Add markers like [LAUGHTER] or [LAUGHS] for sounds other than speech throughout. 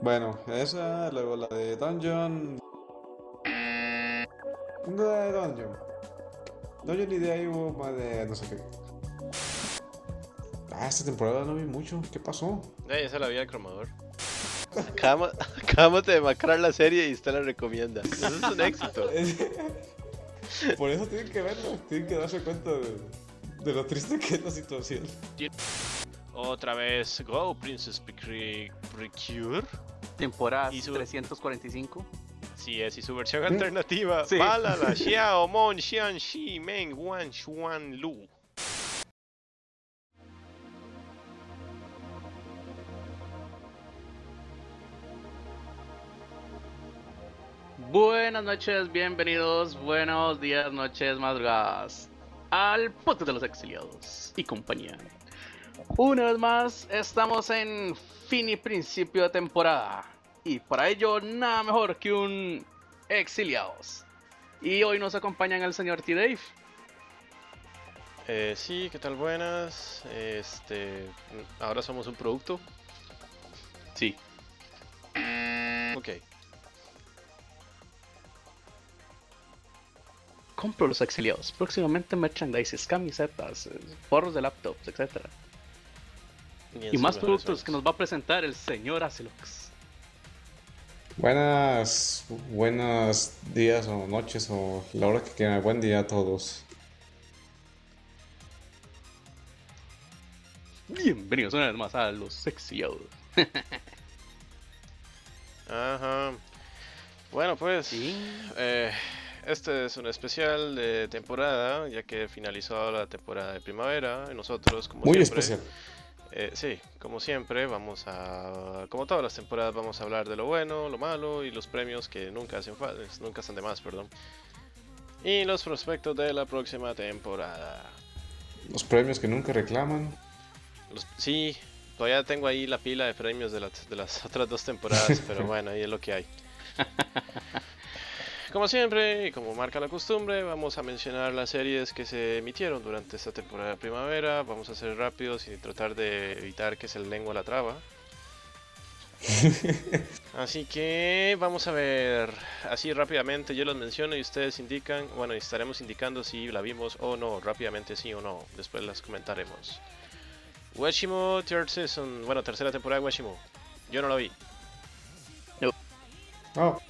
Bueno, esa, luego la de Dungeon. La de Dungeon. Dungeon y de ahí hubo más de no sé qué. Ah, esta temporada no vi mucho. ¿Qué pasó? Eh, esa la vi al cromador. [LAUGHS] Acabamos, acabamos de demacrar la serie y usted la recomienda. Eso es un éxito. [LAUGHS] Por eso tienen que verlo. Tienen que darse cuenta de, de lo triste que es la situación. Otra vez, Go Princess Precure. Temporada Y su- 345. Sí, es, y su versión alternativa. Sí. Balala, [LAUGHS] Xiao, Mon, Xian, Shi, Meng, Wan, Xuan, Lu. Buenas noches, bienvenidos, buenos días, noches, madrugadas al podcast de los exiliados y compañía. Una vez más, estamos en fin y principio de temporada y para ello nada mejor que un exiliados. Y hoy nos acompañan el señor T. Dave. Eh, sí, ¿qué tal? Buenas. Este. Ahora somos un producto. Sí. Ok. Compro los exiliados. Próximamente merchandises, camisetas, eh, forros de laptops, etc. Y más productos que nos va a presentar el señor Acelox. Buenas, buenos días o noches o la hora que quieran. Buen día a todos. Bienvenidos una vez más a los exiliados. [LAUGHS] Ajá. Bueno, pues. Sí. eh, este es un especial de temporada, ya que finalizó la temporada de primavera. Y nosotros, como Muy siempre. especial. Eh, sí, como siempre, vamos a. Como todas las temporadas, vamos a hablar de lo bueno, lo malo y los premios que nunca hacen falta. Nunca están de más, perdón. Y los prospectos de la próxima temporada. Los premios que nunca reclaman. Los- sí, todavía tengo ahí la pila de premios de, las- de las [LAUGHS] otras dos temporadas, pero [LAUGHS] bueno, ahí es lo que hay. [LAUGHS] Como siempre, y como marca la costumbre, vamos a mencionar las series que se emitieron durante esta temporada de primavera. Vamos a ser rápidos y tratar de evitar que se le lengua la traba. [LAUGHS] Así que vamos a ver así rápidamente. Yo los menciono y ustedes indican. Bueno, estaremos indicando si la vimos o no. Rápidamente sí o no. Después las comentaremos. Washimo Third Season. Bueno, tercera temporada de Washimo. Yo no la vi. Oh,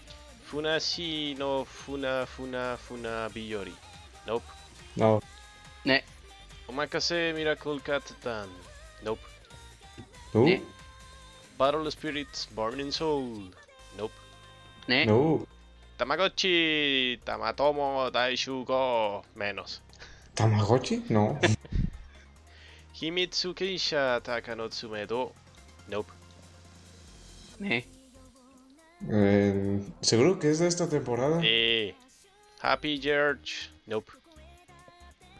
Funashi no Funa Funa Funa Biyori. Nope. no. Ne, Omakase Miracle Cat Dan. Nope. ¿Tú? Ne. Battle Spirits Burning Soul. Nope. ne, No. Tamagotchi Tamatomo Daishugo. Menos. ¿Tamagotchi? No. [LAUGHS] Himitsu Keisha Takanotsume do. Nope. ne, Eh, ¿Seguro que es de esta temporada? Eh. Happy George. Nope.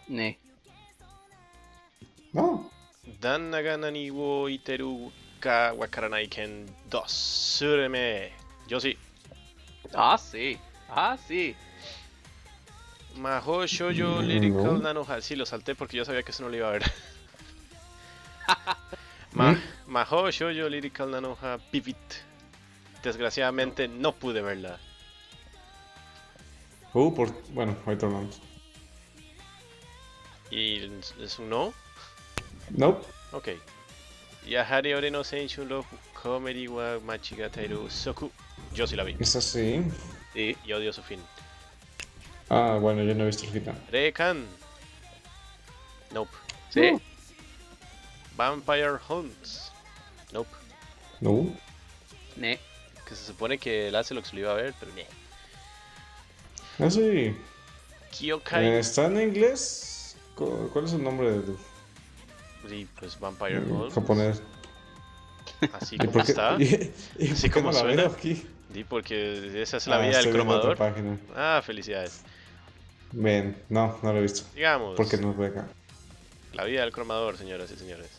ne. No. Dan Nagana ni wo iteru ka wakaranai ken 2. Sureme. Yo sí. Ah, sí. Ah, sí. Maho Shoujo Mm, Lyrical no. Nanoha. Sí, lo salté porque yo sabía que eso no lo iba a ver. [LAUGHS] Ma ¿Mm? Maho Shoujo Lyrical Nanoha Pivot. Desgraciadamente no pude verla. Uh, por... Bueno, ahorita hablamos. ¿Y es un no? No. Ok. Yo sí la vi. Es así. Sí. Y odio su fin. Ah, bueno, yo no he visto el final. Rekan. Nope. Sí. Vampire Hunts. Nope. No. Ne. Que se supone que el Acelox lo iba a ver, pero ne. Ah, sí. Kyokai. Eh, ¿Está en inglés? cu- ¿Cuál es el nombre del Sí, pues Vampire del Hunts. japonés? Así ¿Y como está. y- y Así como no la suena. veo aquí? Di porque esa es la Ah, vida del cromador. Ah, felicidades. Ven, no, no lo he visto. Digamos. Porque no ve acá. La vida del cromador, señoras y señores.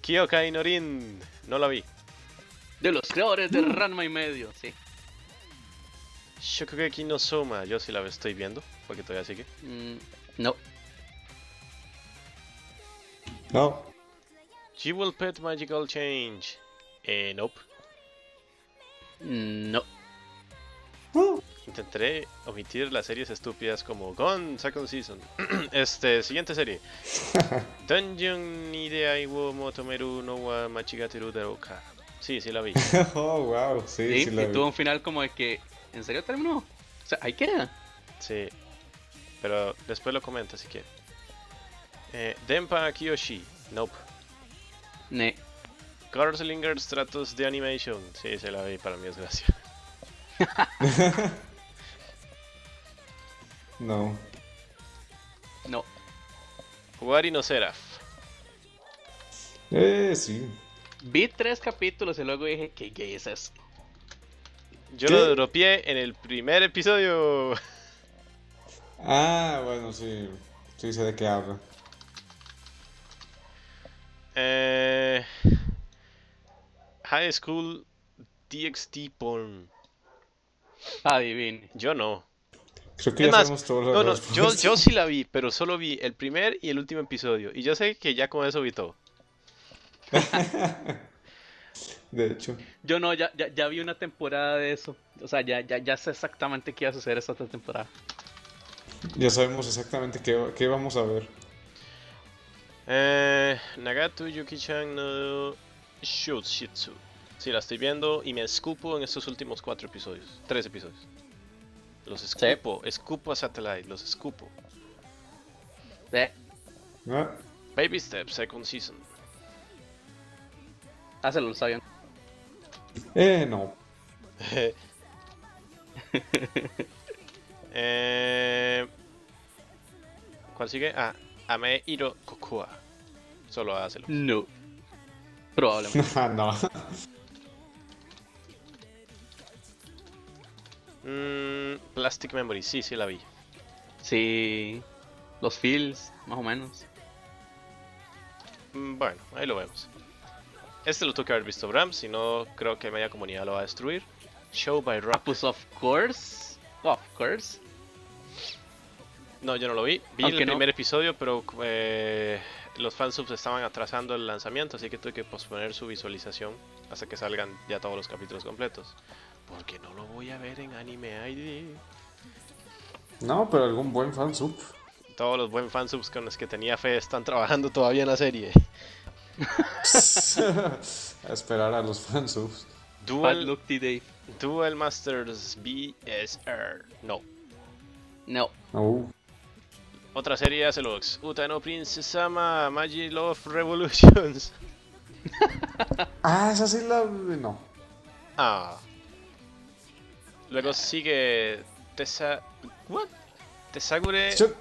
Kyokai Norin. No la vi. De los creadores de Ranma y medio, sí. Shokugeki no Soma. Yo sí la estoy viendo. Porque todavía sigue. Mm, no. No. Jewel Pet Magical Change. Eh, nope. No. Uh, Intentaré omitir las series estúpidas como Gone Second Season. [CLEARS THROAT] este, siguiente serie. [LAUGHS] Dungeon Nideai wo Motomeru no wa Machigateru Daroka. Sí, sí la vi. [LAUGHS] oh, wow, sí, Sí, sí, la y vi. tuvo un final como de que. ¿En serio terminó? O sea, ahí queda. Sí. Pero después lo comenta si quiere. Eh, Denpa Kiyoshi. Nope. Ne. Gunslinger Stratos de Animation. Sí, se la vi para mi desgracia. [LAUGHS] No. No. Wari no Seraph. Eh, sí. Vi tres capítulos y luego dije, ¿qué gay es eso? Yo ¿Qué? lo dropié en el primer episodio. Ah, bueno, sí. Sí sé de qué habla. Eh, High School DxD Porn. Adivine. Yo no. Creo que Es ya más, las No, no, yo, yo sí la vi, pero solo vi el primer y el último episodio. Y yo sé que ya con eso vi todo. [LAUGHS] De hecho. Yo no, ya, ya, ya vi una temporada de eso. O sea, ya, ya, ya sé exactamente qué iba a suceder esta otra temporada. Ya sabemos exactamente qué, qué vamos a ver. Eh, Nagatu Yuki-chan no Shushitsu. Sí, la estoy viendo y me escupo en estos últimos cuatro episodios. Tres episodios. Los escupo, escupo a Satellite, los escupo. Eh, Ah, Baby Steps, second season. Lo está bien. Eh, no. [LAUGHS] eh, ¿Cuál sigue? Ah, Ame Hiro Kokua. Solo hácelo. No. Probablemente. [LAUGHS] Ah, no. Mm, Plastic Memory, sí, sí la vi. Sí. Los feels, más o menos. Mm, Bueno, ahí lo vemos. Este lo tuve que haber visto Bram, si no creo que media comunidad lo va a destruir. Show by Ah, Rock. pues of course. Of course. No, yo no lo vi. Vi Aunque el no. primer episodio, pero eh, los fansubs estaban atrasando el lanzamiento, así que tuve que posponer su visualización hasta que salgan ya todos los capítulos completos. Porque no lo voy a ver en Anime ID. No, pero algún buen fansub. Todos los buen fansubs con los que tenía fe están trabajando todavía en la serie. [LAUGHS] a esperar a los fansubs. Dual, Luck Dave. Dual Masters BSR. No. No. Oh. Otra serie hace los Utano Princesama Magi Love Revolutions. [LAUGHS] Ah, esa sí la. No. Ah. Luego sigue Tesa... What? Tesagure Yo-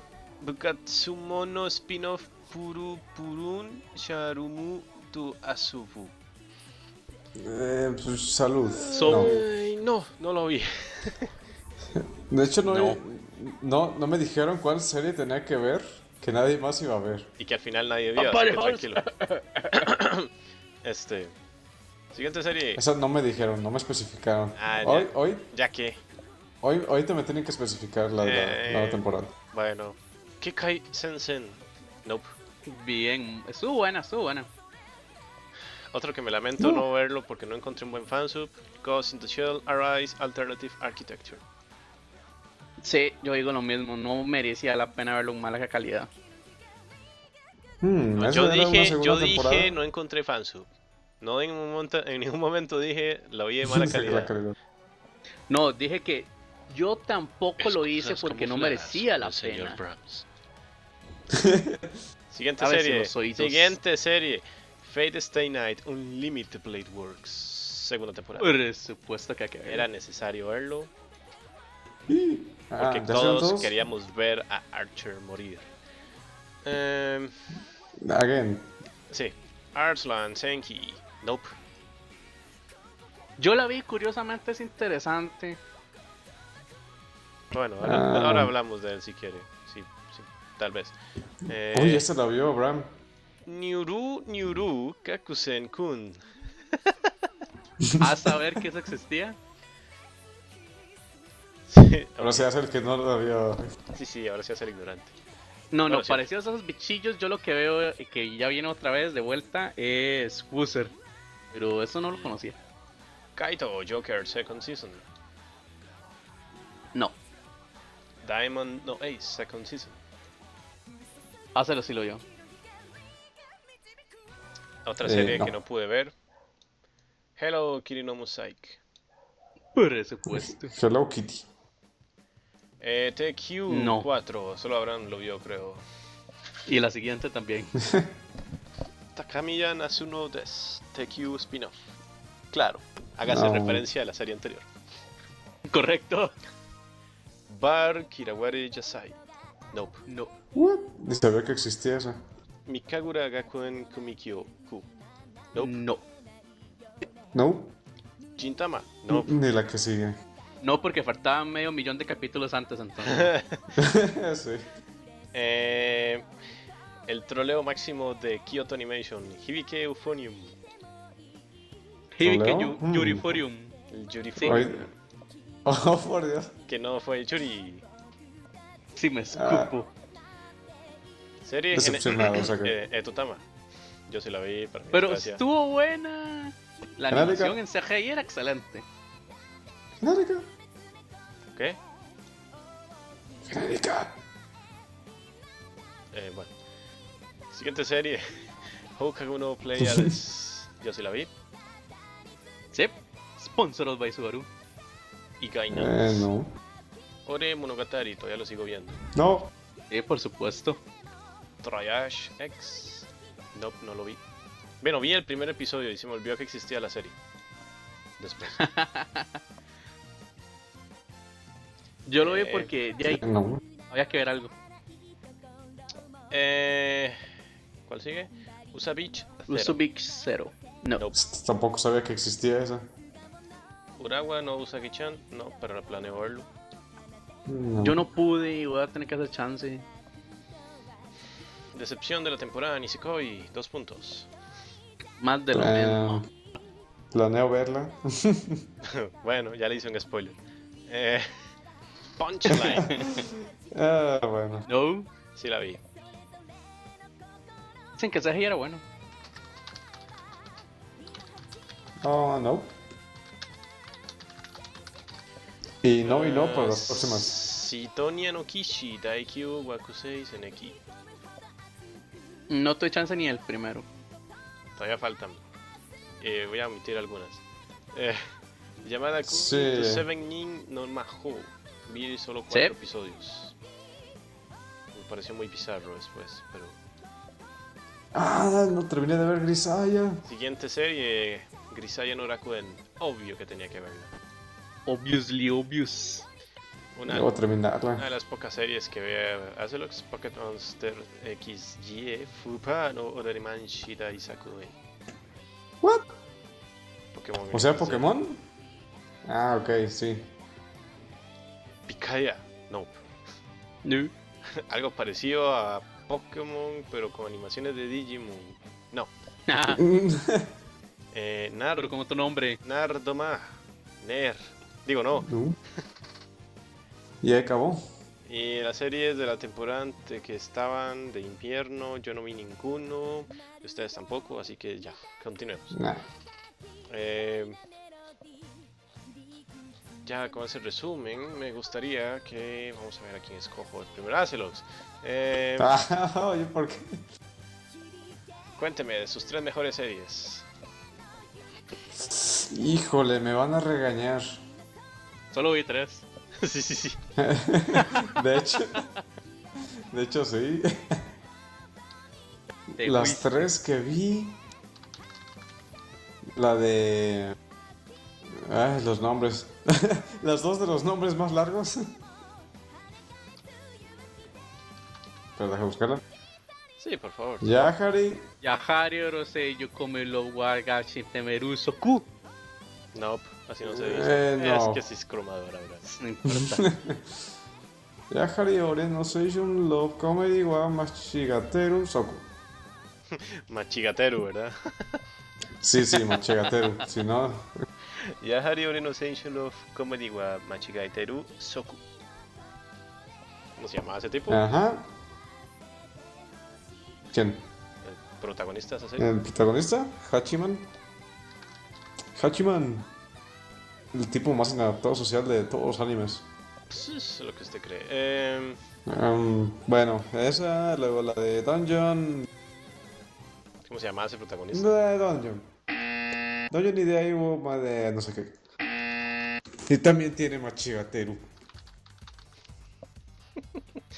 Bukatsumo no spin-off Puru Purun Sharumu tu Asubu. Eh, pues salud. So- No. Ay, no, no lo vi. De hecho, no, No. no. no me dijeron cuál serie tenía que ver que nadie más iba a ver. Y que al final nadie vio, así que Aparejos. tranquilo. [COUGHS] este. Siguiente serie. Esa no me dijeron, no me especificaron. Ah, ya. hoy, hoy, Ya que. hoy, hoy te me tienen que especificar la Eh. nueva temporada. Bueno. Kikai Sensen. Nope. Bien. Estuvo buena, estuvo buena. Otro que me lamento No. no verlo porque no encontré un buen fansub. Ghost in the Shell, Arise, Alternative Architecture. Sí, yo digo lo mismo. No merecía la pena verlo en mala calidad. Hmm, No, ¿eso yo dije, yo dije, no encontré fansub. No en, un momento, en ningún momento dije, lo vi de mala [LAUGHS] La calidad. No, dije que yo tampoco lo hice porque no merecía la señor pena. [LAUGHS] [LAUGHS] Siguiente serie. Siguiente serie. Fate Stay Night Unlimited Blade Works. Segunda temporada. Por supuesto que que. Era necesario verlo Ah, porque ¿ya todos queríamos ver a Archer morir. Em, Again. sí. Arslan Senki. Nope. Yo la vi, curiosamente es interesante. Bueno, ahora, Ah. ahora hablamos de él si quiere. Tal vez. Eh, Uy, esta la vio, Bram. Nyuru Nyuru Kakusen Kun. [LAUGHS] A saber que eso existía. [LAUGHS] Sí, Ahora se hace el que no la vio. sí, sí, ahora se hace el ignorante. No, no, Bueno, sí. parecidos a esos bichillos, yo lo que veo y que ya viene otra vez de vuelta es Woozer. Pero eso no lo conocía. Kaito Joker Second Season. No, Diamond No Ace Second Season. Hácelo si lo yo. Otra Eh, serie no. que no pude ver. Hello Kirino Mosaic. Por supuesto. Hello Kitty. Eh, TQ No. 4, solo Abraham lo vio, creo. Y la siguiente también. [LAUGHS] Takamiya Nasuno Des TQ Spin-off. Claro, hágase No. referencia a la serie anterior. Correcto. Bar Kirawari Yasai. Nope. No. What? Ni sabía que existía esa. Mikagura Gakuen Kumikyo Ku. Nope. No. No, Gintama. Nope. ni la que sigue. No, porque faltaban medio millón de capítulos antes entonces. [LAUGHS] sí. Eh, el troleo máximo de Kyoto Animation. Hibike Euphonium. Hibike Mm. Yuriforium. El Yuri Sí. Fo- Ay. Oh, por Dios. Que no fue Yuri. Sí, me escupo. Serie Decepcionado, o sea que- eh, Etotama. Yo sí la vi para Pero estuvo buena. La Genérica. animación en CGI era excelente. Genérica. ¿Qué? Genérica. Eh, bueno. Siguiente serie. [LAUGHS] Hokaguno Play Alice. Yo sí la vi. Sí. Sponsored by Subaru. Y Gaina. Eh, no. Ore Monogatari, todavía lo sigo viendo. No. Sí, por supuesto. Triash X. Nope, no lo vi. Bueno, vi el primer episodio y se me olvidó que existía la serie. Después. [LAUGHS] Yo lo vi Eh, porque de ahí No. había que ver algo. eh, ¿Cuál sigue? Usa Beach. Zero. Usubik Zero. No. Nope. Tampoco sabía que existía esa. Urawa no usa Kichan. No, pero planeo verlo. No. Yo no pude y voy a tener que hacer chance. Decepción de la temporada Nisekoi. Dos puntos. Más de lo Eh, mismo. Planeo verla. [LAUGHS] [LAUGHS] bueno, ya le hice un spoiler. Eh, [LAUGHS] Punchline. ah, bueno. No. sí la vi. Dicen que CGI era bueno. Oh, no. Y no, y no para las próximas. Sitonia no Kishi, Daikyu, Wakusei, Seneki. No tuve chance ni el primero. Todavía faltan. Eh, voy a omitir algunas. Eh, llamada Sí. Seven Nin no Maho. Vi solo cuatro Sí. episodios. Me pareció muy bizarro después, pero... Ah, no terminé de ver Grisaya. Siguiente serie, Grisaya no Rakuen. Obvio que tenía que verla. Obviously obvious. Una, Debo una terminarla. de las pocas series que ve Azelox, Pocket Monster XY, Fupa no Odariman Shida Isakue. What? Pokémon. O sea. Pokémon. Ah, ok, sí. Picaya. No. No. [LAUGHS] Algo parecido a Pokémon, pero con animaciones de Digimon. No. Ah, [LAUGHS] Eh, Nar pero como tu nombre. Nardoma. Ner. Digo, no. No. Y ahí acabó. Y las series de la temporada que estaban de invierno, yo no vi ninguno. Ustedes tampoco, así que ya, continuemos. Nah. Eh, ya con ese resumen, me gustaría que. Vamos a ver a quién escojo el primero. Acelox. Eh, [LAUGHS] Ah, oye, ¿por qué? Cuénteme de sus tres mejores series. Híjole, me van a regañar. Solo vi tres. [LAUGHS] sí, sí, sí. [LAUGHS] De hecho, de hecho sí. Las fuiste. tres que vi. La de. Ay, los nombres. [LAUGHS] Las dos de los nombres más largos. Pero deja buscarla. Sí, por favor. Yahari. Yahari Orosei Yukome lo Wagashi Temeru Soku. Nope, así no se dice. Eh, no. Es que sí es cromador ahora. No importa. [LAUGHS] Yahari Ore no Seishun Love Comedy wa Machigateru Soku. [LAUGHS] Machigateru, ¿verdad? [LAUGHS] Sí, sí, Machigateru. si no. Yahari ore no Seishun of Comedy wa Machigaiteru Soku. ¿Cómo se llamaba ese tipo? Ajá. ¿Quién? El protagonista. ¿El protagonista? Hachiman. Hachiman. El tipo más inadaptado social de todos los animes. Pues es lo que usted cree. Em, Um, bueno, esa, luego la de Dungeon. ¿Cómo se llama ese protagonista? La de Dungeon. Dungeon y de ahí hubo más de no sé qué. Y también tiene Machigateru. [LAUGHS]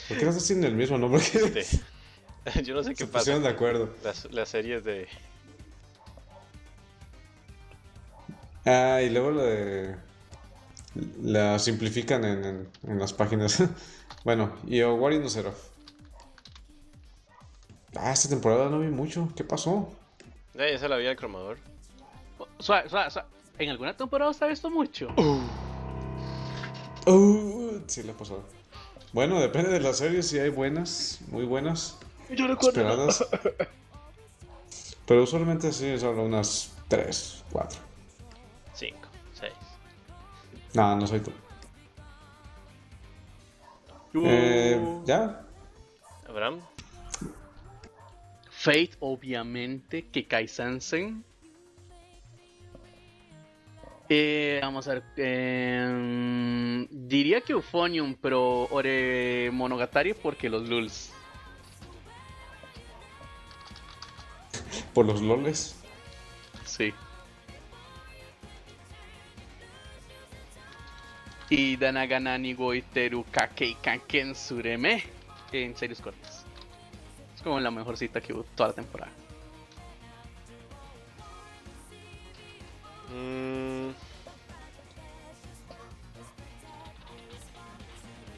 ¿Por qué no estás haciendo el mismo nombre que [LAUGHS] Este, Yo no sé qué se pasa. pusieron de acuerdo? Las, las series de. Ah, y luego la de. La simplifican en, en, en las páginas. [LAUGHS] bueno, y Owari no Zero. Ah, esta temporada no vi mucho. ¿Qué pasó? Ya, ya se la vi al cromador. Suave, suave, suave. En alguna temporada usted ha visto mucho. Uh, sí, le ha pasado. Bueno, depende de la serie, si hay buenas, muy buenas, Yo esperadas. [LAUGHS] Pero usualmente sí son unas 3, 4. 5, 6. No, no soy tú. Uh. Eh, ¿Ya? Abraham. Fate, obviamente, que Sensen. Eh, vamos a ver. em, diría que Euphonium, pero Ore Monogatari porque los Lulz. Por los loles. Sí. Y Danagana Nigo Iteru Kakei Kanken Sureme en series cortas. Es como la mejor cita que hubo toda la temporada. Mm,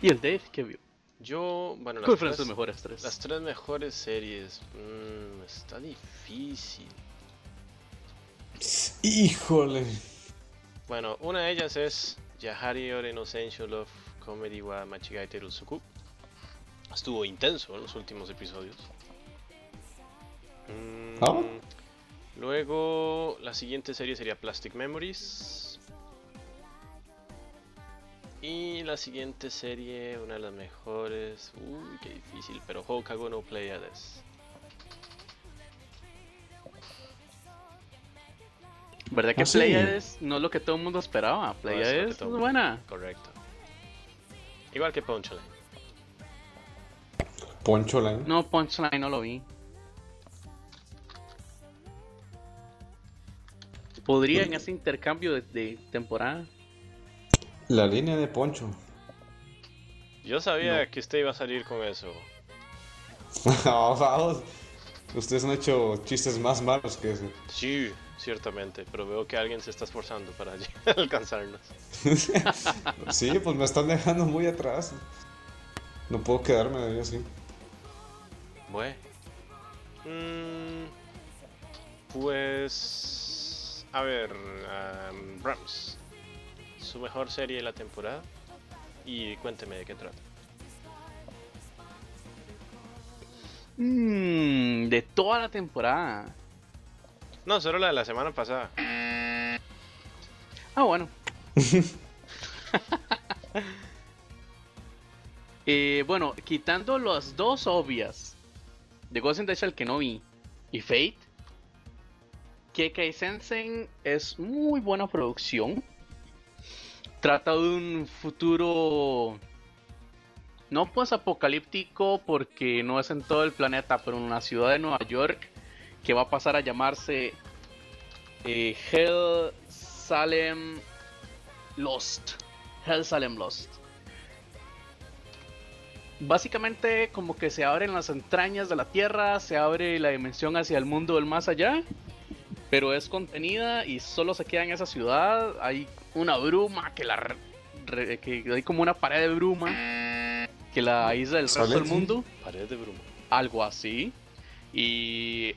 ¿Y el Dave qué vio? yo, bueno, las ¿Cuáles fueron sus tres, mejores tres? las tres mejores series. mm, está difícil. Híjole. Bueno, una de ellas es Yahari Ore no Sensho Love Comedy wa Machigai Teru Suku. Estuvo intenso en los últimos episodios. Mm, Ah. Luego, la siguiente serie sería Plastic Memories. Y la siguiente serie, una de las mejores. Uy, qué difícil, pero Hokago no Pleiades. ¿Verdad que Ah, sí. Pleiades no es lo que todo el mundo esperaba? No, es es buena. Correcto. Igual que Punchline. Poncho Line. No, Punchline no lo vi. Podría en ese intercambio de, de temporada. La línea de Poncho. Yo sabía que usted iba a salir con eso. [LAUGHS] Ustedes han hecho chistes más malos que ese. Sí, ciertamente, pero veo que alguien se está esforzando para [LAUGHS] alcanzarnos. [LAUGHS] sí, pues me están dejando muy atrás. No puedo quedarme ahí así. Bueno. Mm, pues... A ver, um, Rams. Su mejor serie de la temporada. Y cuénteme de qué trata. Mmm, de toda la temporada. No, solo la de la semana pasada. Ah, bueno. [LAUGHS] Eh, bueno, quitando las dos obvias de Ghost in the Shell que no vi y Fate, Kekai Sensen es muy buena producción. Trata de un futuro no pues apocalíptico porque no es en todo el planeta, pero en una ciudad de Nueva York que va a pasar a llamarse eh, Hell Salem Lost. Hell Salem Lost. Básicamente como que se abren las entrañas de la Tierra, se abre la dimensión hacia el mundo del más allá, pero es contenida y solo se queda en esa ciudad. Hay una bruma que la re- que hay como una pared de bruma que la aísla del resto del mundo Pared de bruma. algo así. Y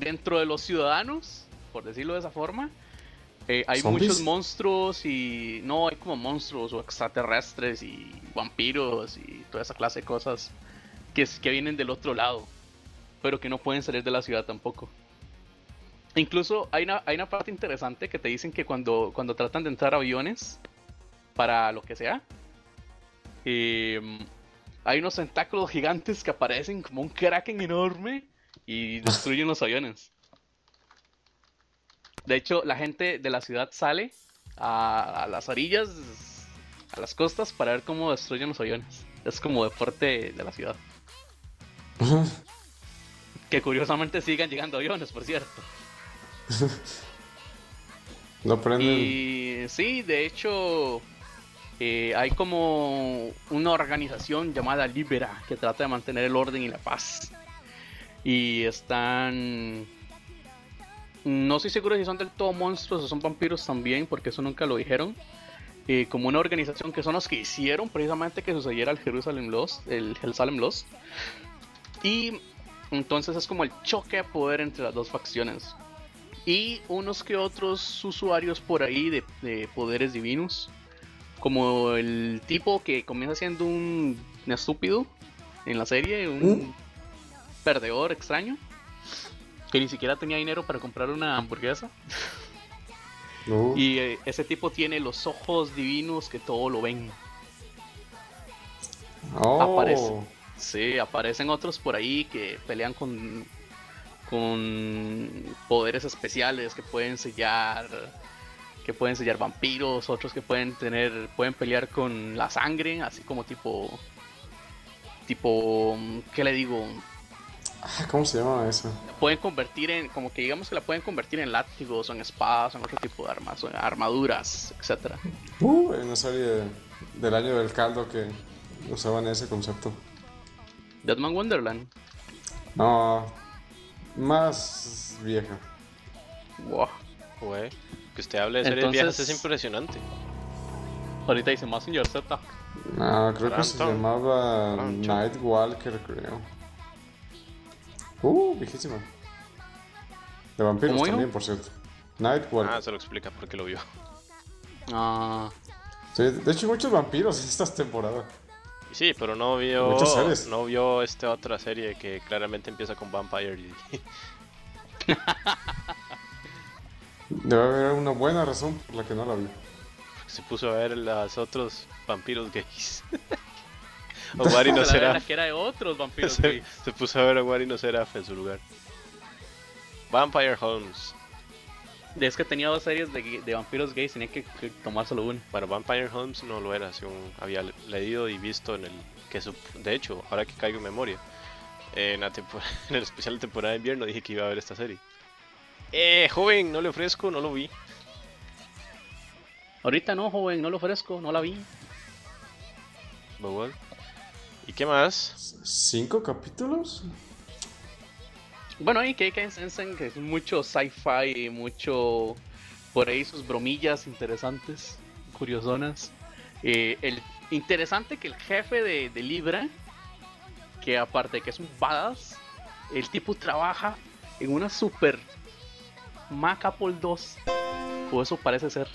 dentro de los ciudadanos, por decirlo de esa forma, eh, hay ¿Zombies? muchos monstruos y no hay como monstruos o extraterrestres y vampiros y toda esa clase de cosas que, que vienen del otro lado, pero que no pueden salir de la ciudad tampoco. Incluso hay una, hay una parte interesante que te dicen que cuando, cuando tratan de entrar aviones para lo que sea, em, hay unos tentáculos gigantes que aparecen como un kraken enorme y destruyen los aviones. De hecho, la gente de la ciudad sale a, a las orillas, a las costas, para ver cómo destruyen los aviones. Es como deporte de la ciudad. Que curiosamente sigan llegando aviones, por cierto. [LAUGHS] No prenden. Y sí, de hecho, eh, hay como una organización llamada Libera que trata de mantener el orden y la paz. Y están... No estoy seguro si son del todo monstruos o son vampiros también, porque eso nunca lo dijeron. Eh, como una organización que son los que hicieron precisamente que sucediera el Jerusalem Lost, el Jerusalem Lost. Y entonces es como el choque de poder entre las dos facciones. Y unos que otros usuarios por ahí de, de poderes divinos. Como el tipo que comienza siendo un estúpido en la serie, un perdedor extraño. Que ni siquiera tenía dinero para comprar una hamburguesa. No. Y eh, ese tipo tiene los ojos divinos que todo lo ven. Oh. aparece. Sí, aparecen otros por ahí que pelean con con poderes especiales que pueden sellar que pueden sellar vampiros, otros que pueden tener pueden pelear con la sangre, así como tipo tipo ¿qué le digo? Ah, ¿Cómo se llama eso? Pueden convertir en como que digamos que la pueden convertir en látigos o en espadas o en otro tipo de armas, o en armaduras, etcétera. Uh, en una serie del año del caldo que usaban ese concepto. Deadman Wonderland. No, más vieja. Wow. Güey, que usted hable de series viejas Entonces- es impresionante. Ahorita dice Messenger Z. No, creo que se llamaba Taranto. Nightwalker, creo. Uh, viejísima. De vampiros también, por cierto. Nightwalker. Ah, se lo explica porque lo vio. Ah, Sí, de hecho, hay muchos vampiros en esta temporada. Sí, pero no vio Muchas series. no vio esta otra serie que claramente empieza con Vampire y [LAUGHS] Debe haber una buena razón por la que no la vi. se puso a ver los otros vampiros gays. [LAUGHS] o Wari [LAUGHS] no será. que era de otros vampiros [LAUGHS] Se, puso a ver a Wari no Seraph en su lugar. Vampire Homes. Es que tenía dos series de, de vampiros gays, tenía que, que tomar solo una. Bueno, Vampire Homes no lo era, según había le- leído y visto en el que su- de hecho, ahora que caigo en memoria, en, la tempo- [LAUGHS] en el especial de temporada de invierno dije que iba a ver esta serie. Eh, joven, no le ofrezco, no lo vi. Ahorita no, joven, no lo ofrezco, no la vi. Well. ¿Y qué más? ¿Cinco capítulos? Bueno, y que Sensen, que es mucho sci-fi, mucho por ahí sus bromillas interesantes, curiosonas. Eh, el interesante que el jefe de, de Libra, que aparte de que es un badass, el tipo trabaja en una super Mac Apple II, o eso parece ser.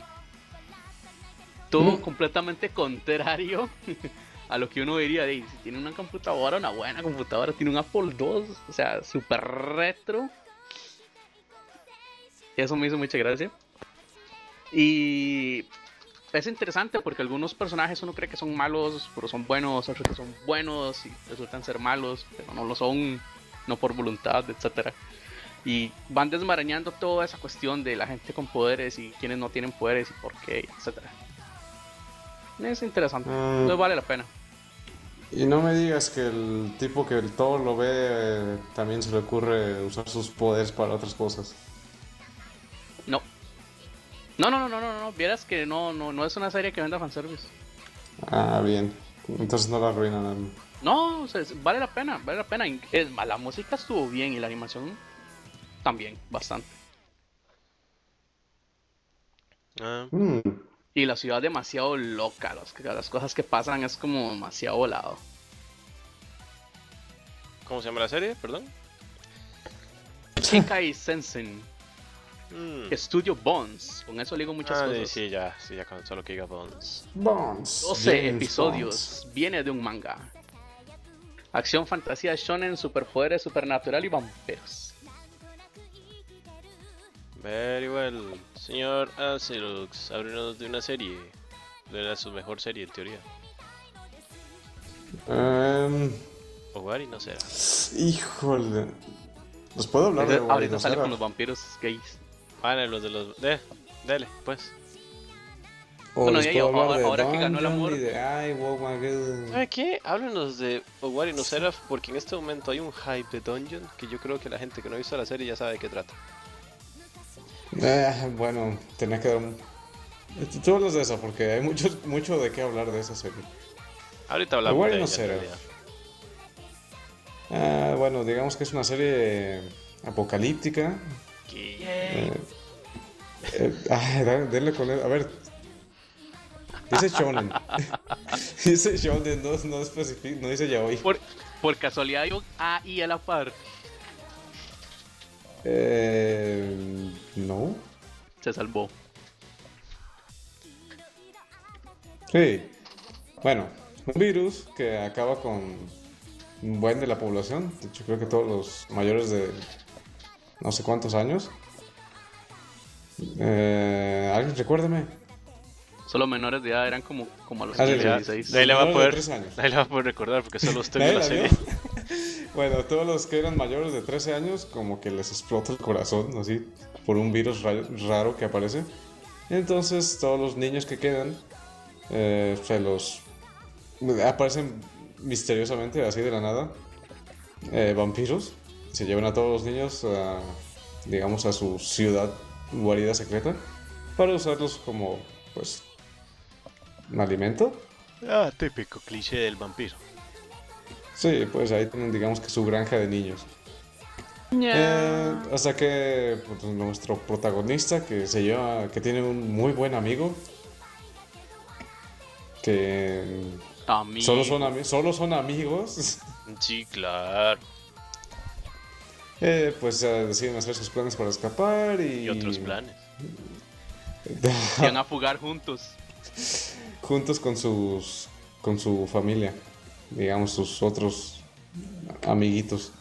Todo Mm. completamente contrario [LAUGHS] a lo que uno diría de si tiene una computadora, una buena computadora, tiene un Apple II, o sea, super retro. Eso me hizo mucha gracia. Y es interesante porque algunos personajes uno cree que son malos, pero son buenos, otros que son buenos y resultan ser malos, pero no lo son, no por voluntad, etcétera. Y van desmarañando toda esa cuestión de la gente con poderes y quienes no tienen poderes y por qué, etcétera. Es interesante, Mm. entonces vale la pena. Y no me digas que el tipo que todo lo ve eh, también se le ocurre usar sus poderes para otras cosas. No. No, no, no, no, no, no, vieras que no, no, no es una serie que venda fanservice. Ah, bien. Entonces no la arruinan. No, o sea, es- vale la pena, vale la pena. Es más, la música estuvo bien y la animación también, bastante. Ah, Mm, Y la ciudad demasiado loca, las, las cosas que pasan es como demasiado volado. ¿Cómo se llama la serie? Perdón. Kikai Sensen, Mm. Estudio Bones, con eso le digo muchas Ah, cosas. sí, ya, sí, ya con solo que diga Bones. Bones. 12 James episodios, viene de un manga. Acción, fantasía, shonen, superpoderes, supernatural y vampiros. Very well. Señor Acerux, háblenos de una serie. De su mejor serie, en teoría. Em, O Wari no será. híjole. ¿Los puedo hablar de Ahorita Guardián sale Osara? con los vampiros gays. Vale, los de los. De, dele, pues. O Bueno, les y puedo ahora- de que ganó el amor. de Ay, wow. ¿Sabe qué? Háblanos de Owari no Seraph porque en este momento hay un hype de Dungeon que yo creo que la gente que no ha visto la serie ya sabe de qué trata. Eh, bueno, tenía que dar un... Tú hablas de eso porque hay mucho, mucho de qué hablar de esa serie. Ahorita hablamos Owari de no ella. Ah, bueno, digamos que es una serie apocalíptica. ¿Qué? Eh, eh, ay, denle con él. A ver. Dice shonen. [LAUGHS] dice shonen, no, no, no dice yaoi. Por, por casualidad hay un AI a la par. Eh, no. Se salvó. Sí. Bueno, un virus que acaba con un buen de la población. De hecho, creo que todos los mayores de no sé cuántos años. Eh, ¿Alguien recuérdame? Solo menores de edad eran como, como a los Ah, sí, 15, ya. 16. Nadie le va a de poder, años. nadie le va a poder recordar porque solo usted ¿Nadie vio la la serie. [LAUGHS] bueno, todos los que eran mayores de 13 años, como que les explota el corazón, así, por un virus ra- raro que aparece. Entonces, todos los niños que quedan, eh, se los. aparecen misteriosamente, así de la nada, eh, vampiros. Se llevan a todos los niños a, digamos, a su ciudad guarida secreta para usarlos como, pues, alimento. Ah, típico cliché del vampiro. Sí, pues ahí tienen, digamos que su granja de niños. Eh, hasta que pues, nuestro protagonista, que se lleva, que tiene un muy buen amigo, que Amigo. solo son, ami- solo son amigos, Sí, claro. eh, pues eh, deciden hacer sus planes para escapar y... Y otros planes. [LAUGHS] Se van a fugar juntos. juntos con sus con su familia, digamos sus otros amiguitos.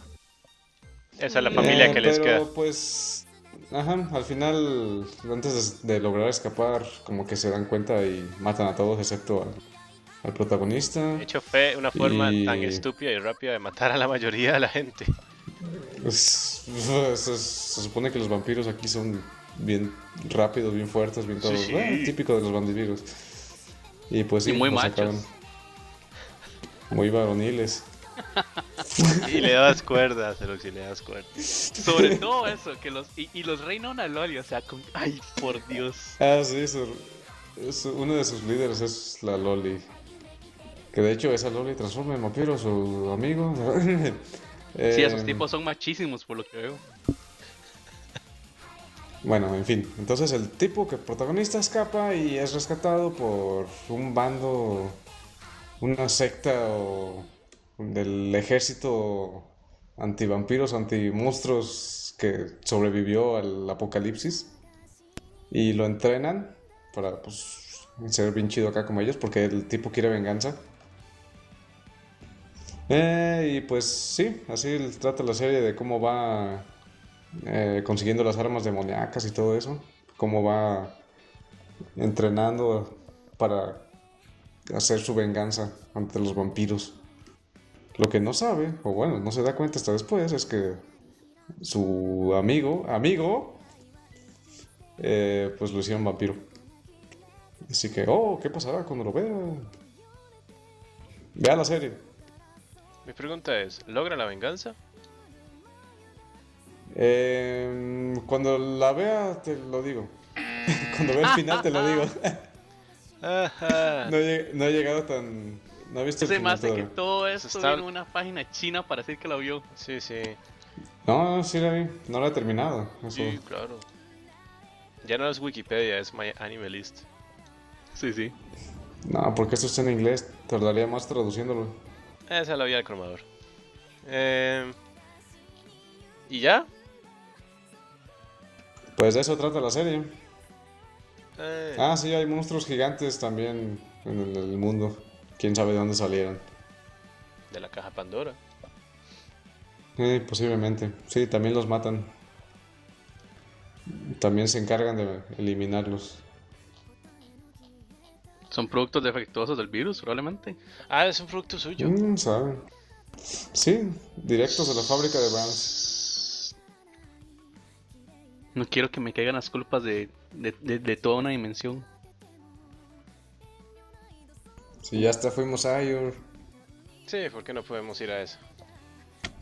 Esa es la familia Eh, que les pero, queda. pues, ajá, al final, antes de, de lograr escapar, como que se dan cuenta y matan a todos excepto al, al protagonista. De hecho, fue una forma y- tan estúpida y rápida de matar a la mayoría de la gente. Se, se supone que los vampiros aquí son bien rápidos, bien fuertes, bien todos. sí. bueno, típico de los bandidos. Y pues sí, Y muy machos. sacaron Muy varoniles. [LAUGHS] Y le das cuerdas, pero si le das cuerdas. Sobre todo eso, que los. Y, y los reinan a Loli, o sea, con. Ay, por Dios. Ah, sí, su- su- uno de sus líderes es la Loli. Que de hecho esa Loli transforma en vampiro a su amigo. [LAUGHS] Sí, esos Eh, tipos son machísimos, por lo que veo. Bueno, en fin. Entonces el tipo que protagonista escapa y es rescatado por un bando, una secta o del ejército antivampiros, antimonstruos que sobrevivió al apocalipsis. Y lo entrenan para pues, ser bien chido acá como ellos porque el tipo quiere venganza. Eh, y pues sí, así trata la serie de cómo va eh, consiguiendo las armas demoníacas y todo eso. Cómo va entrenando para hacer su venganza ante los vampiros. Lo que no sabe, o bueno, no se da cuenta hasta después, es que su amigo, amigo, eh, pues lo hicieron vampiro. Así que, oh, ¿qué pasará cuando lo vea? Vea la serie. Mi pregunta es, ¿logra la venganza? Eh, cuando la vea, te lo digo. [LAUGHS] cuando vea el final, te lo digo. [LAUGHS] No he, no he llegado tan. No he visto Se me hace que todo esto está- viene una página china para decir que la vio. Sí, sí. No, sí la vi. No la he terminado. Eso. Sí, claro. Ya no es Wikipedia, es My Anime List. Sí, sí. No, porque esto está en inglés. Tardaría más traduciéndolo. Esa es la vía del cromador. Eh, ¿Y ya? Pues de eso trata la serie. Eh, Ah, sí, hay monstruos gigantes también en el, el mundo. Quién sabe de dónde salieron. De la caja Pandora. Eh, posiblemente. Sí, también los matan. También se encargan de eliminarlos. Son productos defectuosos del virus, probablemente. Ah, es un producto suyo. Mm, sabe. Sí, directos de la fábrica de Browns. No quiero que me caigan las culpas de, de, de- de toda una dimensión. Si ya hasta fuimos a Ayur. Sí, ¿por qué no podemos ir a eso?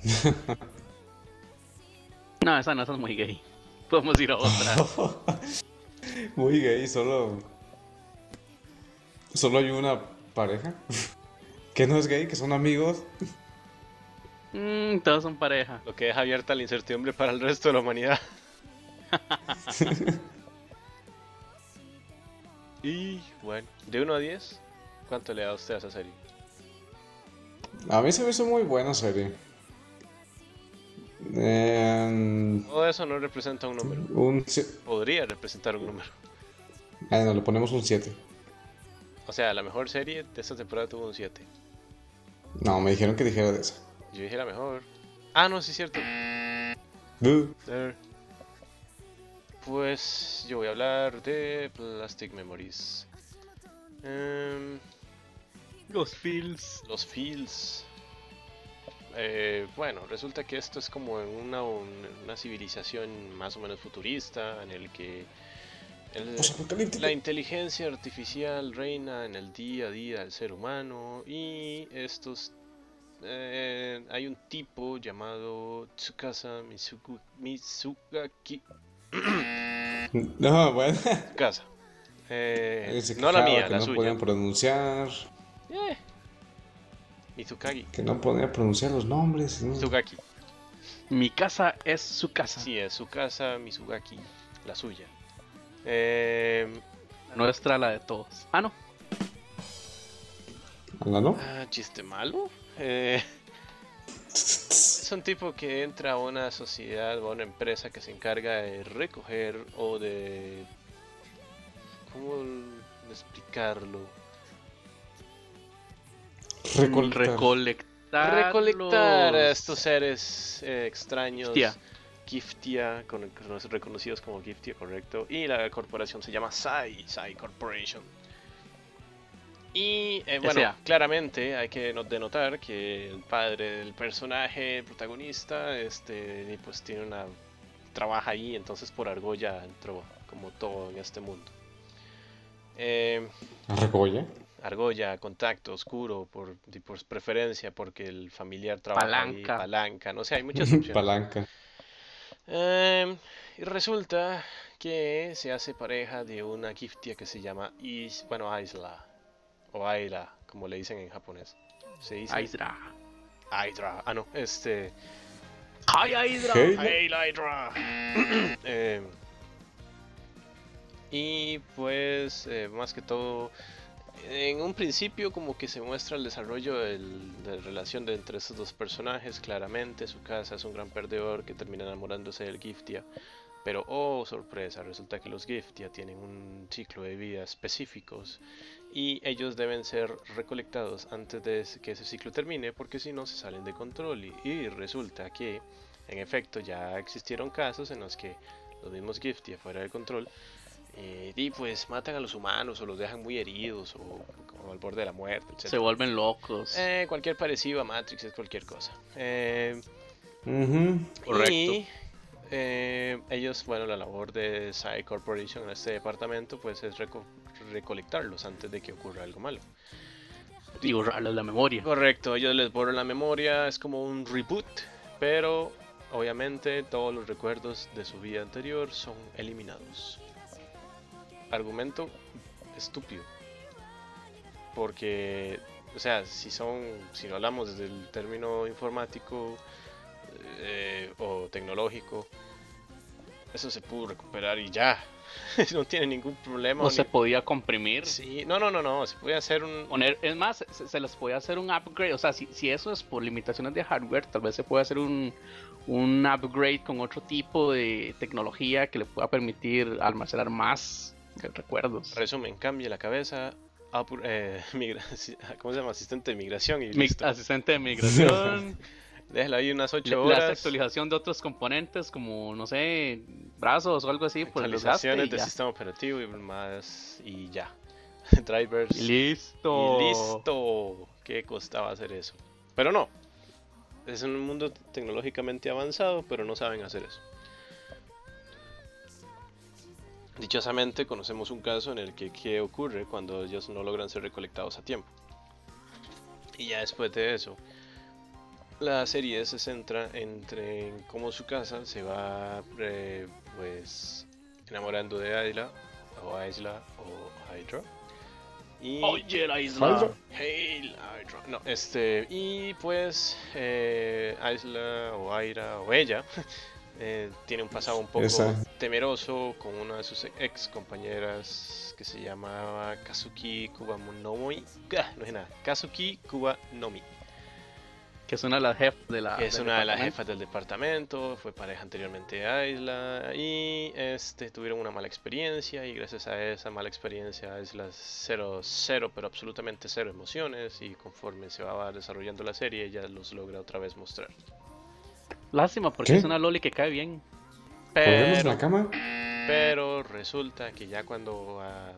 [LAUGHS] No, esa no, esa es muy gay. Podemos ir a otra. [LAUGHS] Muy gay, solo. Solo hay una pareja. [LAUGHS] Que no es gay, que son amigos. Mm, todos son pareja. Lo que deja abierta la incertidumbre para el resto de la humanidad. [LAUGHS] y bueno, de 1 a 10, ¿cuánto le da usted a esa serie? A mí se me hizo muy buena serie. Eh, Todo eso no representa un número. un. Podría representar un número. Ah, no, le ponemos un 7. O sea, la mejor serie de esta temporada tuvo un 7. No, me dijeron que dijera de esa. Yo dije la mejor. Ah, no, sí es cierto. Buh. Pues yo voy a hablar de Plastic Memories. Em, Los feels. los feels. Eh, bueno, resulta que esto es como en una, un- una civilización más o menos futurista en el que el- la inteligencia artificial reina en el día a día del ser humano y estos eh, hay un tipo llamado Tsukasa Mizugaki No, bueno. Tsukasa. Eh, no la mía, que la no suya. podían pronunciar. Eh, Mizukagi. Que no podían pronunciar los nombres. ¿no? Mizugaki. Mi casa es su casa. Sí, es su casa, Mizugaki, la suya. Eh, La nuestra, la de todos. Ah, no. ¿Anda, no? ah, chiste malo. Eh, es un tipo que entra a una sociedad o a una empresa que se encarga de recoger o de... ¿Cómo explicarlo? Recolectar. Recolectar. Recolectar a estos seres eh, extraños. Giftia. Giftia, con- con- reconocidos como Giftia, correcto. Y la corporación se llama Sai, Sai Corporation. Y eh, bueno, claramente hay que no- denotar que el padre del personaje, el protagonista, este, pues tiene una trabaja ahí, entonces por argolla entró como todo en este mundo. Eh, Recoge. argolla, contacto, oscuro, por, por preferencia, porque el familiar trabaja ahí, Palanca. palanca, no sé, hay muchas [LAUGHS] opciones. Palanca. Em, y resulta que se hace pareja de una giftia que se llama Is, bueno, Isla, o Aila, como le dicen en japonés. Se dice Aydra. Aydra, ah no, este, ¡Ay, Aydra! Hey. Hail Hydra. [CLEARS THROAT] Em, y pues, eh, más que todo, en un principio como que se muestra el desarrollo del- de la relación de entre estos dos personajes, claramente su casa es un gran perdedor que termina enamorándose del Giftia. Pero, oh sorpresa, resulta que los Giftia tienen un ciclo de vida específicos y ellos deben ser recolectados antes de que ese ciclo termine porque si no se salen de control y, y resulta que en efecto ya existieron casos en los que los mismos Giftia fuera de control eh, y pues matan a los humanos o los dejan muy heridos o, como al borde de la muerte, etc. Se vuelven locos. Eh, cualquier parecido a Matrix es cualquier cosa. Eh. Correcto. y eh, ellos, bueno, la labor de Psy Corporation en este departamento pues es reco- recolectarlos antes de que ocurra algo malo. Y borrarles la memoria. Correcto, ellos les borran la memoria, es como un reboot, pero obviamente todos los recuerdos de su vida anterior son eliminados. Argumento estúpido. Porque, o sea, si son, si no hablamos desde el término informático eh, o tecnológico, eso se pudo recuperar y ya. [LAUGHS] no tiene ningún problema. No ni- se podía comprimir. Sí, no, no, no, no, se puede hacer un... Poner, es más, se, se les puede hacer un upgrade. O sea, si, si eso es por limitaciones de hardware, tal vez se puede hacer un, un upgrade con otro tipo de tecnología que le pueda permitir almacenar más recuerdos. Resumen, cambie la cabeza, apur- eh, [LAUGHS] migra- [LAUGHS] ¿cómo se llama? Asistente de migración y Mi listo. asistente de migración, Déjela ahí unas 8 la horas. actualización de otros componentes como, no sé, brazos o algo así desgaste actualizaciones del sistema operativo y más y ya. [LAUGHS] Drivers Y listo. y listo. ¿Qué costaba hacer eso? Pero no. Es un mundo tecnológicamente avanzado, pero no saben hacer eso. Dichosamente conocemos un caso en el que qué ocurre cuando ellos no logran ser recolectados a tiempo. Y ya después de eso, la serie se centra entre en cómo su casa se va eh, pues enamorando de Ayla o Isla o Hydra. Y Oye, la isla. Hail Hydra. No, este y pues eh, Isla o Aira o ella [LAUGHS] eh, tiene un pasado un poco Esa. temeroso con una de sus ex compañeras que se llamaba Kazuki Kubamonomi. Ah, no es nada. Kazuki Kubanomi. Que es una de las jefas de la. que es del una de las departamento. jefas del departamento, fue pareja anteriormente a Isla y este tuvieron una mala experiencia y gracias a esa mala experiencia Isla cero, cero, pero absolutamente cero emociones y conforme se va desarrollando la serie ella los logra otra vez mostrar. Lástima, porque ¿Qué? es una Loli que cae bien. ¿Volvemos en Pero, la cama? pero resulta que ya cuando ah,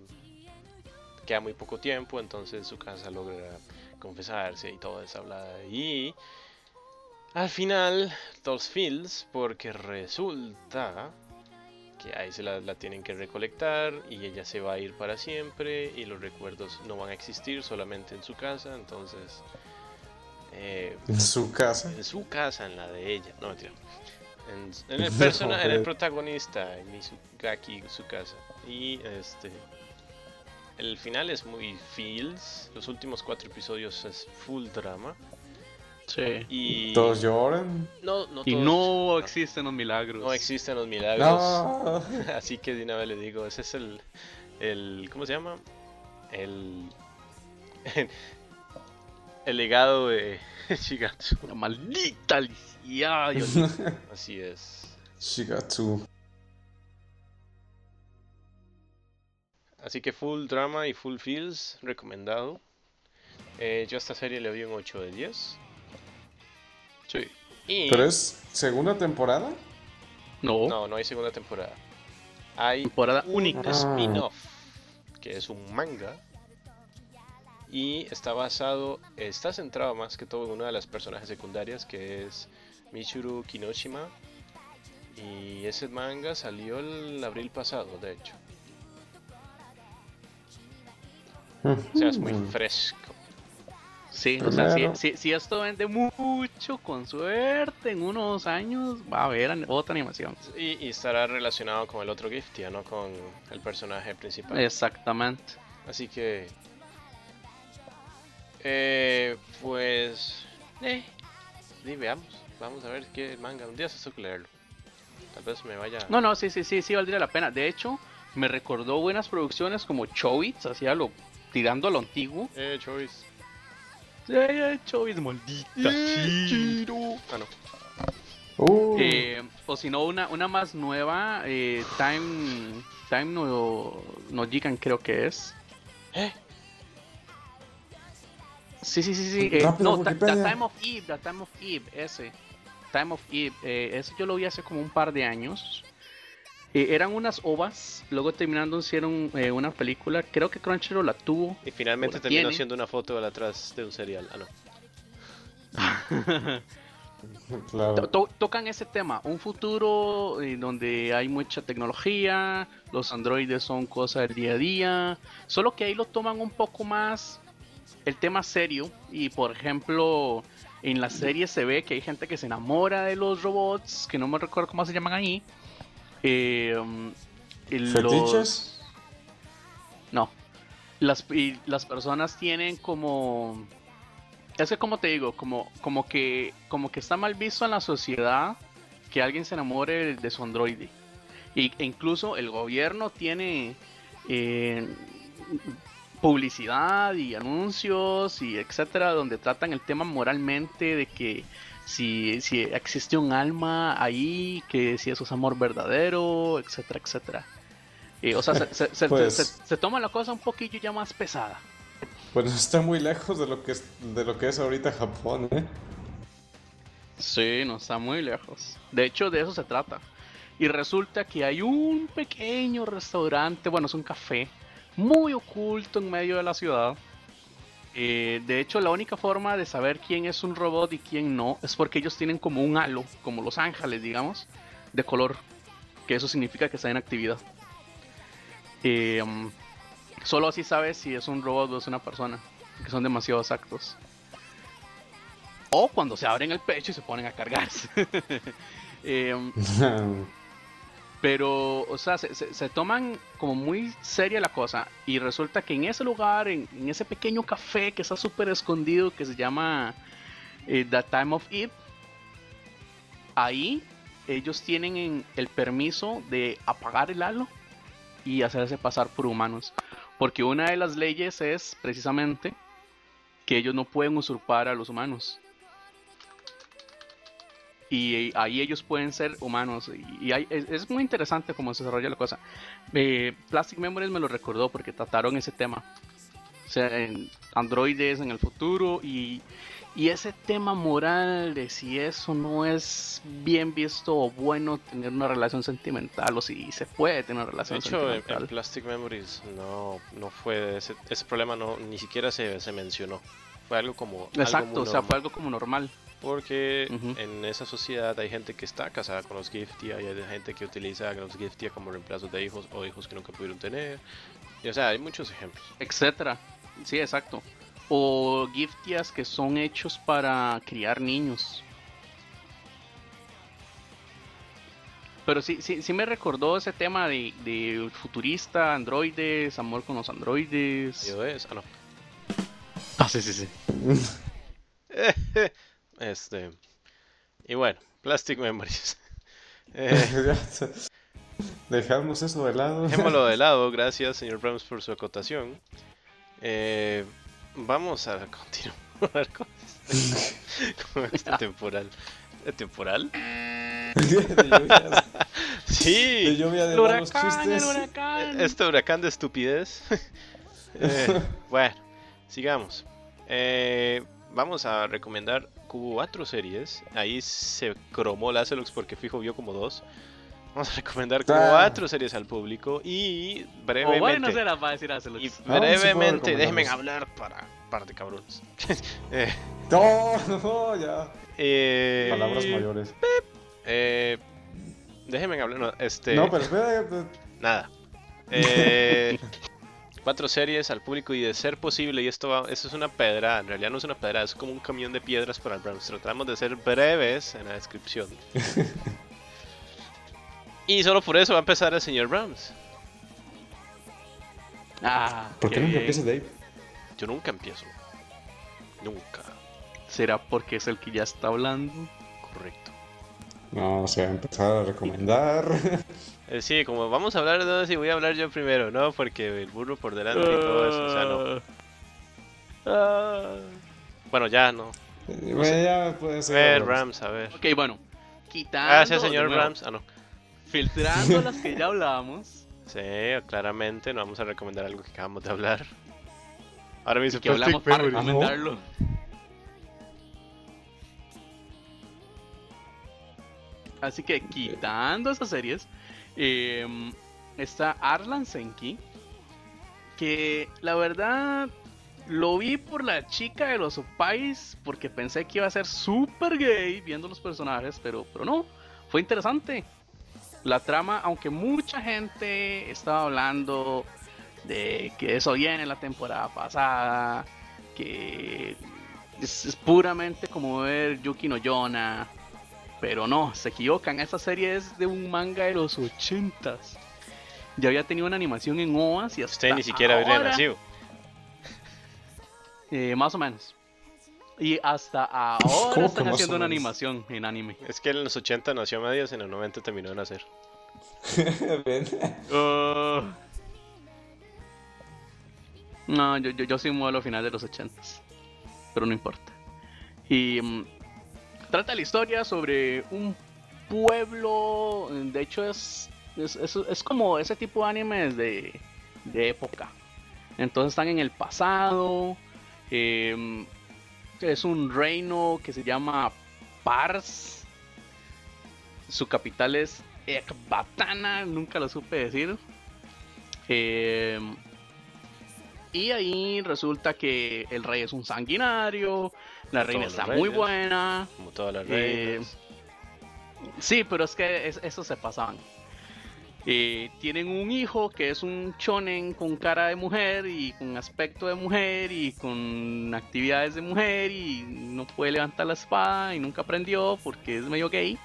queda muy poco tiempo, entonces su casa logra confesarse y toda esa hablada. Y al final, dos feels, porque resulta que ahí se la, la tienen que recolectar y ella se va a ir para siempre y los recuerdos no van a existir solamente en su casa, entonces... eh, En su casa. en su casa, en la de ella, no mentira. En, en el [LAUGHS] persona, en el protagonista, en Mizukaki, su casa. Y este. El final es muy feels. Los últimos cuatro episodios es full drama. Sí. Y. Todos lloran. No, no Y todos- no existen los milagros. no existen los milagros. No. [LAUGHS] Así que de una vez le digo, ese es el. el ¿Cómo se llama? El. [LAUGHS] el legado de [LAUGHS] Shigatsu. Una maldita lisiada. Dios Así es. Shigatsu. Así que full drama y full feels, recomendado. Eh, yo a esta serie le doy un 8 de 10. Sí. Y ¿Pero es segunda temporada? No. no, no hay segunda temporada. Hay Temporada única. Ah. spin-off, que es un manga. Y está basado, está centrado más que todo en una de las personajes secundarias, que es Michuru Kinoshima. Y ese manga salió el abril pasado, de hecho. O sea, es muy fresco. Sí, o sea, si, si, si esto vende mucho, con suerte, en unos años va a haber otra animación. Y, y estará relacionado con el otro Giftia, no con el personaje principal. Exactamente. Así que. Eh, pues. Eh, sí, veamos. Vamos a ver qué manga. Un día se toca leerlo. Tal vez me vaya. No, no, sí, sí, sí, sí, valdría la pena. De hecho, me recordó buenas producciones como Chobits, hacía lo tirando a lo antiguo. Eh, Choice. Eh, Chobits, maldita. sí. Ah, no. Uh, Eh, o si no, una, una más nueva, eh, Time, Time no, no Jikan creo que es. Eh, Sí, sí, sí, sí. eh, no. The Time of Eve, The Time of Eve, ese. Time of Eve, eh, ese yo lo vi hace como un par de años. Eh, eran unas ovas, luego terminando hicieron eh, una película, creo que Crunchyroll la tuvo. y finalmente terminó tiene. haciendo una foto al atrás de un cereal. Ah, no. [LAUGHS] To- claro. to- tocan ese tema, un futuro eh, donde hay mucha tecnología, los androides son cosas del día a día, solo que ahí lo toman un poco más el tema serio y por ejemplo en la serie se ve que hay gente que se enamora de los robots, que no me recuerdo cómo se llaman ahí. Eh, um, y los- ¿Fetiches? no. Las, y las personas tienen como. Es que como te digo, como, como que como que está mal visto en la sociedad que alguien se enamore de su androide. Y, e incluso el gobierno tiene eh, publicidad y anuncios y etcétera, donde tratan el tema moralmente de que si, si existe un alma ahí, que si eso es amor verdadero, etcétera, etcétera. Eh, o sea, se, se- se- Pues- se- toma la cosa un poquillo ya más pesada. Pues está muy lejos de lo que es, de lo que es ahorita Japón, ¿eh? Sí, no está muy lejos. De hecho, de eso se trata. Y resulta que hay un pequeño restaurante, bueno, es un café, muy oculto en medio de la ciudad. Eh, de hecho, la única forma de saber quién es un robot y quién no es porque ellos tienen como un halo, como los ángeles, digamos, de color. Que eso significa que está en actividad. Eh, solo así sabes si es un robot o es una persona, que son demasiado exactos. O cuando se abren el pecho y se ponen a cargarse. [LAUGHS] Em, [LAUGHS] pero, o sea, se, toman como muy seria la cosa. Y resulta que en ese lugar, en, ese pequeño café que está súper escondido, que se llama eh, The Time of Eve, ahí ellos tienen el permiso de apagar el halo y hacerse pasar por humanos. Porque una de las leyes es precisamente que ellos no pueden usurpar a los humanos. Y ahí ellos pueden ser humanos. Y es, muy interesante cómo se desarrolla la cosa. Eh, Plastic Memories me lo recordó porque trataron ese tema. O sea, en androides en el futuro y y ese tema moral de si eso no es bien visto o bueno tener una relación sentimental o si se puede tener una relación sentimental. De hecho, en, Plastic Memories no, no fue ese, ese problema, no ni siquiera se, se mencionó. Fue algo como. Exacto, o sea, fue algo como normal. Porque en esa sociedad hay gente que está casada con los Gifty, hay gente que utiliza a los Gifty como reemplazo de hijos o hijos que nunca pudieron tener. Y, o sea, hay muchos ejemplos. Etcétera. Sí, exacto o giftias que son hechos para criar niños. Pero sí, sí, sí me recordó ese tema de, futurista, androides, amor con los androides. es? Ah, no. Ah, sí, sí, sí. [LAUGHS] este. Y bueno, Plastic Memories. [LAUGHS] Eh, dejamos eso de lado. Dejémoslo de [LAUGHS] lado, gracias, señor Brahms, por su acotación. Eh, Vamos a continuar [LAUGHS] con este, este temporal. ¿Temporal? sí. De lluvia de huracán. Este huracán de estupidez. Eh, bueno, sigamos. Eh, vamos a recomendar cuatro series. Ahí se cromó Lazelux porque fijo vio como dos. Vamos a recomendar cuatro series al público y brevemente. O bueno, será para decir Y brevemente, déjenme hablar para par de cabrones. [LAUGHS] eh, no, no, ya. Eh, Palabras mayores. Eh, déjenme hablar. No, este, no pero espera. Nada. [LAUGHS] Eh, cuatro series al público y de ser posible, y esto, va, esto es una pedra, en realidad no es una pedra, es como un camión de piedras para el Browns. Tratamos de ser breves en la descripción. [LAUGHS] Y solo por eso va a empezar el señor Brahms. Ah, ¿Por qué, nunca empieza Dave? Yo nunca empiezo. Nunca. ¿Será porque es el que ya está hablando? Correcto. No, o sea, empezar a recomendar. [LAUGHS] Eh, sí, como vamos a hablar de si voy a hablar yo primero, ¿no? Porque el burro por delante y todo eso, o sea, no. Ah. Bueno, ya no. Eh, bueno, ya puede ser. A ver, Rams, a ver. Ok, bueno. Quitando. Gracias, señor Rams. Ah, no filtrando [LAUGHS] las que ya hablábamos. Sí, claramente, no vamos a recomendar algo que acabamos de hablar. Ahora mismo que hablamos para recomendarlo. Así que quitando esas series, em, está Arlan Senki, que la verdad lo vi por la chica de los opais, porque pensé que iba a ser súper gay viendo los personajes, pero, pero no, fue interesante. La trama, aunque mucha gente estaba hablando de que eso viene la temporada pasada, que es, puramente como ver Yuki no Yona, pero no, se equivocan, esa serie es de un manga de los ochentas. Ya había tenido una animación en OAS y hasta Usted ni siquiera había nacido. Eh, más o menos. Y hasta ahora están haciendo una animación en anime. Es que en los 80 nació a medias y en los 90 terminó de nacer. [LAUGHS] Uh. no, yo, yo, yo soy un modelo final de los 80 Pero no importa. Y mm, trata la historia sobre un pueblo. De hecho, es, es, es, como ese tipo de animes de, de época. Entonces están en el pasado. Eh, es un reino que se llama Pars. Su capital es Ekbatana, nunca lo supe decir. Eh, y ahí resulta que el rey es un sanguinario, la reina está muy buena. Como todas las eh, Sí, pero es que eso se pasaban. Eh, tienen un hijo que es un chonen con cara de mujer y con aspecto de mujer y con actividades de mujer y no puede levantar la espada y nunca aprendió porque es medio gay.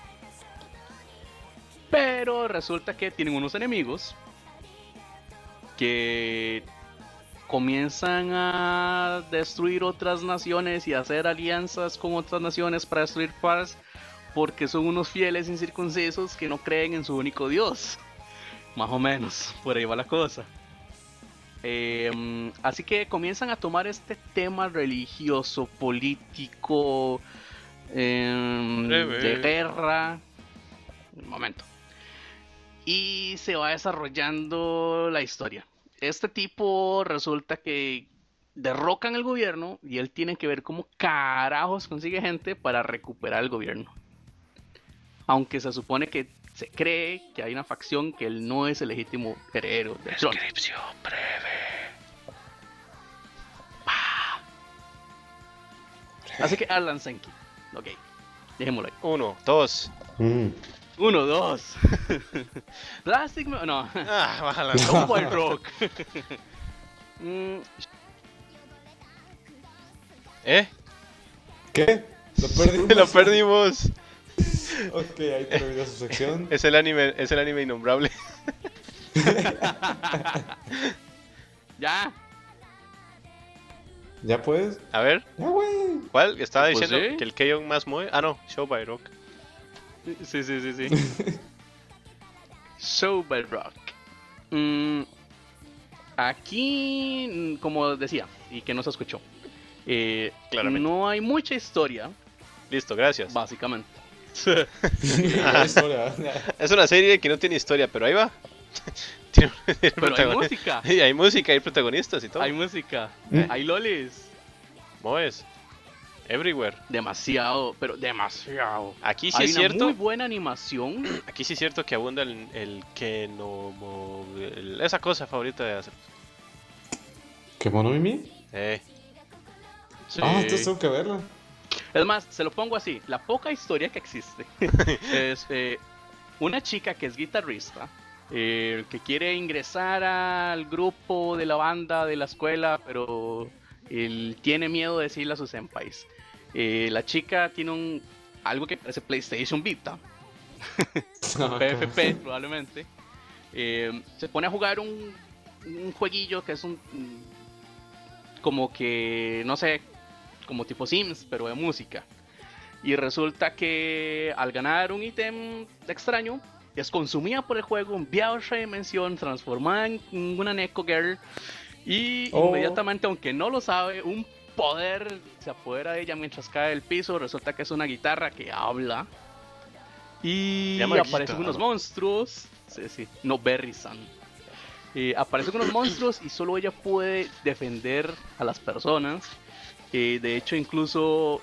Pero resulta que tienen unos enemigos que comienzan a destruir otras naciones y hacer alianzas con otras naciones para destruir Fars porque son unos fieles incircuncisos que no creen en su único Dios. Más o menos, por ahí va la cosa. Em, así que comienzan a tomar este tema religioso, político, em, de guerra. Un momento. Y se va desarrollando la historia. Este tipo resulta que derrocan el gobierno y él tiene que ver cómo carajos consigue gente para recuperar el gobierno. Aunque se supone que se cree que hay una facción que él no es el legítimo heredero de Descripción breve. Ah. Así que Alan Senki. Ok, dejémoslo ahí. Uno, dos. Mm. Uno, dos. [LAUGHS] Plastic Man- No. Ah, bájala. [LAUGHS] Cowboy Rock. [LAUGHS] Mm, ¿Eh? ¿Qué? Lo perdimos. Lo perdimos. Ok, ahí terminó su sección. Es el anime, es el anime innombrable. ya. ¿Ya puedes? A ver, Ya, güey. ¿cuál? Estaba Pues diciendo sí. que el Keyon más mueve. Ah, no, Show by Rock. Sí, sí, sí, sí. [LAUGHS] Show by Rock. Mm, aquí, mm, como decía, y que no se escuchó, eh, Claramente. no hay mucha historia, Listo, gracias. básicamente. [LAUGHS] Es una serie que no tiene historia, pero ahí va. [LAUGHS] tiene, tiene Pero hay música, Y hay música, hay protagonistas y todo. hay música, Mm. hay lolis. Moes. Everywhere. Demasiado, pero demasiado. Aquí sí hay es una cierto. muy buena animación. [CLEARS THROAT] Aquí sí es cierto que abunda el, el que no. el- esa cosa favorita de hacer. ¿Qué mono Mimi? Eh, Sí. Ah, entonces tengo que verla. Es más, se lo pongo así, la poca historia que existe [LAUGHS] es eh, una chica que es guitarrista, eh, que quiere ingresar al grupo de la banda de la escuela, pero él tiene miedo de decirle a sus senpais. Eh, la chica tiene un algo que parece PlayStation Vita, [LAUGHS] PFP probablemente. Eh, se pone a jugar un, un jueguillo que es un mm, como que no sé como tipo Sims pero de música y resulta que al ganar un ítem extraño es consumida por el juego enviada a otra dimensión transformada en una Neko Girl y Oh. inmediatamente aunque no lo sabe un poder se apodera de ella mientras cae del piso resulta que es una guitarra que habla y aparecen unos monstruos. Sí, sí. No, Berry-san. Eh, aparecen unos monstruos y solo ella puede defender a las personas. Eh, de hecho, incluso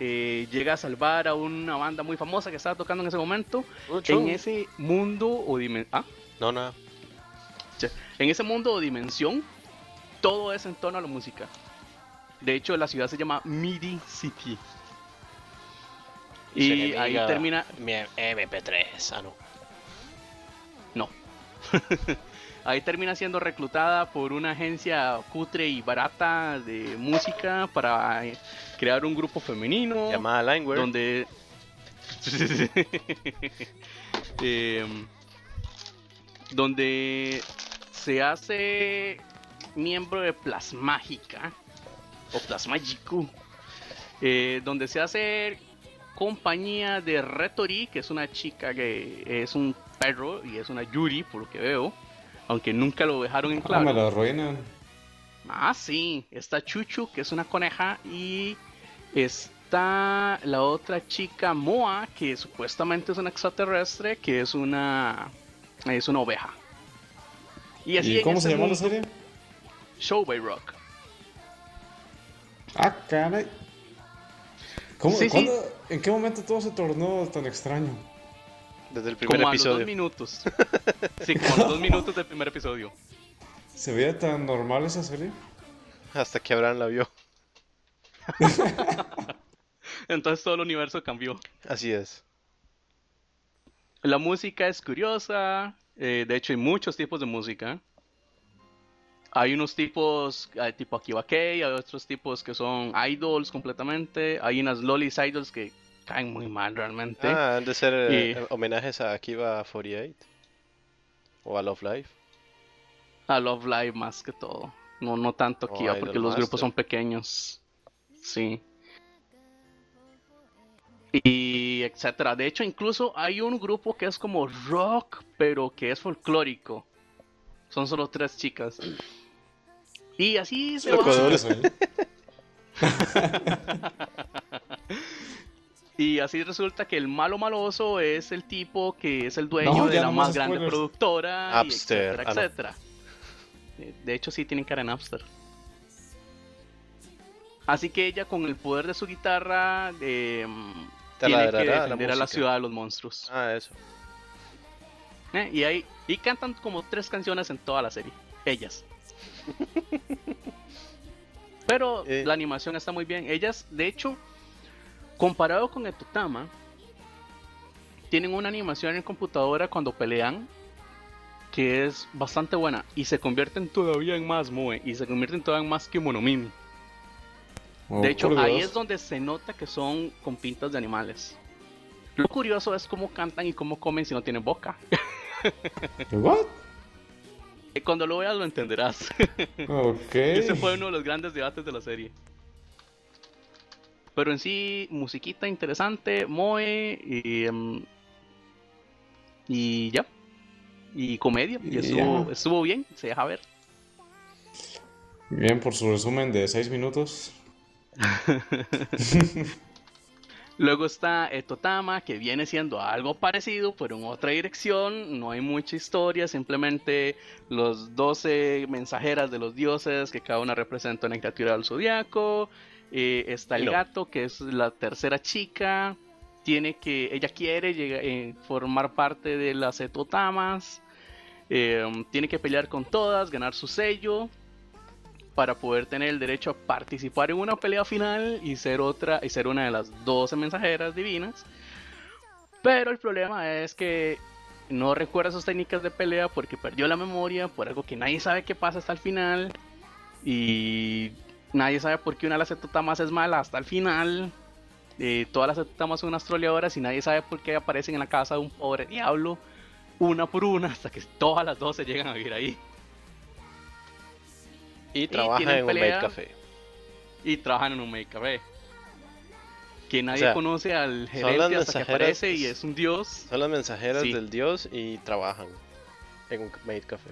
eh, llega a salvar a una banda muy famosa que estaba tocando en ese momento. En ese mundo o dimensión. Ah, No, nada. en ese mundo o dimensión, todo es en torno a la música. De hecho, la ciudad se llama Midi City. Y ahí termina. Mi MP3. Ah, no. No. [LAUGHS] Ahí termina siendo reclutada por una agencia cutre y barata de música para eh, crear un grupo femenino. Llamada Lineware. donde. [LAUGHS] Em, donde se hace miembro de Plasmágica o Plasmágico. eh, donde se hace compañía de Retori, que es una chica que es un perro y es una Yuri, por lo que veo. Aunque nunca lo dejaron en Ah, claro. me la arruinan. Ah, sí. Está Chuchu, que es una coneja. Y está la otra chica Moa, que supuestamente es una extraterrestre, que es una. es una oveja. Y así ¿Y en cómo se llama la serie? Show by Rock. Ah, caray. ¿Cómo, Sí, sí. cuándo- ¿En qué momento todo se tornó tan extraño? Desde el primer Como a los dos episodio. minutos. Sí, como a los dos minutos del primer episodio. ¿Se veía tan normal esa serie? Hasta que Abraham la vio. Entonces todo el universo cambió. Así es. La música es curiosa, Eh, de hecho, hay muchos tipos de música. Hay unos tipos, tipo Akiba Kei, hay otros tipos que son idols completamente. Hay unas lolis idols que caen muy mal realmente. Ah, han de ser eh, Y- homenajes a Akiva 48 o a Love Life. A Love Live más que todo. No, no tanto O Akiba, Idol porque los grupos son pequeños. Sí. Y etcétera. De hecho, incluso hay un grupo que es como rock, pero que es folclórico. Son solo tres chicas. Y así se va. ¿eh? [LAUGHS] Y así resulta que el malo maloso es el tipo que es el dueño No, de la no más más grande spoilers. productora. y Napster. etcétera, Ah, etcétera. Eh, De hecho, sí tienen cara en Napster. Así que ella, con el poder de su guitarra, eh, tiene que Taladrará la defender a la ciudad de los monstruos. Ah, eso. Eh, Y ahí y cantan como tres canciones en toda la serie. Ellas. [LAUGHS] Pero Eh. la animación está muy bien. Ellas, de hecho, comparado con Etotama, tienen una animación en computadora cuando pelean que es bastante buena y se convierten todavía en más Moe y se convierten todavía en más Kimonomimi. Oh, De hecho, ahí es donde se nota que son con pintas de animales. Lo curioso es cómo cantan y cómo comen si no tienen boca. ¿What? Cuando lo veas lo entenderás. [LAUGHS] Ok. Ese fue uno de los grandes debates de la serie. Pero en sí, musiquita interesante, Moe y, em, y ya. Y comedia. Y Y estuvo bien, se deja ver. Bien, por su resumen de 6 minutos. [LAUGHS] Luego está Etotama, que viene siendo algo parecido, pero en otra dirección. No hay mucha historia, simplemente los 12 mensajeras de los dioses, que cada una representa una criatura del zodiaco. Eh, está el No. gato, que es la tercera chica. Tiene que, ella quiere llega- eh, formar parte de las Etotamas. Eh, tiene que pelear con todas, ganar su sello para poder tener el derecho a participar en una pelea final y ser otra y ser una de las 12 mensajeras divinas. Pero el problema es que no recuerda sus técnicas de pelea porque perdió la memoria por algo que nadie sabe qué pasa hasta el final y nadie sabe por qué una de las etotamas es mala hasta el final. Eh, todas las etotamas son unas troleadoras y nadie sabe por qué aparecen en la casa de un pobre diablo una por una hasta que todas las 12 llegan a vivir ahí. Y trabaja en un maid café. y trabajan en un make café. Que nadie sea, conoce al gerente hasta que aparece y es un dios. Son las mensajeras Sí. del dios y trabajan en un maid café.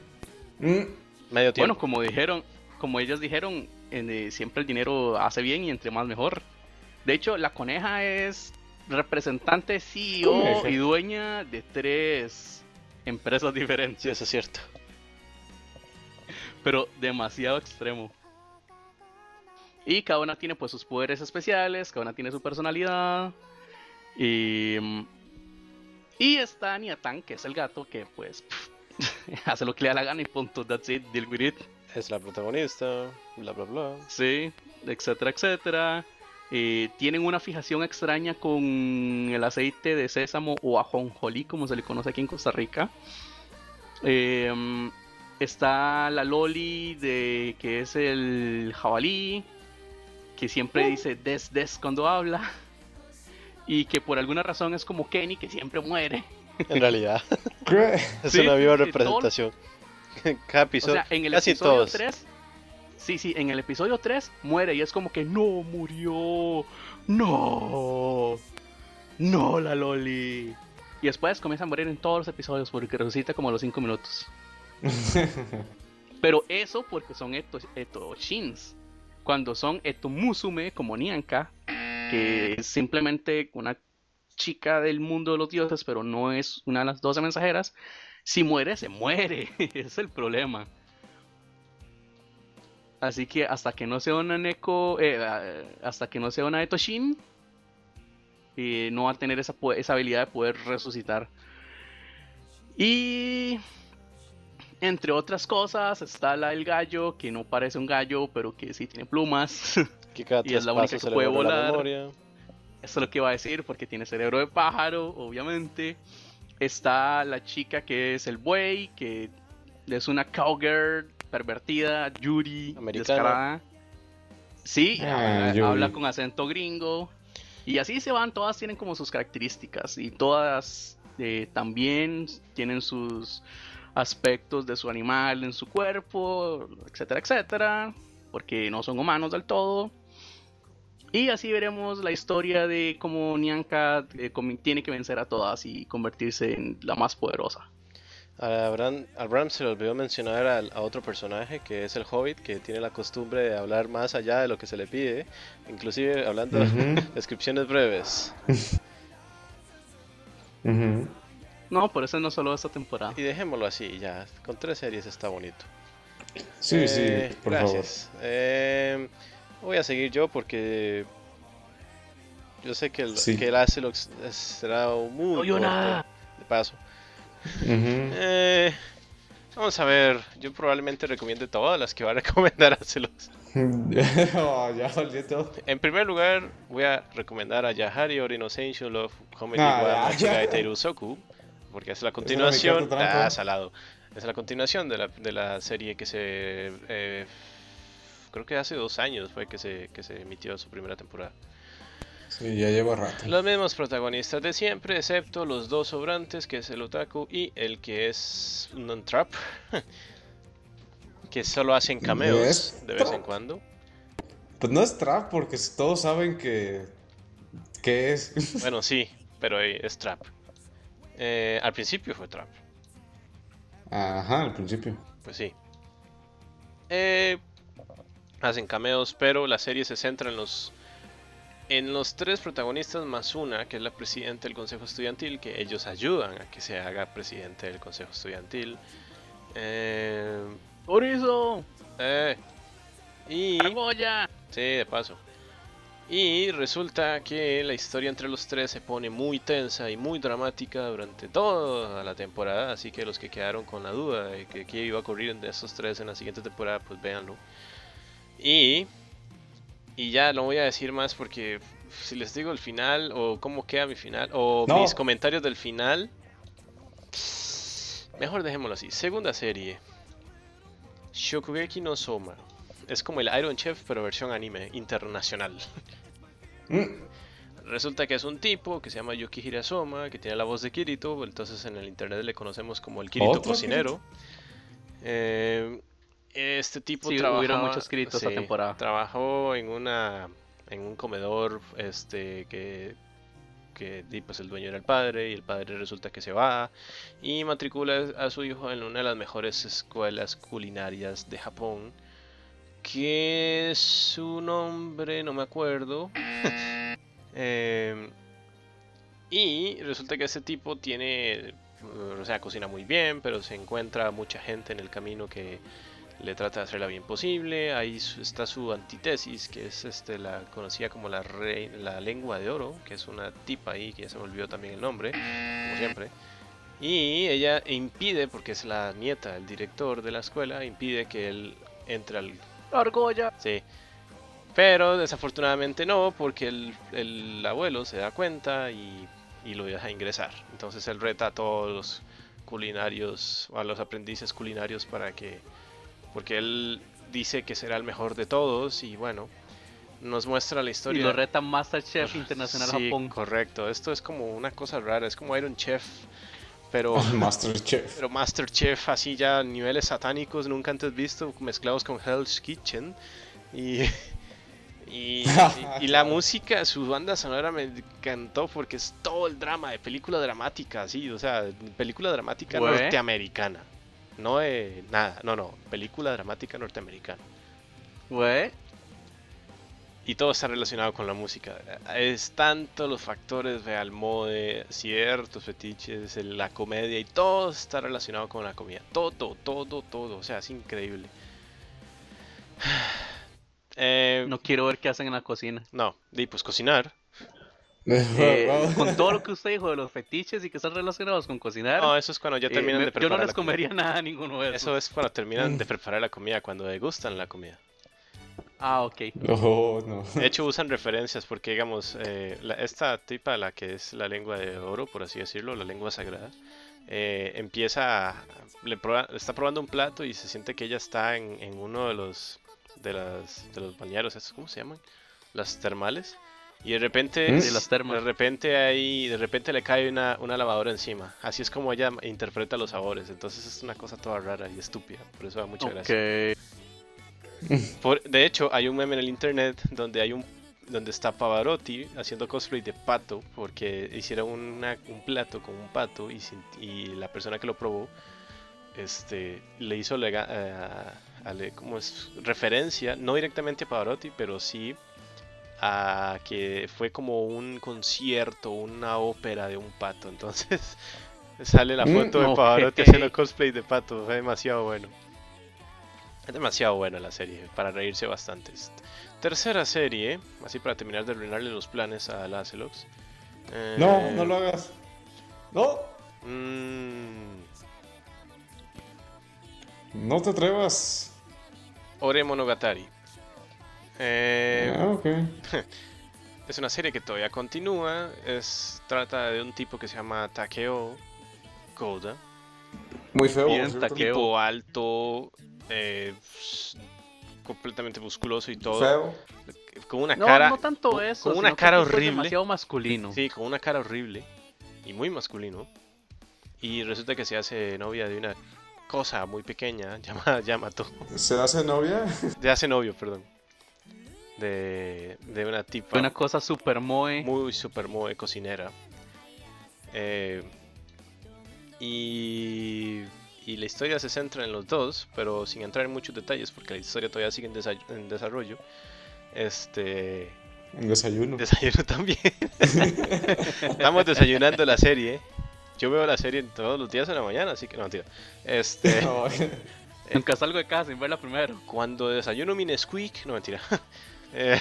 Mm, Medio tiempo. Bueno, como dijeron, como ellas dijeron, en, eh, siempre el dinero hace bien y entre más mejor. De hecho, la coneja es representante CEO y dueña de tres empresas diferentes, sí, eso es cierto. Pero demasiado extremo. Y cada una tiene pues sus poderes especiales, cada una tiene su personalidad. Y, y está Niatan, que es el gato, que pues [LAUGHS] hace lo que le da la gana y punto, that's it, deal with it. Es la protagonista, bla bla bla. Sí, etcétera, etcétera. Eh, tienen una fijación extraña con el aceite de sésamo o ajonjolí, como se le conoce aquí en Costa Rica. Eh, está la Loli de que es el jabalí, que siempre dice des des cuando habla. Y que por alguna razón es como Kenny, que siempre muere. En realidad, [LAUGHS] es Sí, una viva sí, [LAUGHS] todo- representación. Cada O episodio, sea, en el casi episodio todos. 3. Sí, sí, en el episodio 3 muere y es como que no murió. No. No, la Loli. Y después comienza a morir en todos los episodios porque resucita como a los 5 minutos. [LAUGHS] Pero eso porque son eto, etoshins. Cuando son etomusume como Nianka, que es simplemente una chica del mundo de los dioses, pero no es una de las 12 mensajeras. Si muere, se muere. [LAUGHS] es el problema. Así que hasta que no sea una Neko, eh, ah, hasta que no sea una Etoshin, eh, no va a tener esa, esa habilidad de poder resucitar. Y entre otras cosas está la del gallo, que no parece un gallo, pero que sí tiene plumas. [LAUGHS] Que cada Y es la única que puede volar. Eso es lo que iba a decir, porque tiene cerebro de pájaro, obviamente. Está la chica que es el buey, que es una cowgirl pervertida, Yuri, Americana. descarada. Sí, Ah, habla con acento gringo. Y así se van, todas tienen como sus características. Y todas eh, también tienen sus aspectos de su animal en su cuerpo, etcétera, etcétera. Porque no son humanos del todo. Y así veremos la historia de cómo Nyanka eh, tiene que vencer a todas y convertirse en la más poderosa. A Abraham, a Abraham se le olvidó mencionar a, otro personaje que es el Hobbit, que tiene la costumbre de hablar más allá de lo que se le pide, inclusive hablando Ujú. [LAUGHS] descripciones breves. [LAUGHS] Ujú. No, por eso no solo esta temporada. Y dejémoslo así, ya, con tres series está bonito. Sí, Eh, sí, por gracias. Eh, voy a seguir yo porque yo sé que el, Sí. que el será muy No, yo corto, nada. de paso. favor. Ujú. Eh, vamos a ver, yo probablemente recomiende todas las que va a recomendar [LAUGHS] Acelox. Oh, [LAUGHS] ya todo. En primer lugar, voy a recomendar a Yahari or Innocential of Comedy Ah, wa Machigai ya. Teirusoku, porque es la continuación. Ah, salado. Es la continuación de la, de la serie que se. eh, creo que hace dos años fue que se, que se emitió su primera temporada. Sí, ya lleva rato. Los mismos protagonistas de siempre, excepto los dos sobrantes, que es el Otaku y el que es un trap. [LAUGHS] que solo hacen cameos de vez en cuando. Pues no es trap porque todos saben que. que es? Bueno, sí, pero es trap. Eh, al principio fue trap, Ajá, al principio. pues sí. Eh, hacen cameos, pero la serie se centra en los en los tres protagonistas más una, que es la presidenta del consejo estudiantil, que ellos ayudan a que se haga presidente del consejo estudiantil. Eh, ¡Por eso! eh, y ¡Argolla! Sí, de paso. Y resulta que la historia entre los tres se pone muy tensa y muy dramática durante toda la temporada, así que los que quedaron con la duda de que qué iba a ocurrir entre estos tres en la siguiente temporada, pues véanlo. Y, y ya no voy a decir más porque si les digo el final o cómo queda mi final o No. mis comentarios del final, mejor dejémoslo así. Segunda serie. Shokugeki no Soma. Es como el Iron Chef, pero versión anime internacional. [LAUGHS] Mm, Resulta que es un tipo que se llama Yuki Hirasoma, que tiene la voz de Kirito, entonces en el internet le conocemos como el Kirito ¿Otro cocinero. Eh, este tipo Sí, trabajaba- hubieron muchos Kiritos esta sí, temporada. Trabajó en una en un comedor este que que di, pues el dueño era el padre y el padre resulta que se va y matricula a su hijo en una de las mejores escuelas culinarias de Japón que su nombre no me acuerdo [LAUGHS] Em, y resulta que este tipo tiene uh, o sea cocina muy bien pero se encuentra mucha gente en el camino que le trata de hacer la bien posible. Ahí está su antítesis, que es este, la conocida como la, rei- la lengua de oro, que es una tipa ahí, que ya se me olvidó también el nombre, como siempre. Y ella impide, porque es la nieta del director de la escuela, impide que él entre al... ¡Argolla! Sí. Pero desafortunadamente no, porque el, el abuelo se da cuenta y, y lo deja ingresar. Entonces él reta a todos los culinarios, a los aprendices culinarios para que porque él dice que será el mejor de todos y bueno, nos muestra la Y historia. lo reta Masterchef Internacional Sí, Japón. correcto. Esto es como una cosa rara, es como Iron Chef, pero [LAUGHS] Master Chef. pero Master Chef así ya niveles satánicos nunca antes visto mezclados con Hell's Kitchen y y, [LAUGHS] y- y la [LAUGHS] música, su banda sonora me encantó porque es todo el drama de película dramática, así, o sea, película dramática norteamericana. No de nada, no, no, película dramática norteamericana. Güey. Y todo está relacionado con la música. Es tanto los factores, vea, el mode, ciertos fetiches, la comedia y todo está relacionado con la comida. Todo, todo, todo. O sea, es increíble. [SIGHS] Eh, no, No quiero ver qué hacen en la cocina. di pues cocinar. [LAUGHS] Eh, con todo lo que usted dijo de los fetiches y que están relacionados con cocinar, No, eso es cuando ya eh, terminan de yo preparar. no la les comida. comería nada a ninguno de esos. Eso es cuando terminan de [LAUGHS] preparar la comida, cuando degustan la comida. Ah, ok. No, no. De hecho, usan referencias porque, digamos, eh, la- esta tipa, la que es la lengua de oro, por así decirlo, la lengua sagrada, eh, empieza, a- le prueba- está probando un plato y se siente que ella está en, en uno de los, de, las, de los ¿estos ¿cómo se llaman? Las termales. Y de repente, ¿Mm? Sí, las termas. de repente ahí, de repente le cae una, una lavadora encima. Así es como ella interpreta los sabores. Entonces es una cosa toda rara y estúpida. Por eso da mucha gracia. Por- de hecho, hay un meme en el internet donde hay un donde está Pavarotti haciendo cosplay de pato porque hicieron una- un plato con un pato y, sin- y la persona que lo probó este le hizo lega- eh, a- ¿cómo es? referencia no directamente a Pavarotti pero sí a que fue como un concierto una ópera de un pato entonces [LAUGHS] sale la Mm, foto de. Pavarotti haciendo cosplay de pato fue demasiado bueno es demasiado buena la serie, para reírse bastante. Tercera serie, así para terminar de arruinarle los planes a Lancelox. Eh, No, no lo hagas. No, mm, no te atrevas. Ore Monogatari. Eh, Ah, ok. [LAUGHS] Es una serie que todavía continúa. Es, trata de un tipo que se llama Takeo Koda. Muy feo. Bien. Takeo. Tipo alto, eh, completamente musculoso y todo. Feo. Con una No, cara. no tanto con- eso. Con una cara horrible. demasiado masculino. Sí, con una cara horrible y muy masculino. Y resulta que se hace novia de una cosa muy pequeña [LAUGHS] llamada Yamato. ¿Se hace novia? Se hace novio, perdón. De, de una tipa Una cosa super moe. muy super muy cocinera. Eh, y, y la historia se centra en los dos, pero sin entrar en muchos detalles porque la historia todavía sigue en, desa- en desarrollo. Este. Un desayuno. Desayuno [LAUGHS] también. Estamos desayunando la serie. Yo veo la serie todos los días en la mañana, así que no, mentira. Este, [LAUGHS] No, Nunca salgo de casa sin verla primero. cuando desayuno mi Nesquik, no mentira. [LAUGHS] Eh,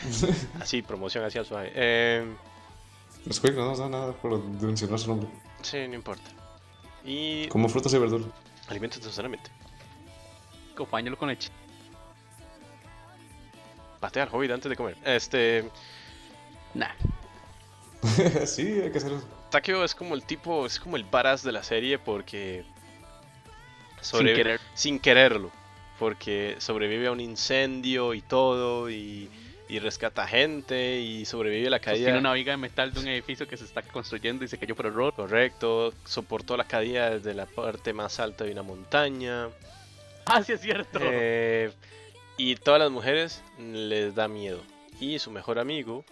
así, promoción hacia suave. Eh, Nesquik no nos da nada por mencionar su nombre. sí, no importa. Y Como frutas y verduras. Alimentos solamente. Acompáñalo con leche. Patea al hobbit antes de comer. Este, Nah. [LAUGHS] sí, hay que hacer eso. Takeo es como el tipo, es como el varas de la serie porque Sin querer. sin quererlo, porque sobrevive a un incendio y todo y, y rescata gente y sobrevive a la caída. Tiene una viga de metal de un edificio que se está construyendo y se cayó por error. Correcto, soportó la caída desde la parte más alta de una montaña. Ah, sí es cierto. Eh, y todas las mujeres les da miedo. Y su mejor amigo,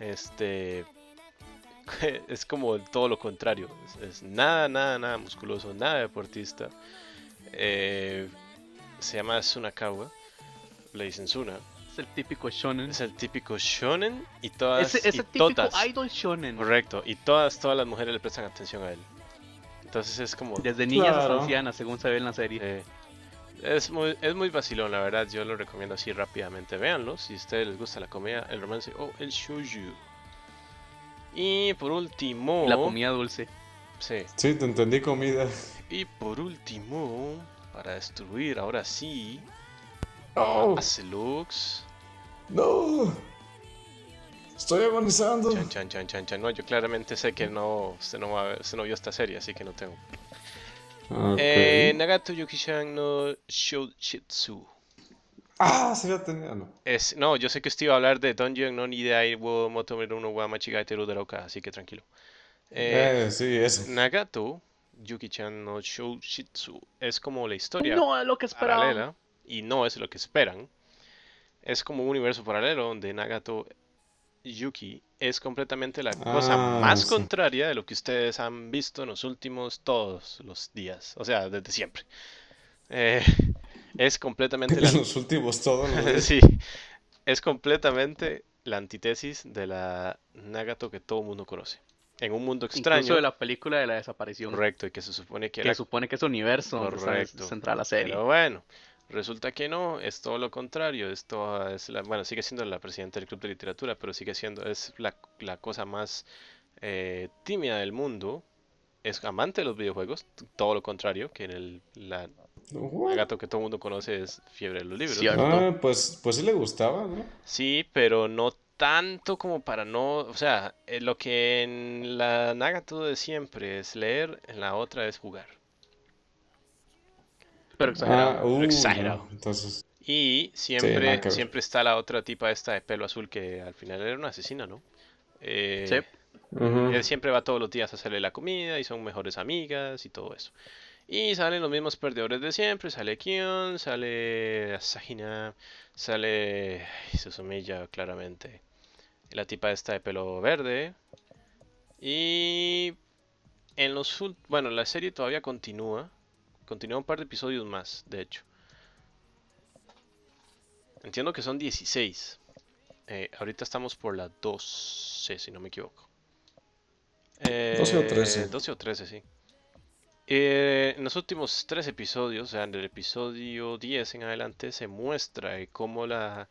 este, [LAUGHS] es como todo lo contrario. Es, es nada, nada, nada musculoso, nada deportista. Eh, se llama Sunakawa. Le dicen Suna. Es el típico shonen. Es el típico shonen y todas Ese, ese y típico todas. idol shonen. Correcto, y todas, todas las mujeres le prestan atención a él. Entonces es como Desde niñas Claro. hasta ancianas, según se ve en la serie. eh, es muy, es muy vacilón, la verdad. Yo lo recomiendo así rápidamente. Véanlo. Si a ustedes les gusta la comedia, el romance o el shouju. Y por último. La comida dulce. Sí. Sí, te entendí comida. Y por último, para destruir ahora sí. ¡Oh! A Celux. ¡No! Estoy agonizando. Chan, chan, chan, chan, chan. No, yo claramente sé que no, usted no, va a ver- usted no vio esta serie, así que no tengo. Ok. Eh, Nagato Yukishan no Shoushitsu. Ah, sí la tenía. No. Es, no, yo sé que usted iba a hablar de Dungeon no Nidai wo Motomeru no wa Machigaiteru Daroka, así que tranquilo. Eh, Eh, sí, eso. Nagato Yuki-chan no Shoushitsu es como la historia No es lo que esperaba. paralela y no es lo que esperan. Es como un universo paralelo donde Nagato Yuki es completamente la cosa Ah, más sí. contraria de lo que ustedes han visto en los últimos todos los días, o sea, desde siempre. Eh, [LAUGHS] es completamente la En [LAUGHS] los últimos todos los días. [LAUGHS] sí, es completamente la antítesis de la Nagato que todo mundo conoce. En un mundo extraño, Incluso de la película de la desaparición. correcto, y que se supone que Que era supone que es universo donde está Correcto. centrada la serie. Pero bueno, resulta que no, es todo lo contrario. Esto es la, bueno, sigue siendo la presidenta del club de literatura, pero sigue siendo, es la, la cosa más eh, tímida del mundo. es amante de los videojuegos, todo lo contrario que en el la Nagato que todo el mundo conoce es Fiebre de los Libros. Ah, pues, pues sí le gustaba, ¿no? Sí, pero no tanto como para no, o sea, eh, lo que en la Nagato de siempre es leer, en la otra es jugar. Pero exagerado. Ah, uh, exagerado. no, Entonces, Y siempre, siempre está la otra tipa esta de pelo azul que al final era una asesina, ¿no? Eh, Sí. Él siempre va todos los días a hacerle la comida y son mejores amigas y todo eso. Y salen los mismos perdedores de siempre, sale Kion, sale Asahina, sale ay, Suzumiya claramente. La tipa esta de pelo verde. Y en los bueno, la serie todavía continúa. Continúa un par de episodios más, de hecho. Entiendo que son 16. Eh, ahorita estamos por la 12, si no me equivoco. 12 o 13. Eh, 12 o 13, sí. Eh, en los últimos tres episodios, o sea, en el episodio 10 en adelante, se muestra eh, cómo la,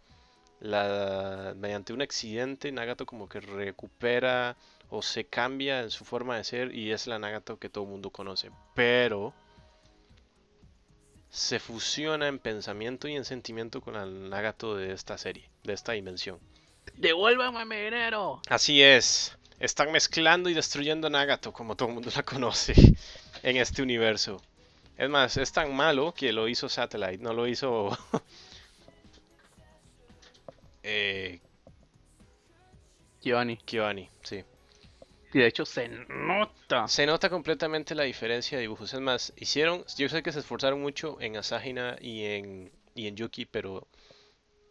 la, mediante un accidente, Nagato como que recupera o se cambia en su forma de ser y es la Nagato que todo el mundo conoce. Pero se fusiona en pensamiento y en sentimiento con la Nagato de esta serie, de esta dimensión. ¡Devuélvame mi dinero! Así es. Están mezclando y destruyendo a Nagato como todo el mundo la conoce [LAUGHS] en este universo. Es más, es tan malo que lo hizo Satellite, no lo hizo [LAUGHS] eh, Giovanni. Kyoani, sí. Y de hecho se nota. Se nota completamente la diferencia de dibujos. Es más, hicieron, yo sé que se esforzaron mucho en Asahina y en, y en Yuki, pero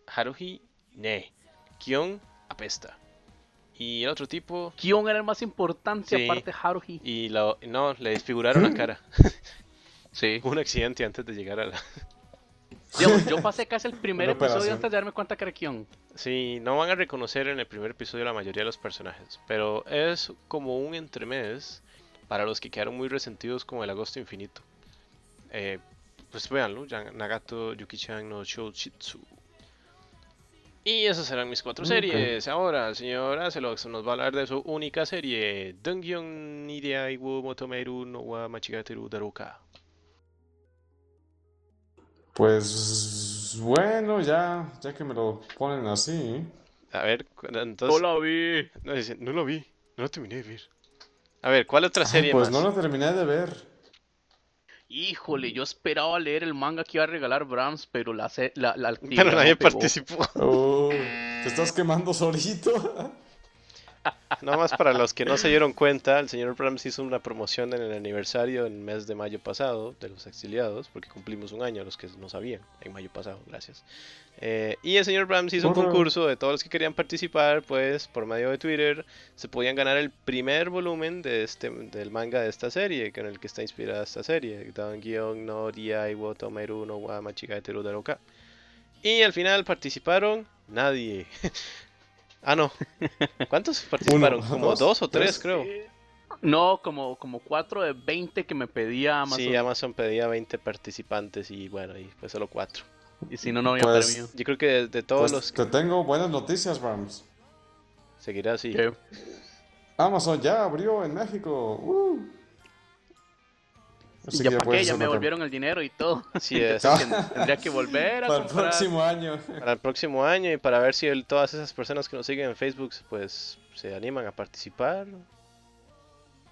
Haruhi, ne. Kion, apesta. Y el otro tipo, Kion era el más importante, Sí. aparte Haruhi. y la, no, le desfiguraron la [LAUGHS] cara. [LAUGHS] Sí. Hubo un accidente antes de llegar a la... Digamos, [LAUGHS] yo pasé casi el primer Una episodio operación. antes de darme cuenta que era Kion. Sí, no van a reconocer en el primer episodio la mayoría de los personajes, pero es como un entremés para los que quedaron muy resentidos con el agosto infinito. Eh, pues véanlo, Nagato Yuki-chan no Shouchitsu. Y esas serán mis cuatro series. Ahora, el señor Acelox nos va a hablar de su única serie, Dungyon Nidia wo Motomeru no wa Machigateru Daruka. Pues bueno, ya, ya que me lo ponen así. A ver, entonces... la vi. No, dice, no lo vi, no lo terminé de ver. A ver, ¿cuál otra Ay, serie pues más? no lo terminé de ver. Híjole, yo esperaba leer el manga que iba a regalar Brahms, pero la, se- la, la actividad Pero no nadie pegó. participó. Oh, te estás quemando solito. Nada más para los que no se dieron cuenta, el señor Brahms hizo una promoción en el aniversario en el mes de mayo pasado de los exiliados, porque cumplimos un año, los que no sabían, en mayo pasado, gracias. Eh, y el señor Brahms hizo un concurso de todos los que querían participar, pues por medio de Twitter se podían ganar el primer volumen de este del manga de esta serie, con el que está inspirada esta serie, no wo Tomeru no wa Machigateru Daruka. Y al final participaron nadie. [LAUGHS] ah, no. [LAUGHS] ¿Cuántos participaron? Como dos, dos o tres, tres. creo. No, como, como 4 de 20 que me pedía Amazon. Sí, Amazon pedía 20 participantes y bueno, y pues solo 4. Y si no, no había Pues- premio. Yo creo que de, de todos Pues los te tengo buenas noticias, Rams. seguirá así. ¿Qué? Amazon ya abrió en México. Uh. Así ya que para qué, ya me volvieron el dinero y todo. [LAUGHS] Así es. [LAUGHS] Tendría que volver a Para el próximo año. Para el próximo año y para ver si el- todas esas personas que nos siguen en Facebook pues se animan a participar.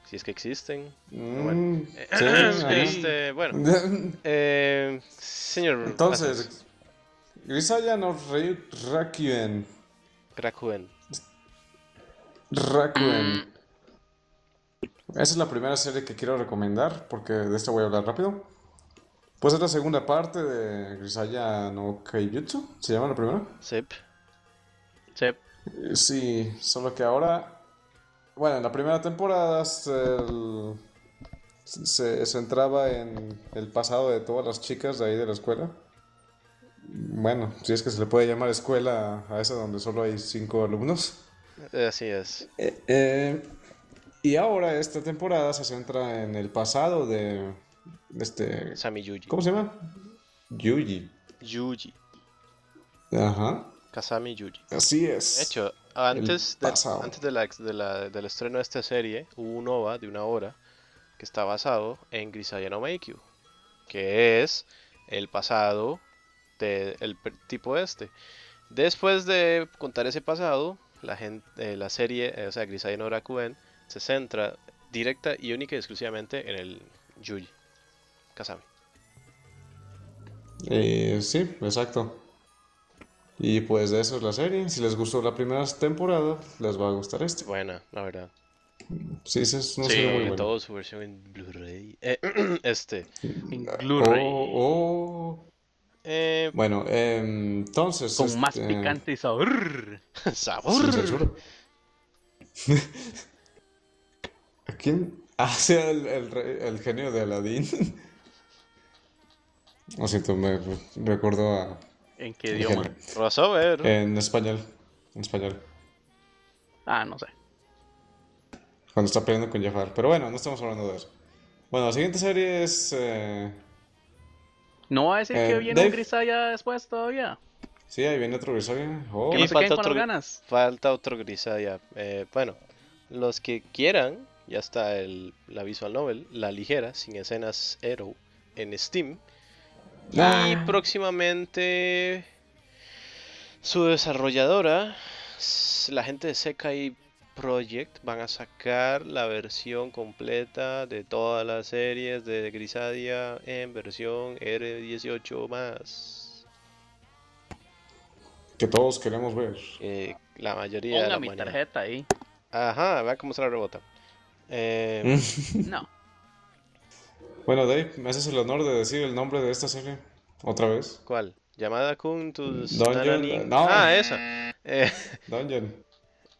Si es que existen. Mm, Eh, sí, [CLEARS THROAT] este, bueno, [LAUGHS] eh, señor Entonces, Grisaya no Rakuen. Rakuen. Rakuen. Esa es la primera serie que quiero recomendar, porque de esta voy a hablar rápido. Pues es la segunda parte de Grisaya no Kaijutsu, ¿se llama la primera? Sep. Sí. Eh, Sí, solo que ahora, bueno, en la primera temporada se, se centraba en el pasado de todas las chicas de ahí de la escuela. Bueno, si es que se le puede llamar escuela a esa donde solo hay cinco alumnos. Así es. Eh, eh, y ahora esta temporada se centra en el pasado de, de este... Sami Yuji. ¿Cómo se llama? Yuji. Yuji. Ajá. Kasami Yuji. Así es. De hecho, antes, de, antes de la, de la- del estreno de esta serie, hubo un OVA de una hora que está basado en Grisaya no Meikyu, que es el pasado del tipo este. Después de contar ese pasado, la, gente, eh, la serie, eh, o sea, Grisaya no Rakuen, se centra directa y única y exclusivamente en el Yuji Kasami. Eh, sí, exacto. Y pues de eso es la serie. Si les gustó la primera temporada, les va a gustar este. Buena, la verdad. Sí, sí, es una Sí, serie muy buena. todo su versión en Blu-ray. Eh, [CLEARS THROAT] este. En Blu-ray. Oh, oh. Eh, Bueno, em, entonces. Con más este, picante y sabor. [LAUGHS] sabor. sin censura. ¿A quién? Ah, sí, el, el, el genio de Aladdin. [LAUGHS] Lo siento, me recuerdo a. ¿En qué idioma? En español. En español. Ah, no sé. Cuando está peleando con Jafar. Pero bueno, no estamos hablando de eso. Bueno, la siguiente serie es. eh, ¿No va a decir Eh, que viene Dave. un Grisaya después todavía? Sí, ahí viene otro episodio. Oh, Que Y no se falta queden con otro- las ganas. Falta otro Grisaya. Eh, bueno, los que quieran, ya está el, la visual novel, la ligera, sin escenas Arrow, en Steam. Y Ah. próximamente su desarrolladora, la gente de Sekai Project, van a sacar la versión completa de todas las series de Grisadia en versión R18 más. Que todos queremos ver. Eh, la mayoría de Ponga la mi tarjeta ahí. Ajá, vea cómo se la rebota. Eh, No. [LAUGHS] bueno, Dave, ¿me haces el honor de decir el nombre de esta serie? ¿Otra vez? ¿Cuál? Llamada Kun tus Dungeon- no. Ah, esa. Eh, [LAUGHS] Dungeon.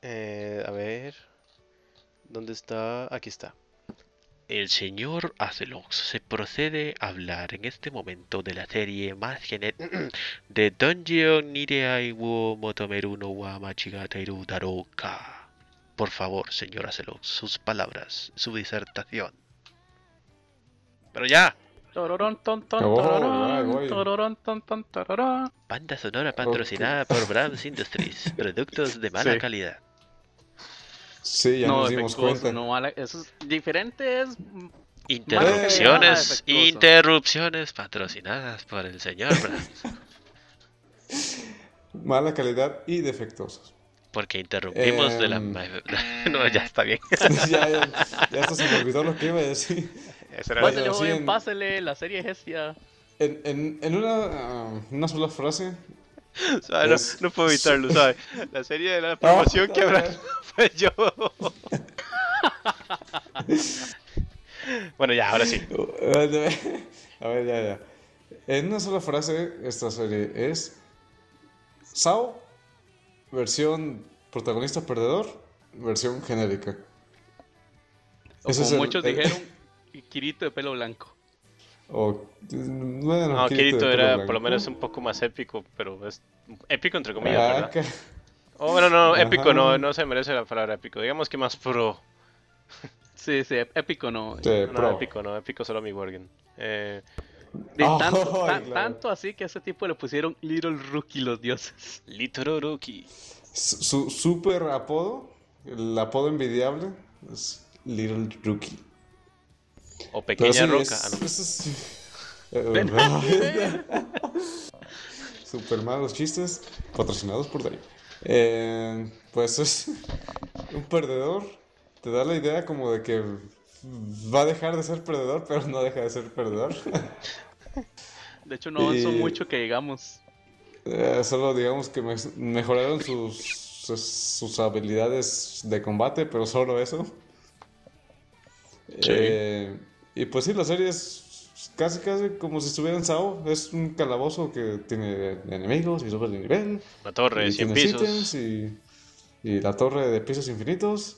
eh, a ver. ¿Dónde está? Aquí está. El señor Acelox se procede a hablar en este momento de la serie más genet [CLEARS THROAT] de Dungeon Nireai wo Motomeru no wa Machigateiru Darouka. Por favor, señor Acelox, sus palabras, su disertación. Pero ya. Tororón, ton, ton, tororón, ay, güey. tororón, ton, ton, tororón. Banda sonora patrocinada por Brahms Industries. [LAUGHS] Productos de mala Sí. calidad. Sí, ya no, nos dimos cuenta. no mala. Eso es diferente, es Interrupciones, interrupciones patrocinadas por el señor Brahms. [LAUGHS] Mala calidad y defectuosos. Porque interrumpimos de la... Em. [LAUGHS] No, ya está bien. [LAUGHS] ya, ya, ya hasta se me olvidó lo que iba a decir. Era Pásale, joven, en- pásale, la serie es Hestia. En, en, en una, ah, una sola frase. [LAUGHS] ¿Sabe? No, es- no puedo evitarlo, ¿sabes? La serie de la promoción Ah, que habrá fue yo. bueno, ya, ahora sí. A ver, ya, ya. En una sola frase, esta serie es Sao, versión protagonista perdedor, versión genérica. O Ese como muchos el- dijeron, [LAUGHS] Kirito de pelo blanco. O, bueno, No, Kirito era blanco. por lo menos un poco más épico, pero es épico entre comillas, Ah, ¿verdad? ca- Oh, bueno, no, Ajá. épico no, no se merece la palabra épico. Digamos que más pro. Sí, sí, épico no. sí, No, pro. épico no, épico solo mi Worgen. Eh, De Oh, tanto, ay, tan- claro. tanto así que a ese tipo le pusieron Little Rookie los dioses. Litororuki. Su su super apodo, el apodo envidiable, es Little Rookie. O Pequeña sí, Roca. es- ah, no. es- es- [LAUGHS] eh, [LAUGHS] Super malos chistes, patrocinados por Dave. Eh, pues es un perdedor. Te da la idea como de que va a dejar de ser perdedor, pero no deja de ser perdedor. [LAUGHS] De hecho, no avanzó Y- mucho que digamos. Eh, solo digamos que me- mejoraron sus, sus, sus habilidades de combate, pero solo eso. Eh, y pues sí, la serie es casi casi como si estuviera en SAO. Es un calabozo que tiene enemigos y subes de nivel. Una torre de y 100 tienes pisos. y la torre de pisos infinitos.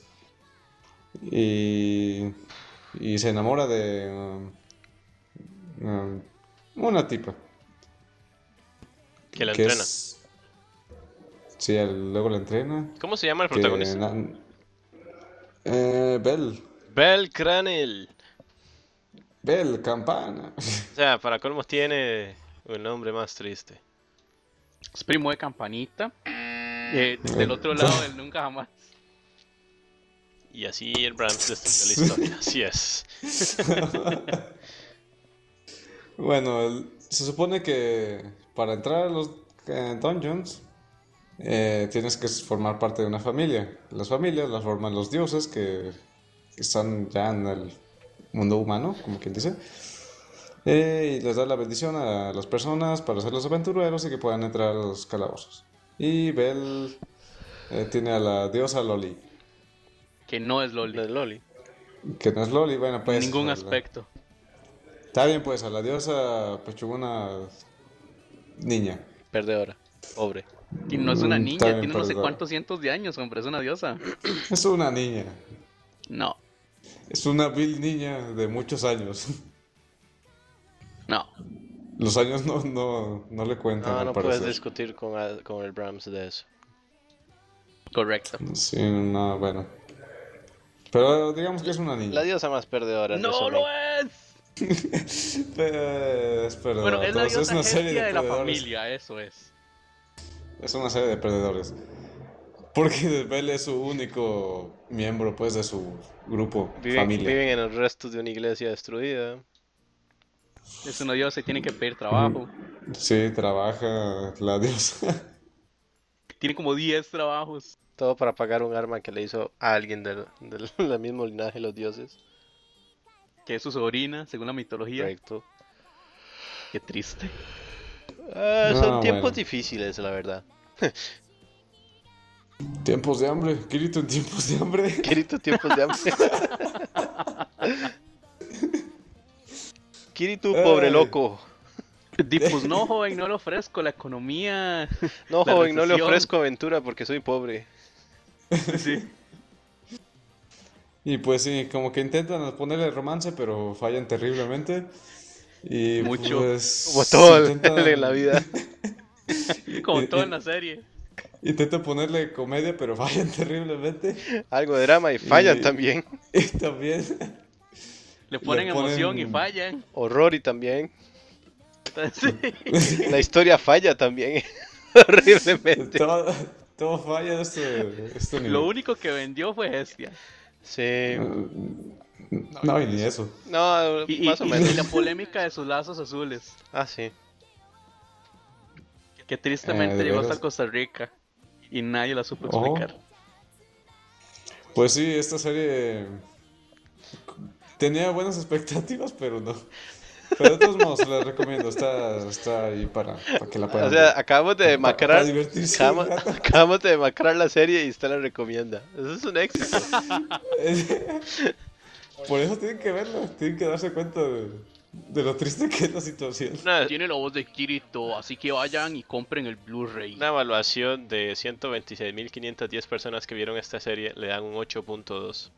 Y, y se enamora de um, um, una tipa. Que la que entrena. es- Sí, él luego la entrena. ¿Cómo se llama el que protagonista? na- Eh, Bell. Bell Cranel. Bell, campana. [LAUGHS] O sea, para colmos tiene un nombre más triste. Es primo de Campanita. Eh, del otro lado, el nunca jamás. Y así el Brahms destruyó la historia. Así es. [LAUGHS] Bueno, se supone que para entrar a los eh, dungeons eh, tienes que formar parte de una familia. Las familias las forman los dioses que, que están ya en el mundo humano, como quien dice. Eh, y les da la bendición a las personas para ser los aventureros y que puedan entrar a los calabozos. Y Bell eh, tiene a la diosa Loli, Que no es Loli. De Loli. que no es Loli, bueno, en pues... ningún a la- aspecto. Está bien, pues, a la diosa pechugona niña. Perdedora. Pobre. Y no es una Mm, niña, está bien, tiene no sé cuántos cientos de años, hombre, es una diosa. [CLEARS THROAT] Es una niña. No, Es una vil niña de muchos años. [LAUGHS] no. Los años no, no, no le cuentan, No, no puedes discutir con, con el Brahms de eso. Correcto. Sí, no, bueno. Pero digamos que es una niña. La diosa más perdedora. ¡No lo es! [LAUGHS] Pero, es perdedor, Bueno, es la diosa una serie de de la perdedores. familia, eso es. Es una serie de perdedores. Porque [LAUGHS] Bell es su único miembro, pues, de su grupo, Viven, familia. viven en el resto de una iglesia destruida. Es una diosa y tiene que pedir trabajo. Sí, trabaja la diosa. [LAUGHS] Tiene como 10 trabajos. Todo para pagar un arma que le hizo a alguien del, del, [LAUGHS] del mismo linaje de los dioses. Que es su sobrina, según la mitología. Correcto. Qué triste. Ah, son tiempos bueno. difíciles, la verdad. Tiempos de hambre, Kirito en tiempos de hambre. [LAUGHS] Kirito, tiempos de hambre. [LAUGHS] Kirito, pobre Ay. loco. Di, pues no, joven, no le ofrezco la economía. No, La joven, no le ofrezco aventura porque soy pobre. [LAUGHS] Sí. Y pues sí, como que intentan ponerle romance, pero fallan terriblemente. Y Mucho. pues Como todo intentan- [LAUGHS] en la vida. [LAUGHS] Como Y- todo en la serie. Intentan ponerle comedia, pero fallan terriblemente. Algo de drama y fallan Y- también. Y también Le ponen, ponen- emoción y fallan. Horror y también. Sí. La historia falla también. Horriblemente. todo, todo falla este, este nivel. Lo único que vendió fue Hestia. Sí. No, y ni eso. No, Y, y- más o y- menos. [LAUGHS] y la polémica de sus lazos azules. Ah, sí. Que tristemente Eh, ¿de llegó hasta Costa Rica. Y nadie la supo Oh. explicar. Pues sí, esta serie tenía buenas expectativas, pero no. Pero de todos modos, la recomiendo. Está, está ahí para, para que la puedan O sea, ver. acabamos de un acabamos, acabamos de demacrar la serie y usted la recomienda. Eso es un éxito. Por eso tienen que verla, tienen que darse cuenta de, de lo triste que es la situación. Una, Tiene la voz de Kirito, así que vayan y compren el Blu-ray. una evaluación de 126.510 personas que vieron esta serie le dan un 8.2.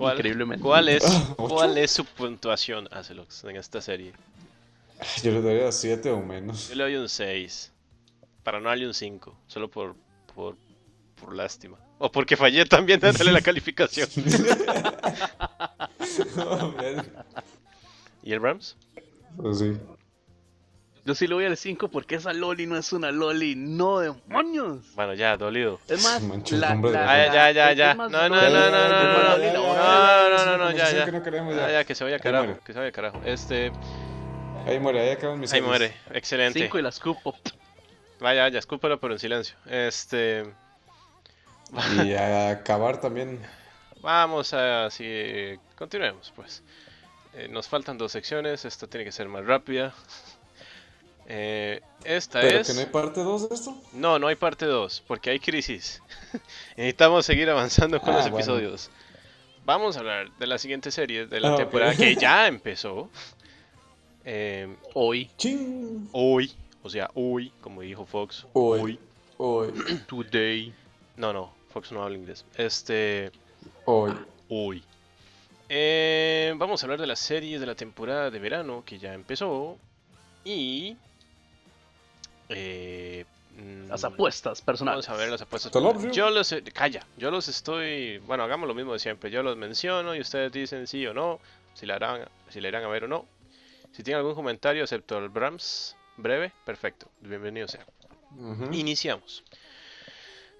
¿Cuál, Increíblemente. ¿cuál, es. [LAUGHS] ¿Cuál es su puntuación, Acelox, en esta serie? Yo le daría 7 o menos. Yo le doy un 6. Para no darle un 5. Solo por, por, por lástima. O porque fallé también dándole la [LAUGHS] calificación. [LAUGHS] ¿Y el Rams? Pues sí. Yo sí le voy al 5 porque esa Loli no es una Loli. ¡No, demonios! Bueno, ya, dolido. Es más, la, Ah, ya, ya, ya. No, no, no, no, no, no, no, no, no, ya, ya. que no queremos Ah, ya. ya, que se vaya carajo, que se vaya carajo. Este, Ahí muere, ahí acaban mis ahí muere, excelente. 5 y la escupo. Vaya, vaya, escúpalo por un silencio. Este, Y a acabar también. vamos a, si, continuemos pues. Eh, nos faltan dos secciones, esta tiene que ser más rápida. Eh, esta Pero es... que no hay parte 2 de esto. No, no hay parte 2, porque hay crisis. [LAUGHS] Necesitamos seguir avanzando con Ah, los bueno. episodios. Vamos a hablar de la siguiente serie, de la Ah, temporada que [LAUGHS] ya empezó. Eh, Hoy, Ching. hoy, o sea, hoy, como dijo Fox. Hoy. Hoy. [CLEARS THROAT] today. No, no, Fox no habla inglés. Este, Hoy. hoy. Eh, vamos a hablar de la serie de la temporada de verano que ya empezó. Y... Eh, mm, Las apuestas personales. Vamos a ver las apuestas. Yo los. Calla, yo los estoy. Bueno, hagamos lo mismo de siempre. Yo los menciono y ustedes dicen sí o no. Si la harán, si la irán a ver o no. Si tienen algún comentario, excepto el Brahms, breve, perfecto. Bienvenido sea. Ujú. Iniciamos.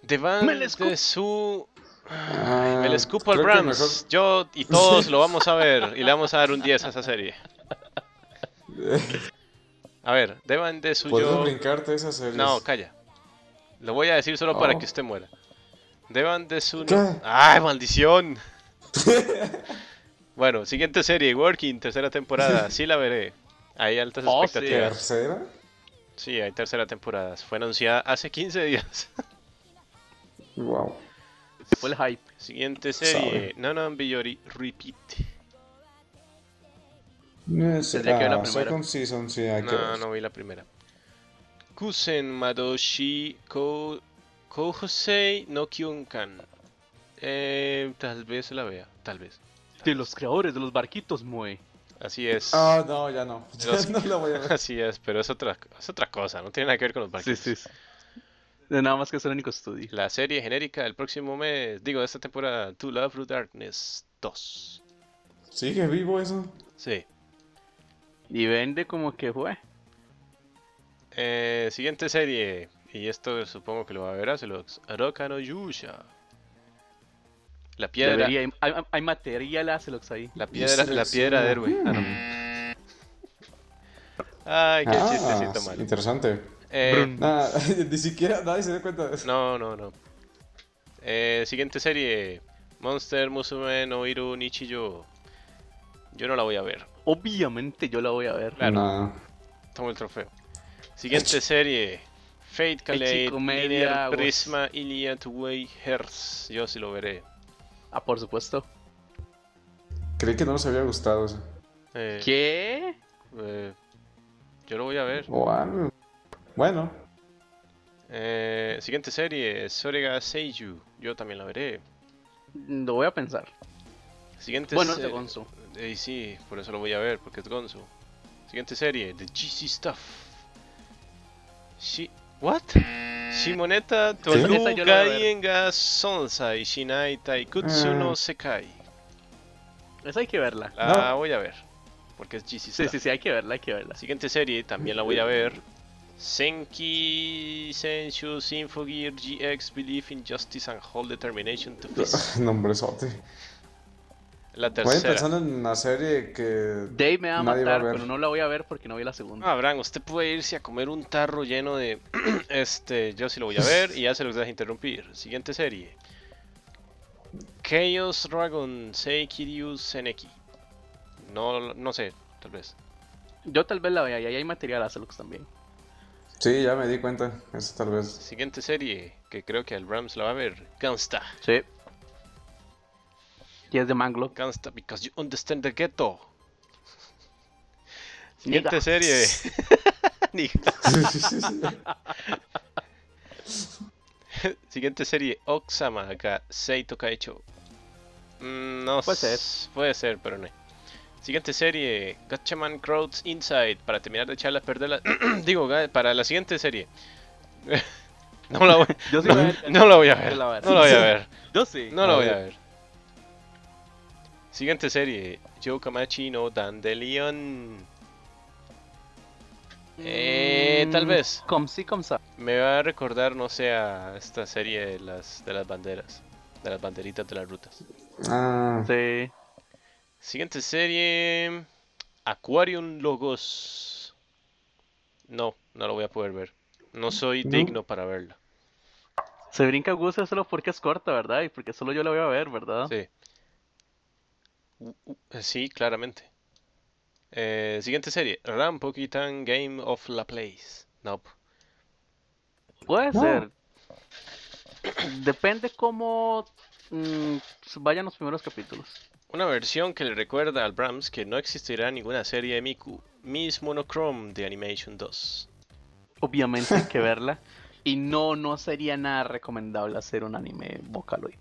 The Van Me les cu- de su. Ah, Me le escupo al Brahms. mejor- Yo y todos lo vamos a ver y le vamos a dar un 10 a esa serie. [LAUGHS] A ver, Devan de ¿Puedes suyo. brincarte? No, calla. Lo voy a decir solo para Oh. que usted muera. Devan de su. ¿Qué? ¡Ay, maldición! [LAUGHS] bueno, siguiente serie: Working, tercera temporada. [LAUGHS] Sí la veré. Hay altas Oh, sí. expectativas. ¿Tercera? Sí, hay tercera temporada. Fue anunciada hace 15 días. Wow. Se fue el hype. Siguiente serie. Nanan Biyori Repeat. Tendría que ver la Ah, primera. Second season, sí, hay que No, ver. no vi la primera. Kusen Madoshi Ko Kohosei no Kyunkan. Eh, tal vez la vea, tal vez. De los creadores de los barquitos, Moe. Así es. Ah, no, ya no. Ya Los- [LAUGHS] no la voy a ver. Así es, pero es otra, es otra cosa, no tiene nada que ver con los Sí, barquitos. sí. sí. De nada más que es el único estudio. La serie genérica del próximo mes, digo, de esta temporada, To Love Through Darkness 2. ¿Sigue vivo eso? Sí. Y vende como que fue. Eh, siguiente serie, y esto supongo que lo va a ver Azelox. Aroka no Yusha. La piedra, Debería- hay, hay- hay material Acelox ahí. la piedra, la piedra de héroe. Ah, no. Ay, qué Ah, chistecito malo. Interesante. Eh. [LAUGHS] Nah, [LAUGHS] ni siquiera nadie se da cuenta de eso. No, no, no. Eh, siguiente serie. Monster Musume no Iru Nichiyo. Yo no la voy a ver. Obviamente yo la voy a ver. Claro. Tomo el trofeo. Siguiente serie. Fate Linear Aguas. Prisma, Iliad Way, Hertz. Yo sí lo veré. Ah, por supuesto. Creí que no nos había gustado eso. Eh, ¿Qué? eh, yo lo voy a ver. Wow. Bueno, Eh, siguiente serie. Sorega Seiju. Yo también la veré. Lo voy a pensar. Siguiente Bueno, serie. Eh, sí, por eso lo voy a ver, porque es Gonzo. Siguiente serie, The GC Stuff. Shi... ¿What? Shimoneta Esa Tolu. Gaienga Sonsai Shinai Taikutsu no Ah. Sekai. Esa hay que verla. La No. voy a ver, porque es GC Sí, Stuff. sí, sí, hay que verla, hay que verla. Siguiente serie, también la voy a ver. Senki Senshu Symphogear GX Believe in Justice and Hold Determination to Fist. [LAUGHS] nombresote. La Voy tercera. pensando en una serie que. Dave me va a Nadie va a matar, ver. pero no la voy a ver porque no vi la segunda. Ah, Bran, usted puede irse a comer un tarro lleno de. [CLEARS THROAT] este, yo sí lo voy a ver y ya se los deja interrumpir. Siguiente serie: Chaos Dragon Seikiryu Seneki. No, no sé, tal vez. Yo tal vez la vea y ahí hay material Acelox también. Sí, ya me di cuenta. Eso tal vez. Siguiente serie, que creo que el Rams la va a ver: Gunsta. Sí. Y es de Manglo. Gunsta, because you understand the ghetto. [LAUGHS] Siguiente Nigga. serie. [LAUGHS] [LAUGHS] Siguiente serie, Oksama ga Seito Kaicho. Mm, no Puede ser. Puede ser, pero no. Siguiente serie, Gatchaman Crowds Inside. Para terminar de echarla a perder la... [CLEARS THROAT] Digo, para la siguiente serie. no la voy, Yo sí no, la voy a ver. no la voy a ver. No la voy a ver. Yo sí. No la voy a ver. Siguiente serie, Joe Kamachi no Dandelion. Eh, tal vez. Com sí, com sa. Me va a recordar, no sé, a esta serie de las, de las banderas. De las banderitas de las rutas. Ah, Sí. Siguiente serie. Aquarium Logos. No, no lo voy a poder ver. No soy No. digno para verla. Se brinca Gus solo porque es corta, ¿verdad? Y porque solo yo la voy a ver, ¿verdad? Sí. Sí, claramente. Eh, siguiente serie. Ram Pokitan Game of la Place. Nope. Puede No. ser. Depende cómo mm, vayan los primeros capítulos. Una versión que le recuerda al Brahms que no existirá ninguna serie de Miku. Miss Monochrome de Animation 2. Obviamente hay que [LAUGHS] verla. Y no, no sería nada recomendable hacer un anime Vocaloid.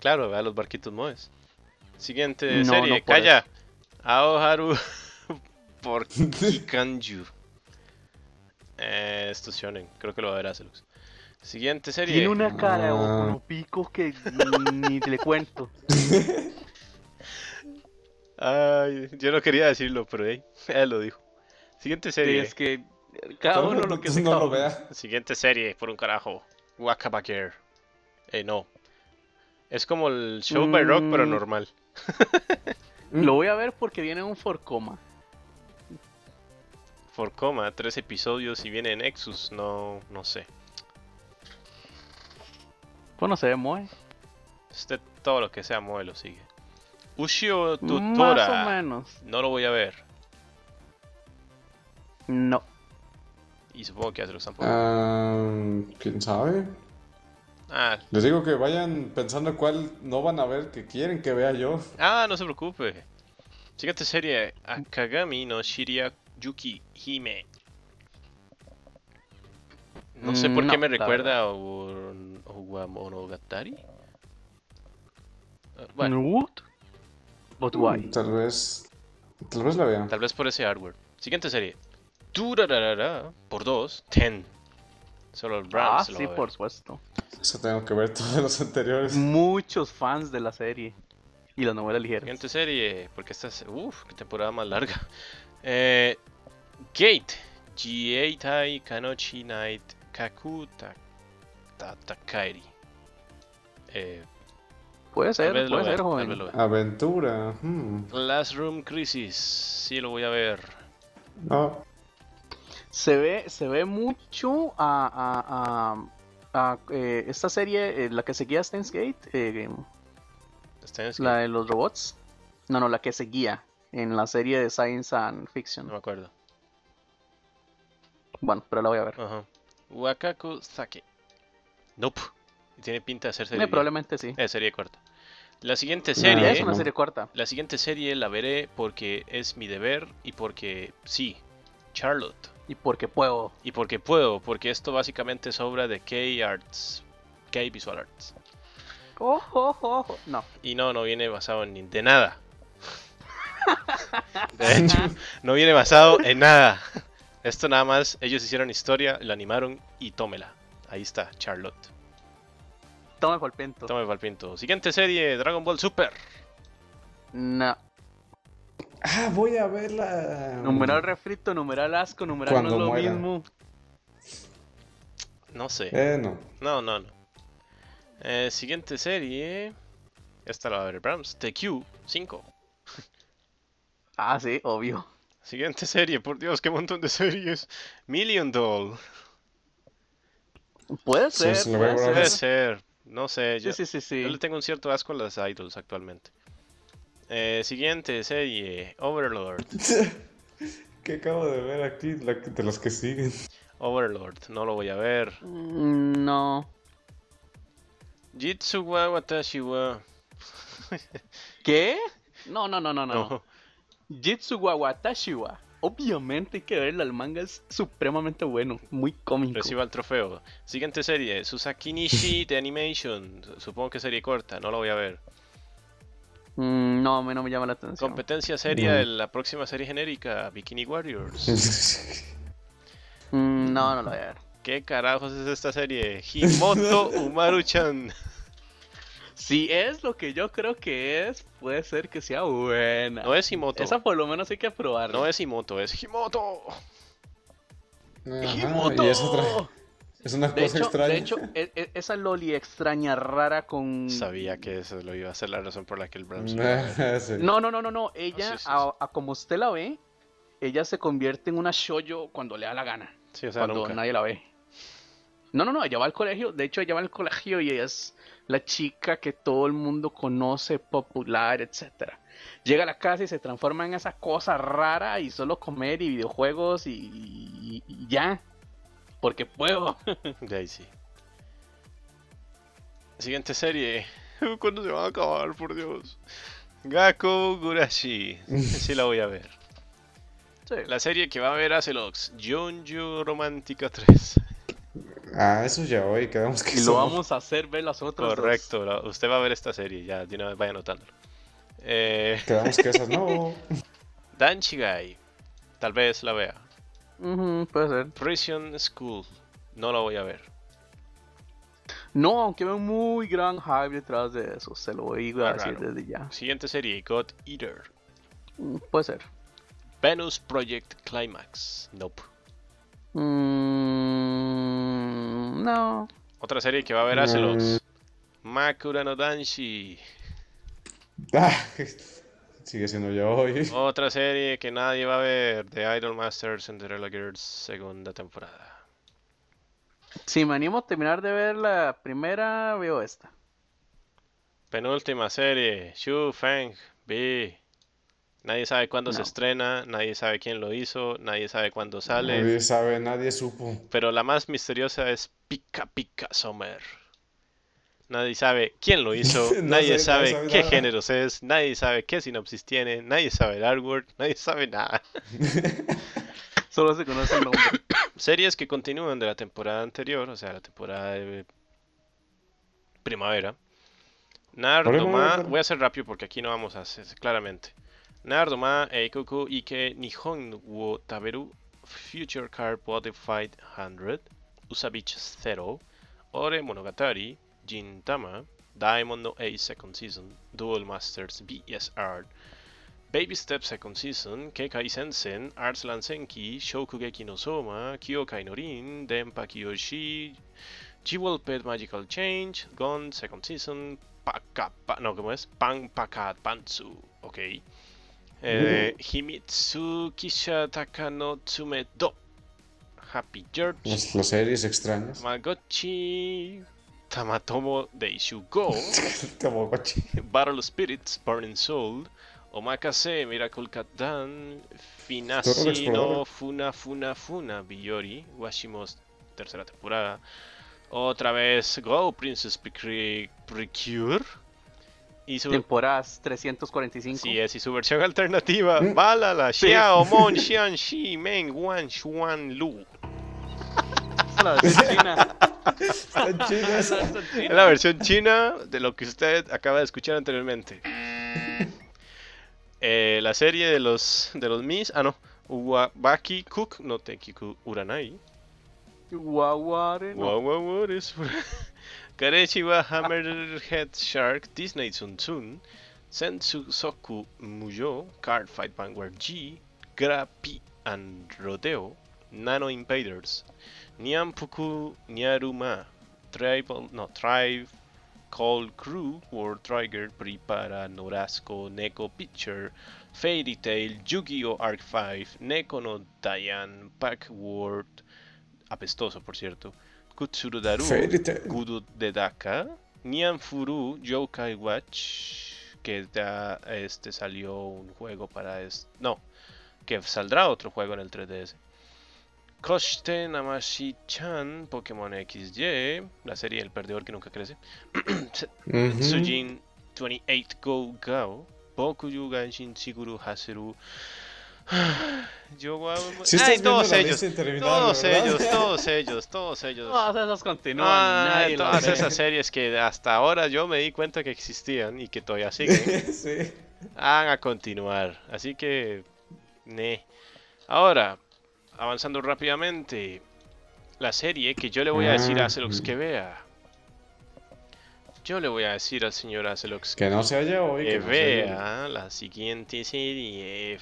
Claro, vea los barquitos moes. Siguiente No, serie, no calla. Aoharu [LAUGHS] por Kikanju. Eh, esto es shonen, creo que lo va a ver Azelux. Siguiente serie. Tiene una cara de Ah. Boku no Pico que ni le cuento. [LAUGHS] Ay, yo no quería decirlo, pero hey, [LAUGHS] él lo dijo. Siguiente Sí, serie. es que cada uno lo que se no lo vea. Siguiente serie, por un carajo. Wakabakir. Eh, no. Es como el show by Rock, pero Mm. normal. [LAUGHS] Lo voy a ver porque viene un Forcoma. For coma, tres episodios y viene en Nexus, no, no sé. Pues no se ve muy. Este, todo lo que sea Moe lo sigue. Ushio Más o Tutora. menos. No lo voy a ver. No. Y supongo que Atrox tampoco. Ah, ¿Quién sabe? Ah, Les digo que vayan pensando cuál no van a ver que quieren que vea yo. ah, no se preocupe. Siguiente serie, Akagami no Shiria Yuki Hime. No sé por Mm, qué me recuerda a Ur- Owamonogatari. Ah, Bueno, What? But why? Tal vez. Tal vez la vea. tal vez por ese hardware. Siguiente serie, Turarara por dos, Ten. Solo el Ah, Browns lo sí, va a ver. por supuesto. Eso tengo que ver todos los anteriores. Muchos fans de la serie. Y la novela ligera. Siguiente serie, porque esta es. Uff, qué temporada más larga. Eh, Gate. Jieitai Kanochi Night Kakuta Tatakairi. Eh, Puede ser, puede ser, joven. Aventura. hmm, Last Room Crisis. Sí, lo voy a ver. No. Se ve, se ve mucho a, a, a, a, eh, esta serie, eh, la que seguía Steins Gate, eh, la de los robots. No, no, la que seguía en la serie de Science and Fiction. No me acuerdo. Bueno, pero la voy a ver. Ajá. Wakaku Sake. Nope. Tiene pinta de ser Eh, serie. probablemente sí. Eh, serie corta. La siguiente serie. es una serie corta. La siguiente serie la veré porque es mi deber y porque sí, Charlotte. Y porque puedo. Y porque puedo, porque esto básicamente es obra de K-Arts, K-Visual Arts. Ojo, ojo, ojo. No. Y no, no viene basado en de nada. [LAUGHS] De hecho, no viene basado en nada. Esto nada más, ellos hicieron historia, lo animaron y tómela. Ahí está, Charlotte. Toma por pento. Tome palpinto. Siguiente serie, Dragon Ball Super. No. Ah, voy a verla. Numeral refrito, numeral asco, numeral Cuando no es lo muera. mismo. No sé. Eh, no. No, no, no. Eh, siguiente serie. Esta la va a ver Brahms. TQ 5. [LAUGHS] Ah, sí, obvio. Siguiente serie, por Dios, qué montón de series. Million Doll. Puede ser, puede ser. ser. No sé, yo, Sí, sí, sí, yo le tengo un cierto asco a las idols actualmente. Eh, siguiente serie, Overlord. [LAUGHS] ¿Qué acabo de ver aquí? La que- de los que siguen. Overlord, no lo voy a ver. Mm, No. Jitsu wa watashi wa. ¿Qué? [LAUGHS] No, no, no, no, no. No. Jitsu wa Watashi wa. Obviamente hay que verla, el manga es supremamente bueno, muy cómico. Reciba el trofeo. Siguiente serie, Susaki Nishi de Animation. Supongo que serie corta, no la voy a ver. Mm, no, a mí no me llama la atención. Competencia seria No. de la próxima serie genérica, Bikini Warriors. [LAUGHS] Mm, no, no la voy a ver. ¿Qué carajos es esta serie? Himoto [LAUGHS] Umaru-chan. Si es lo que yo creo que es, puede ser que sea buena. No es Himoto. Esa por lo menos hay que probarla. No es Himoto, es Himoto. Ajá, y es otra. Es una De cosa hecho, extraña. de hecho, e- e- esa loli extraña, rara con... Sabía que eso lo iba a ser la razón por la que el [LAUGHS] sí. No, no, no, no, no. Ella, sí, sí. A, a como usted la ve, ella se convierte en una shoyo cuando le da la gana. Sí, o sea, cuando nunca. nadie la ve. No, no, no, ella va al colegio. De hecho, ella va al colegio y ella es la chica que todo el mundo conoce, popular, etcétera. Llega a la casa y se transforma en esa cosa rara y solo comer y videojuegos y, y- y ya. Porque puedo. [LAUGHS] De ahí sí. Siguiente serie. [LAUGHS] ¿Cuándo se va a acabar, por Dios? Gakko Gurashi. Sí la voy a ver. Sí. La serie que va a ver Acelox. Jonju Romántica 3. Ah, eso ya hoy, quedamos que Y lo somos- vamos a hacer ver las otras. Correcto, usted va a ver esta serie, ya de una vez vaya anotándolo. Eh, Quedamos que esas no. [LAUGHS] Danchigai, tal vez la vea. Puede ser. Prison School, no la voy a ver. No, aunque veo muy gran hype detrás de eso. Se lo voy a Ah, decir raro. desde ya. Siguiente serie, God Eater. Mm, Puede ser. Venus Project Climax, nope. Mm, no. Otra serie que va a ver Acelox. Makura no Danshi. [LAUGHS] Sigue siendo yo hoy. [LAUGHS] Otra serie que nadie va a ver, The Idol Masters Cinderella Girls, segunda temporada. Si me animo a terminar de ver la primera, veo esta. Penúltima serie, Shu Feng B. Nadie sabe cuándo se estrena, nadie sabe quién lo hizo, nadie sabe cuándo sale. Nadie sabe, nadie supo. Pero la más misteriosa es Pika Pika Summer. Nadie sabe quién lo hizo, [LAUGHS] No nadie sé, sabe no sabe qué nada. géneros es, nadie sabe qué sinopsis tiene, nadie sabe el artwork, nadie sabe nada. [LAUGHS] Solo se conoce el nombre. [COUGHS] Series que continúan de la temporada anterior, o sea, la temporada de primavera. Nardoma, voy a hacer rápido porque aquí no vamos a hacer claramente. Nardoma, Eikoku, Ike, Nihon wo Taberu, Future Card Modified 100, Usabich Zero, Ore Monogatari, Gintama, Diamond no Ace Second Season, Duel Masters BSR, Baby Step Second Season, Kekai Sensen, Arslan Senki, Shokugeki no Soma, Kyokai no Rin, Denpa Kiyoshi, Jewel Pet Magical Change, Gon Second Season, Paka, pa- no, ¿cómo es? Pan Paka Pantsu, ok. Eh, Himitsu Kisha Takano Tsume Do, Happy George, las series extrañas. Magochi, Tamatomo Deishu Go, [LAUGHS] Tamagotchi. Battle Spirits, Burning Soul, Omakase, Miracle Cat Dan, Finasi Explorador. no Funa Funa Funa, Biyori, Washimos, tercera temporada. Otra vez Go, Princess Precure. Precure. Y su, Temporadas 345. sí, es, y su versión alternativa, Mm. Balala, Sí. Xiao Mon, [LAUGHS] Xian Shi, Meng, Wan, Xuan, Lu. La [LAUGHS] china. Es la versión china de lo que usted acaba de escuchar anteriormente. Eh, la serie de los de los Mis, ah no, Uwabaki Cook no Tekiku Uranai. Guaguare, no. Wow, wow, what is [LAUGHS] Karechi wa Hammerhead Shark Disney Tsun Tsun Sensu Soku Muyo Card Fight Vanguard G Grapi and Rodeo Nano Invaders Nyampuku Nyaruma Tribal no Tribe Call Crew World Trigger Prepara Norasco Neko Picture Fairy Tail Yu-Gi-Oh! Arc 5 Neko no Dayan Pack World apestoso por cierto Kutsuru Daru Fairy Tail. Gudu de Daka, Nian Furu, Yokai Watch, que ya este salió un juego para es no, que saldrá otro juego en el 3DS. Koshite Namashi-chan, Pokémon XY, la serie El Perdedor que nunca crece. Ujú. Sujin 28 Go Gao, Bokuyu Ganshin Shiguru Haseru. [SIGHS] Yo guau, Sí Ay, todos ellos, todos ¿verdad? ellos, todos ellos, todos ellos. Todas esas continúan. Ah, todas esas series que hasta ahora yo me di cuenta que existían y que todavía [LAUGHS] siguen, sí. van a continuar. Así que, ne. Ahora, avanzando rápidamente, la serie que yo le voy a decir a Ah, Acelox mm. que vea. Yo le voy a decir al señor Acelox Que no se haya hoy. que no vea la siguiente serie.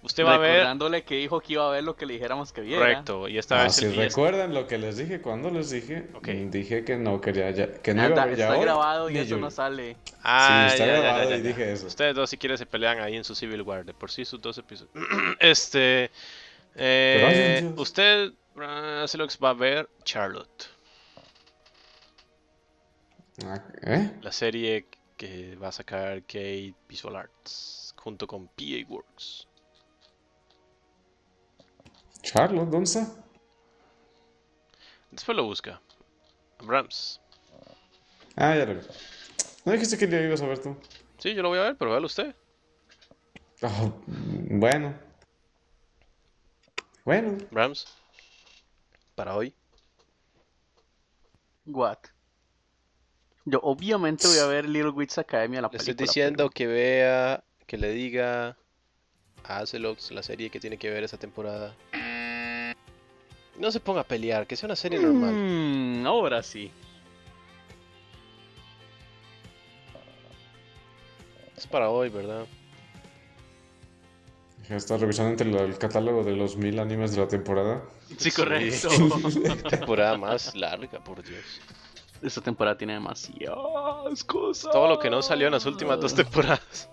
Usted va a ver. Recordándole que dijo que iba a ver lo que le dijéramos que viera. Correcto, y esta Ah, vez si recuerdan lo que les dije cuando les dije, Ok. mm, dije que no quería ya, que no iba a Anda, ver ya está hoy, grabado y eso yo. no sale. Ah, sí, está ya, ya, grabado ya, y dije eso. Ustedes dos, si quieren, se pelean ahí en su Civil War. De por sí, sus dos episodios. [CLEARS THROAT] este. eh, usted, ah, Celox, va a ver Charlotte. Ah, ¿Eh? La serie que va a sacar Kate Visual Arts. Junto con PA Works. Charlotte, ¿dónde está? Después lo busca. Abrams. Ah, ya lo vi. ¿No dijiste que ya ibas a ver tú? Sí, yo lo voy a ver, pero véalo usted. Ah, bueno. Bueno. Abrams. Para hoy. What? Yo obviamente voy a ver Little Witch Academia la Le película. estoy diciendo que vea, que le diga a Acelox la serie que tiene que ver esa temporada. No se ponga a pelear, que sea una serie pero- normal. Mm, ahora sí. Es para hoy, ¿verdad? Ya está revisando entre lo- el catálogo de los mil animes de la temporada. Sí, correcto. [LAUGHS] Temporada más larga, por Dios. esta temporada tiene demasiadas cosas. Todo lo que no salió en las últimas dos temporadas.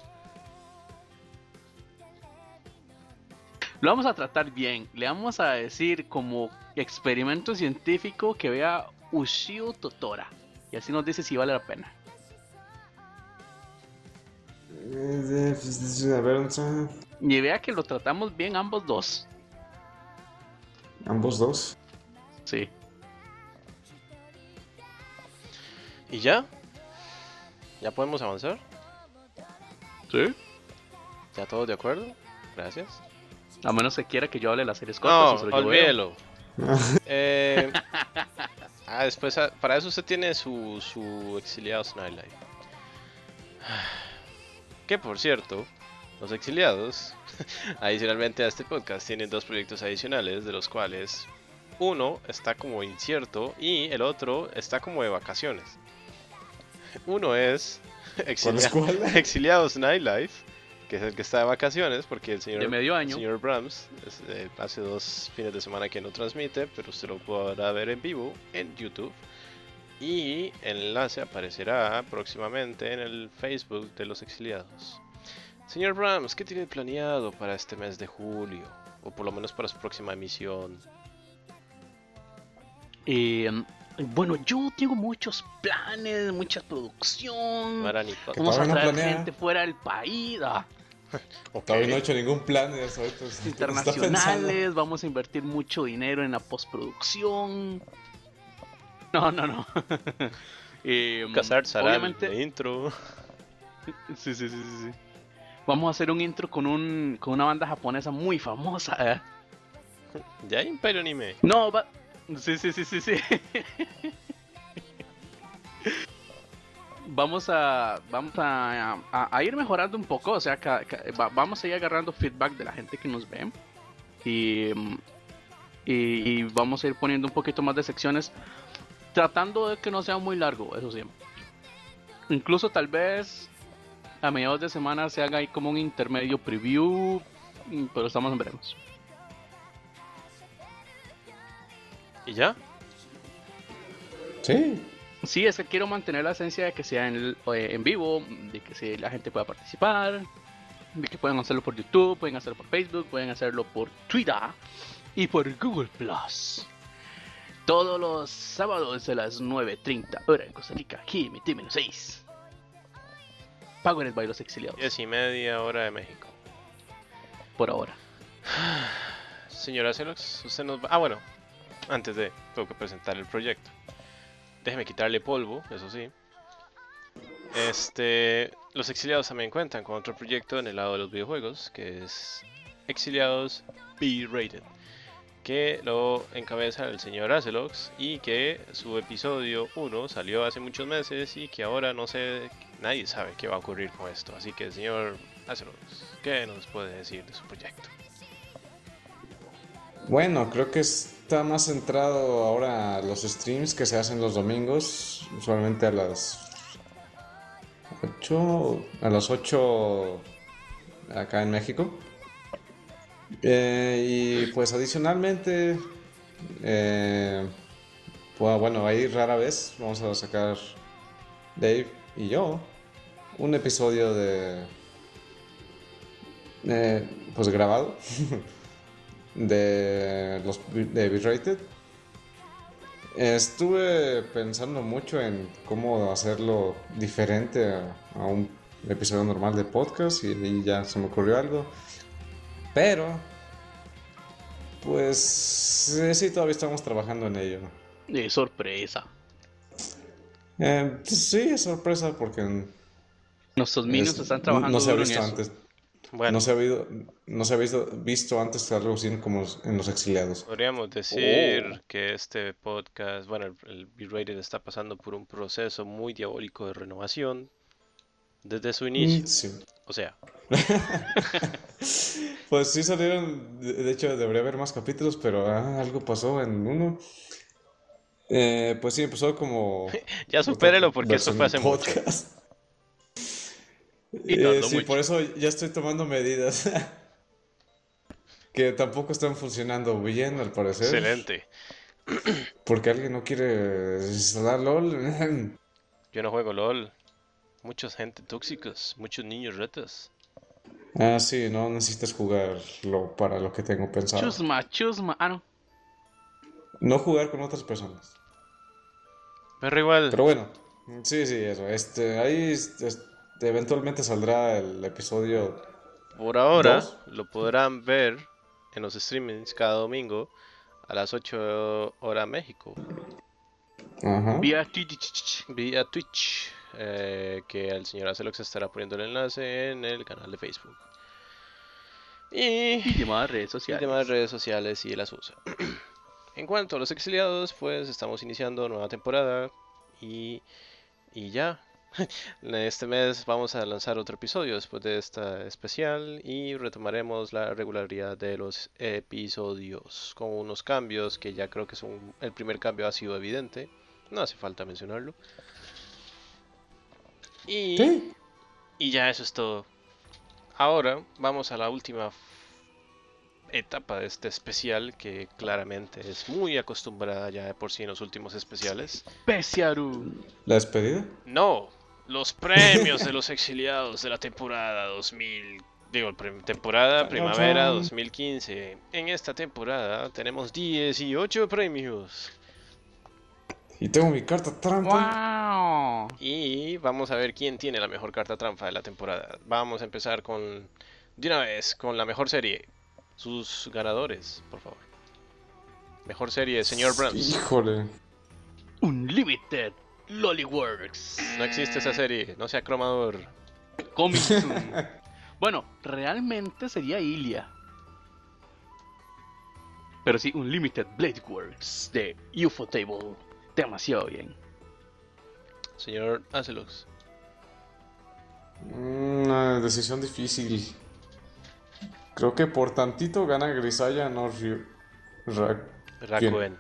Lo vamos a tratar bien. Le vamos a decir como experimento científico que vea Ushio Totora. Y así nos dice si vale la pena. Y vea que lo tratamos bien ambos dos. ambos dos. Sí. ¿Y ya? ¿Ya podemos avanzar? ¿Sí? ¿Ya todos de acuerdo? Gracias. A menos que quiera que yo hable de las series cortas. No, olvídelo. [LAUGHS] Eh, ah, después, ah, para eso usted tiene su, su Exiliados Nightlife. Que por cierto, los exiliados, [LAUGHS] adicionalmente a este podcast, tienen dos proyectos adicionales, de los cuales uno está como incierto y el otro está como de vacaciones. Uno es ¿Cuál Exilia- es cuál? [LAUGHS] Exiliados Nightlife, que es el que está de vacaciones, porque el señor, De medio año. señor Brahms es, eh, hace dos fines de semana que no transmite, pero usted lo podrá ver en vivo en YouTube. Y el enlace aparecerá próximamente en el Facebook de los exiliados. Señor Brahms, ¿qué tiene planeado para este mes de julio? O por lo menos para su próxima emisión. Eh, bueno, yo tengo muchos planes, mucha producción. Maranito. ¿Qué Vamos a traer gente fuera del país, ah, Todavía no he hecho ningún plan de eso. pensando. internacionales. Vamos a invertir mucho dinero en la postproducción. No, no, no. [LAUGHS] Eh, Casar Saral, obviamente, de intro. [LAUGHS] sí, sí, sí, sí, sí. Vamos a hacer un intro con, un, con una banda japonesa muy famosa. ¿eh? Ya hay Imperio Anime. No, va... Sí, sí, sí, sí, sí. [LAUGHS] vamos a vamos a, a- a ir mejorando un poco, o sea, ca- ca- va- vamos a ir agarrando feedback de la gente que nos ve y, y, y vamos a ir poniendo un poquito más de secciones, tratando de que no sea muy largo, eso sí. Incluso tal vez a mediados de semana se haga ahí como un intermedio preview, pero estamos en veremos. ¿Y ya? Sí. Sí, es que quiero mantener la esencia de que sea en, eh, en vivo, de que se- la gente pueda participar, de que puedan hacerlo por YouTube, pueden hacerlo por Facebook, pueden hacerlo por Twitter y por Google Plus. Todos los sábados a las 9.30 hora en Costa Rica, aquí mi menos 6. Powered by los exiliados, Diez y media hora de México. por ahora. [SIGHS] Señora Celox, usted nos va... Ah, bueno. Antes de... Tengo que presentar el proyecto. Déjeme quitarle polvo, eso sí. Este... Los exiliados también cuentan con otro proyecto en el lado de los videojuegos, que es Exiliados B-Rated. Que lo encabeza el señor Acelox y que su episodio 1 salió hace muchos meses y que ahora no sé, nadie sabe qué va a ocurrir con esto. Así que señor Acelox, ¿qué nos puede decir de su proyecto? Bueno, creo que está más centrado ahora los streams que se hacen los domingos, usualmente a las 8, a las 8 acá en México. Eh, y pues adicionalmente, eh, pues, bueno, ahí rara vez vamos a sacar Dave y yo un episodio de, eh, pues grabado [LAUGHS] de los de B-Rated. Estuve pensando mucho en cómo hacerlo diferente a, a un episodio normal de podcast y, ya se me ocurrió algo. Pero, pues eh, sí, todavía estamos trabajando en ello. De sorpresa. Eh, pues, sí, es sorpresa porque Nuestros minions es- están trabajando no se en eso. antes. Bueno, No se ha, habido- no se ha visto, visto antes algo así como en los exiliados. podríamos decir Oh. que este podcast, bueno, el, el B-Rated está pasando por un proceso muy diabólico de renovación desde su inicio. Mm, Sí. O sea, [LAUGHS] Pues sí salieron, de de hecho debería haber más capítulos, pero ah, algo pasó en uno. Eh, pues sí, empezó como... [LAUGHS] ya supérelo porque esto versión fue hace mucho. Y Eh, sí, mucho. por eso ya estoy tomando medidas [LAUGHS] que tampoco están funcionando bien al parecer. Excelente. Porque alguien no quiere instalar LOL. [LAUGHS] Yo no juego LOL. Muchos gente tóxicos, muchos niños retos. Ah, sí, no necesitas jugarlo para lo que tengo pensado. Chusma, chusma. Ah, no. No jugar con otras personas. Pero igual, Pero bueno, sí, sí, eso. Este, ahí este, eventualmente saldrá el episodio. por ahora Dos. lo podrán ver en los streamings cada domingo a las 8 horas México. Ajá. Vía Twitch. vía Twitch, eh, que el señor Acelox estará poniendo el enlace en el canal de Facebook. Y, Y demás redes y sociales. demás redes sociales y las usa. [CLEARS THROAT] en cuanto a los exiliados, pues estamos iniciando nueva temporada y, y ya. [LAUGHS] Este mes vamos a lanzar otro episodio después de esta especial y retomaremos la regularidad de los episodios con unos cambios que ya creo que son el primer cambio ha sido evidente, no hace falta mencionarlo. Y, Sí. y ya eso es todo. Ahora vamos a la última etapa de este especial que claramente es muy acostumbrada ya de por sí en los últimos especiales. Pesiaru. ¿La despedida? No, los premios de los exiliados de la temporada 2000. Digo, temporada primavera chan. 2015. En esta temporada tenemos 18 premios. Y tengo mi carta trampa. ¡Wow! Y vamos a ver quién tiene la mejor carta trampa de la temporada. Vamos a empezar con. De una vez, con la mejor serie. Sus ganadores, por favor. Mejor serie, señor Brams. Híjole. Unlimited Lollyworks. No existe esa serie, no sea cromador. Coming soon. [LAUGHS] bueno, realmente sería Ilia. Pero sí, Unlimited Blade Works de UFO Table. Demasiado bien. Señor Acelox. Una decisión difícil. Creo que por tantito gana Grisaya, no Ryu. Ra Rakuen.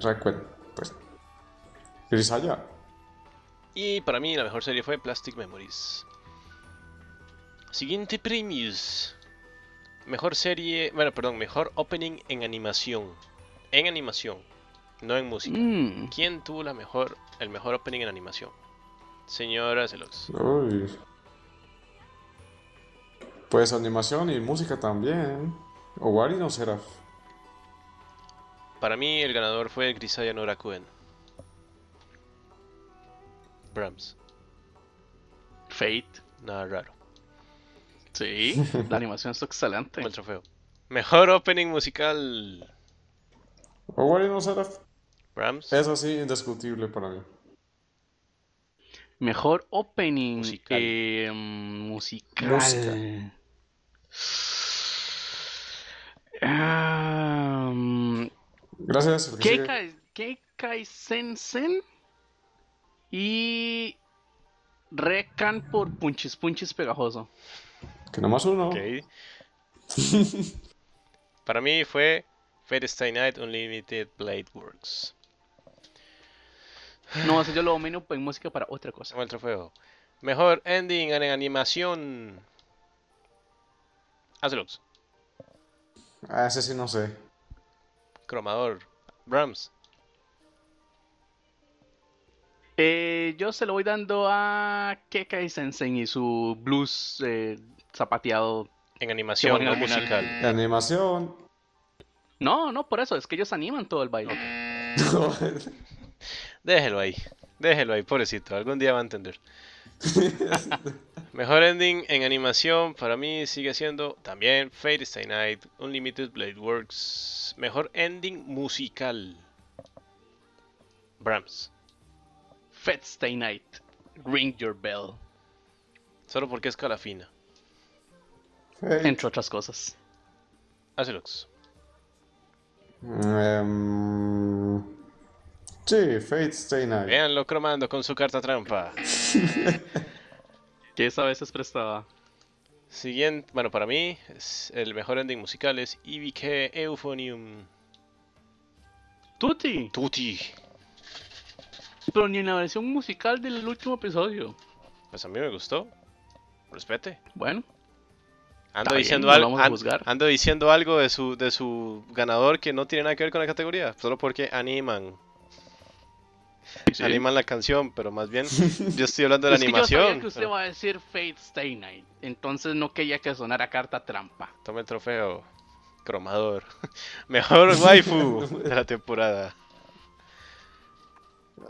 Rakuen, Grisaya. Y para mí la mejor serie fue Plastic Memories. Siguiente premios. Mejor serie, bueno, perdón, mejor opening en animación. En animación, no en música. Mm, ¿Quién tuvo la mejor, el mejor opening en animación? Señora Celox. Uy. Pues animación y música también. Owari no Seraph. Para mí el ganador fue Grisaya no Rakuen. Brahms. Fate. Nada raro. Sí, la animación es excelente. El trofeo. Mejor opening musical. Owari no Seraph. Brahms. Es así indiscutible para mí. Mejor opening Musical. eh, musical. Música. Um, Gracias. el que sigue. Keikai, Keikai Sensen y Rekan por Punchis Punchis Pegajoso. Que nomás uno. [LAUGHS] Para mí fue Fate Night Unlimited Blade Works. No, eso yo lo domino en música para otra cosa. Como el trofeo. Mejor ending en animación. Azelux. Ah, ese sí no sé. Cromador. Brahms. Eh, yo se lo voy dando a Keikai Sensen y su blues eh, zapateado. En animación, no musical. Animación. No, no, por eso, es que ellos animan todo el baile. [LAUGHS] Déjelo ahí. Déjelo ahí, pobrecito. Algún día va a entender. [LAUGHS] Mejor ending en animación para mí sigue siendo también Fate Stay Night Unlimited Blade Works. Mejor ending musical. Brahms. Fat Stay Night. Ring Your Bell. Solo porque es calafina. Hey. Entre otras cosas. Azelux. Em, sí, Fate Stay Night. Véanlo cromando con su carta trampa. [LAUGHS] Que esa vez es prestada. Siguiente, bueno, para mí es el mejor ending musical es EBK Euphonium Tuti. Tutti. Pero ni en la versión musical del último episodio. Pues a mí me gustó. Respete. Bueno. Ando Está diciendo, algo, vamos a an- juzgar. ando diciendo algo de su, de su ganador que no tiene nada que ver con la categoría, solo porque animan. Sí. Animan la canción, pero más bien [LAUGHS] yo estoy hablando de la Es que yo sabía animación. que usted pero- iba a decir Fate Stay Night, entonces no quería que sonara carta trampa. Tome el trofeo. Cromador. [LAUGHS] Mejor waifu de la temporada.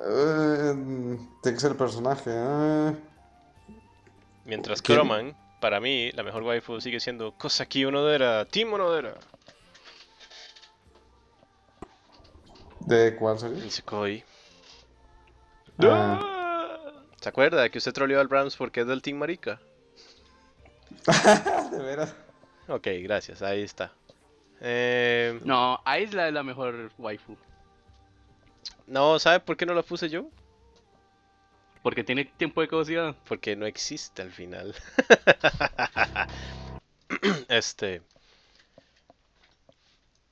Eh, tiene que ser el personaje. ah. Mientras ¿Quién? Croman, para mí, la mejor waifu sigue siendo Kosaki Onodera, Team Onodera. ¿De cuál sería? Nisekoi. Ah, ¿Se acuerda que usted troleó al Brahms porque es del Team Marica? [LAUGHS] de veras. Ok, gracias, ahí está. Eh, No, Aisla es la mejor waifu, no, ¿sabe por qué no la puse yo? porque tiene tiempo de caducidad. Porque no existe al final. [LAUGHS] este.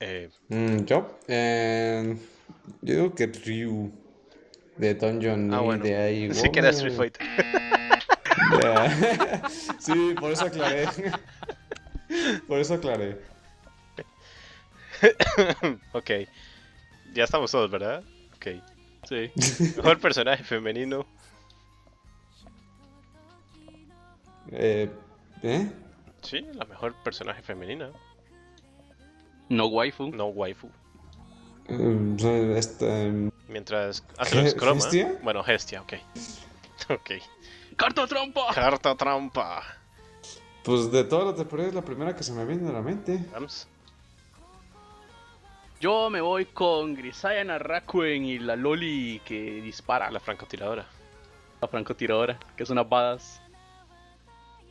Eh, Mm, yo. eh, yo digo que Ryu. De Dungeon ah, bueno. de ahí. [LAUGHS] Sí que era Street Fighter. Ya. [LAUGHS] sí, por eso aclaré. por eso aclaré. ok. Ya estamos todos, ¿verdad? Ok. Sí. [LAUGHS] Mejor personaje femenino. Eh, ¿Eh? Sí, la mejor personaje femenina. No waifu. No waifu. Mm, Este. Mientras hace los ¿Ge- croma. Bueno, Hestia, ok. [LAUGHS] ok. ¡Carta trampa! Carta trampa. Pues de todas las temporadas es la primera que se me viene a la mente. Brahms. Yo me voy con Grisaya Narrakuen y la Loli que dispara, La francotiradora. la francotiradora, que es una badass.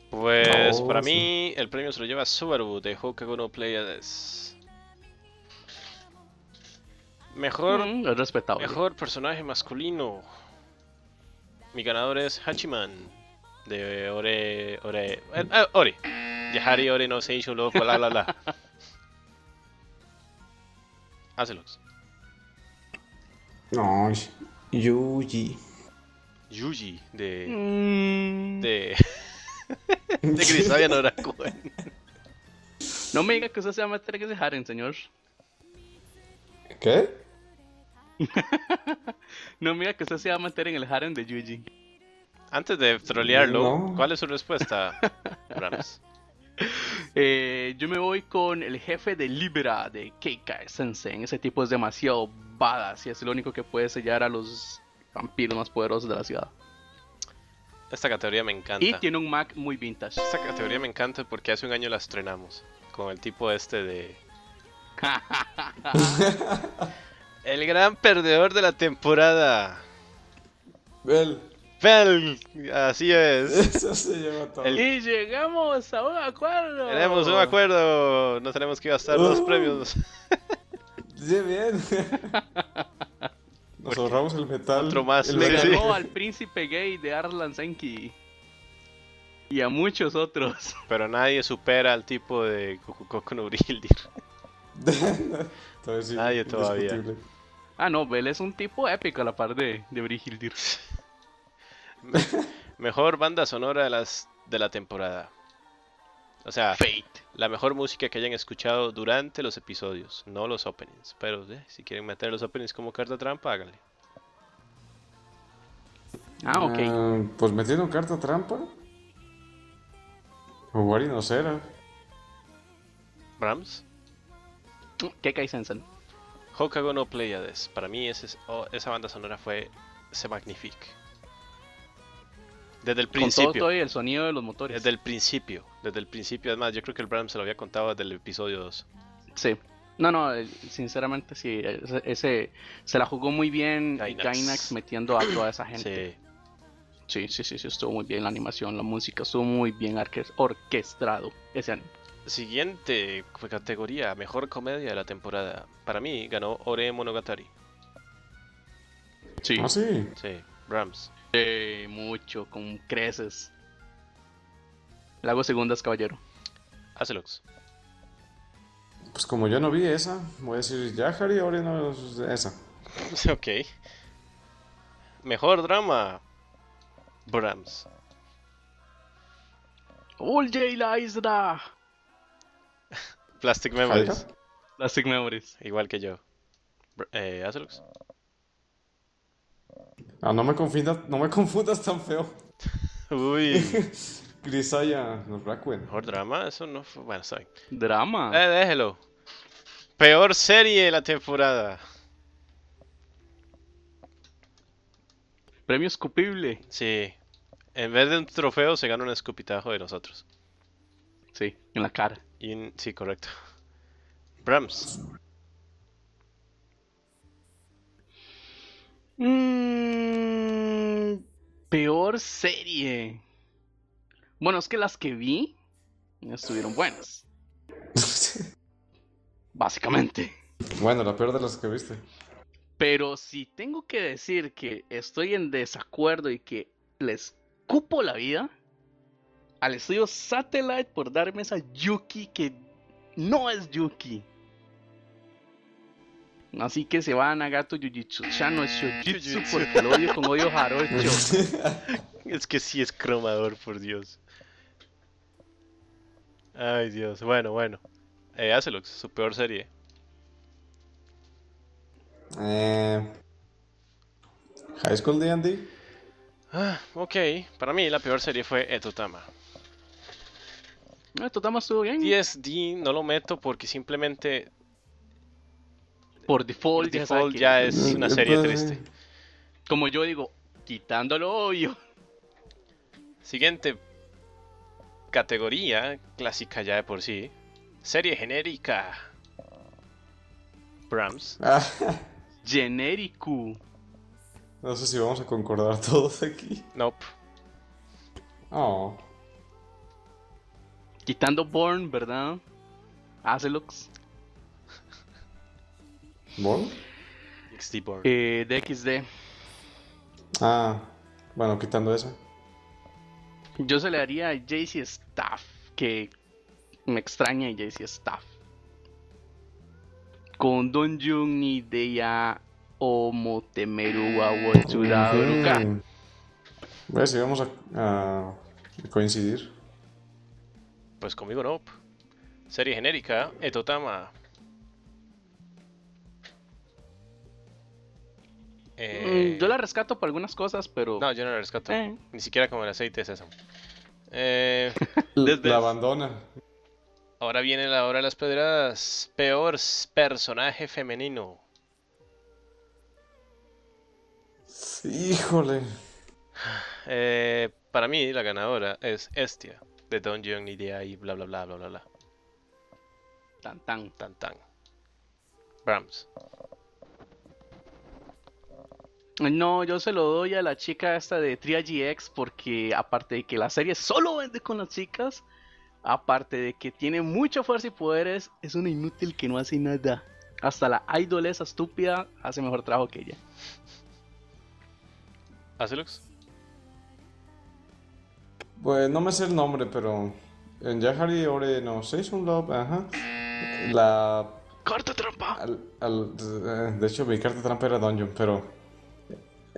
Pues para sí. mí el premio se lo lleva Subaru de Hokago no. Mejor, Mm, es respetable. mejor personaje masculino. Mi ganador es Hachiman de Ore. Ore. eh, eh, Ore. Yahari Ore no Seisho loco, la la [LAUGHS] la. Hácelos. No, Yuji. Yuji de. Mm, de. [LAUGHS] de Grisaya Norakuen. No me diga que usted se va a meter en ese harem, señor. ¿Qué? [LAUGHS] No me diga que usted se va a meter en el harem de Yuji. Antes de trolearlo, No. ¿cuál es su respuesta, Brahms? [LAUGHS] Eh, yo me voy con el jefe de Libera de Keikai Sensei. Ese tipo es demasiado badass y es el único que puede sellar a los vampiros más poderosos de la ciudad. Esta categoría me encanta. Y tiene un Mac muy vintage. Esta categoría me encanta porque hace un año la estrenamos. Con el tipo este de. [LAUGHS] [LAUGHS] El gran perdedor de la temporada. Bel. Fel, así es. [LAUGHS] Eso se lleva todo. El- y llegamos a un acuerdo. Tenemos un acuerdo. No tenemos que gastar los Oh. premios. [LAUGHS] Sí, bien. Nos ahorramos el metal. Otro más, el Le Sí. [LAUGHS] ganó al príncipe gay de Arslan Senki. Y a muchos otros. Pero nadie supera al tipo de Koku no Brildir. Sí, Nadie todavía. Ah, no, Bel es un tipo épico a la par de, de Brigildir. [LAUGHS] Mejor banda sonora de, las, de la temporada. O sea, Fate. la mejor música que hayan escuchado durante los episodios, no los openings. Pero eh, si quieren meter los openings como carta trampa, háganle. Ah, ok. Ah, pues metiendo carta trampa. Jugar Inocera. Brahms, Kekai Sensen. Hokago no Pleiades. Para mí ese es- oh, esa banda sonora fue se magnifique. Desde el Con todo, principio. todo y el sonido de los motores. Desde el principio. Desde el principio. Además, yo creo que el Brahms se lo había contado desde el episodio 2. Sí. No, no, eh, sinceramente sí. Ese, ese- se la jugó muy bien Gainax. Gainax, metiendo a toda esa gente. Sí. Sí, sí, sí, sí, estuvo muy bien la animación, la música, estuvo muy bien orque- orquestado ese anime. Siguiente categoría, mejor comedia de la temporada. Para mí ganó Ore Monogatari. Sí. Ah, sí. Sí, Brahms. Mucho, con creces. Le hago segundas, caballero. Hacelox. Pues como yo no vi esa, voy a decir Yahari, ahora no es esa. [LAUGHS] ok. Mejor drama. Brahms. ¡All J la isla! [LAUGHS] Plastic Memories. Plastic Memories. Igual que yo. Eh, Azelux. Ah, no me confundas, no me [LAUGHS] confundas tan feo. Uy. [LAUGHS] Grisaya, los Rakuen. Mejor drama, eso no fue. Bueno, está bien. Drama. Eh, déjelo. Peor serie de la temporada. Premio escupible. Sí. En vez de un trofeo, se gana un escupitajo de nosotros. Sí, en la cara. Y Sí, correcto. Brahms. Mm, peor serie. Bueno, es que las que vi estuvieron buenas. [LAUGHS] Básicamente. bueno, la peor de las que viste. Pero si tengo que decir que estoy en desacuerdo y que les cupo la vida al estudio Satellite por darme esa Yuki que no es Yuki. Así que se va a Nagato Jujitsu. Ya no es Shojitsu Jujitsu. porque lo odio con odio jarocho. [LAUGHS] Es que sí es cromador, por Dios. Ay, Dios. Bueno, bueno. Eh, Azelux, su peor serie. eh, High School D&D. Ah, ok. Para mí la peor serie fue Etotama. Ah, Totama estuvo bien. 10D no lo meto porque simplemente Por por default, ya, que- es [LAUGHS] una serie triste. Como yo digo, quitándolo obvio. Siguiente categoría, clásica ya de por sí. Serie genérica. Brahms. Ah, Genérico. no sé si vamos a concordar todos aquí. Nope. Oh, Quitando Born, ¿verdad? Azelux. ¿Bon? XD Born. Eh, DXD. Ah, bueno, quitando esa. Yo se le haría a JC Staff, que me extraña JC Staff. Con Don Jun ni Deya Omotemeru wa Wochura Uruka. Mm. ¿Ves? Si vamos a, a coincidir. Pues conmigo nope. Serie genérica, Etotama. Eh, Mm, Yo la rescato por algunas cosas, pero. No, yo no la rescato. Eh. Ni siquiera como el aceite de sésamo. Eh, [LAUGHS] Desde- La abandona. ahora viene la hora de las pedradas. Peor personaje femenino. Híjole. Eh, para mí, la ganadora es Estia, de Don John y de ahí, bla bla bla bla bla bla. Tan tan. Tan tan. Brahms. No, yo se lo doy a la chica esta de Tria GX porque aparte de que la serie solo vende con las chicas, aparte de que tiene mucha fuerza y poderes, es una inútil que no hace nada. Hasta la idol esa estúpida hace mejor trabajo que ella. Azelux. Pues no me sé el nombre, pero en Yahari Ore no Season Love, ajá. La ¡Corta trampa! al- al- eh, de hecho mi carta trampa era Dungeon, pero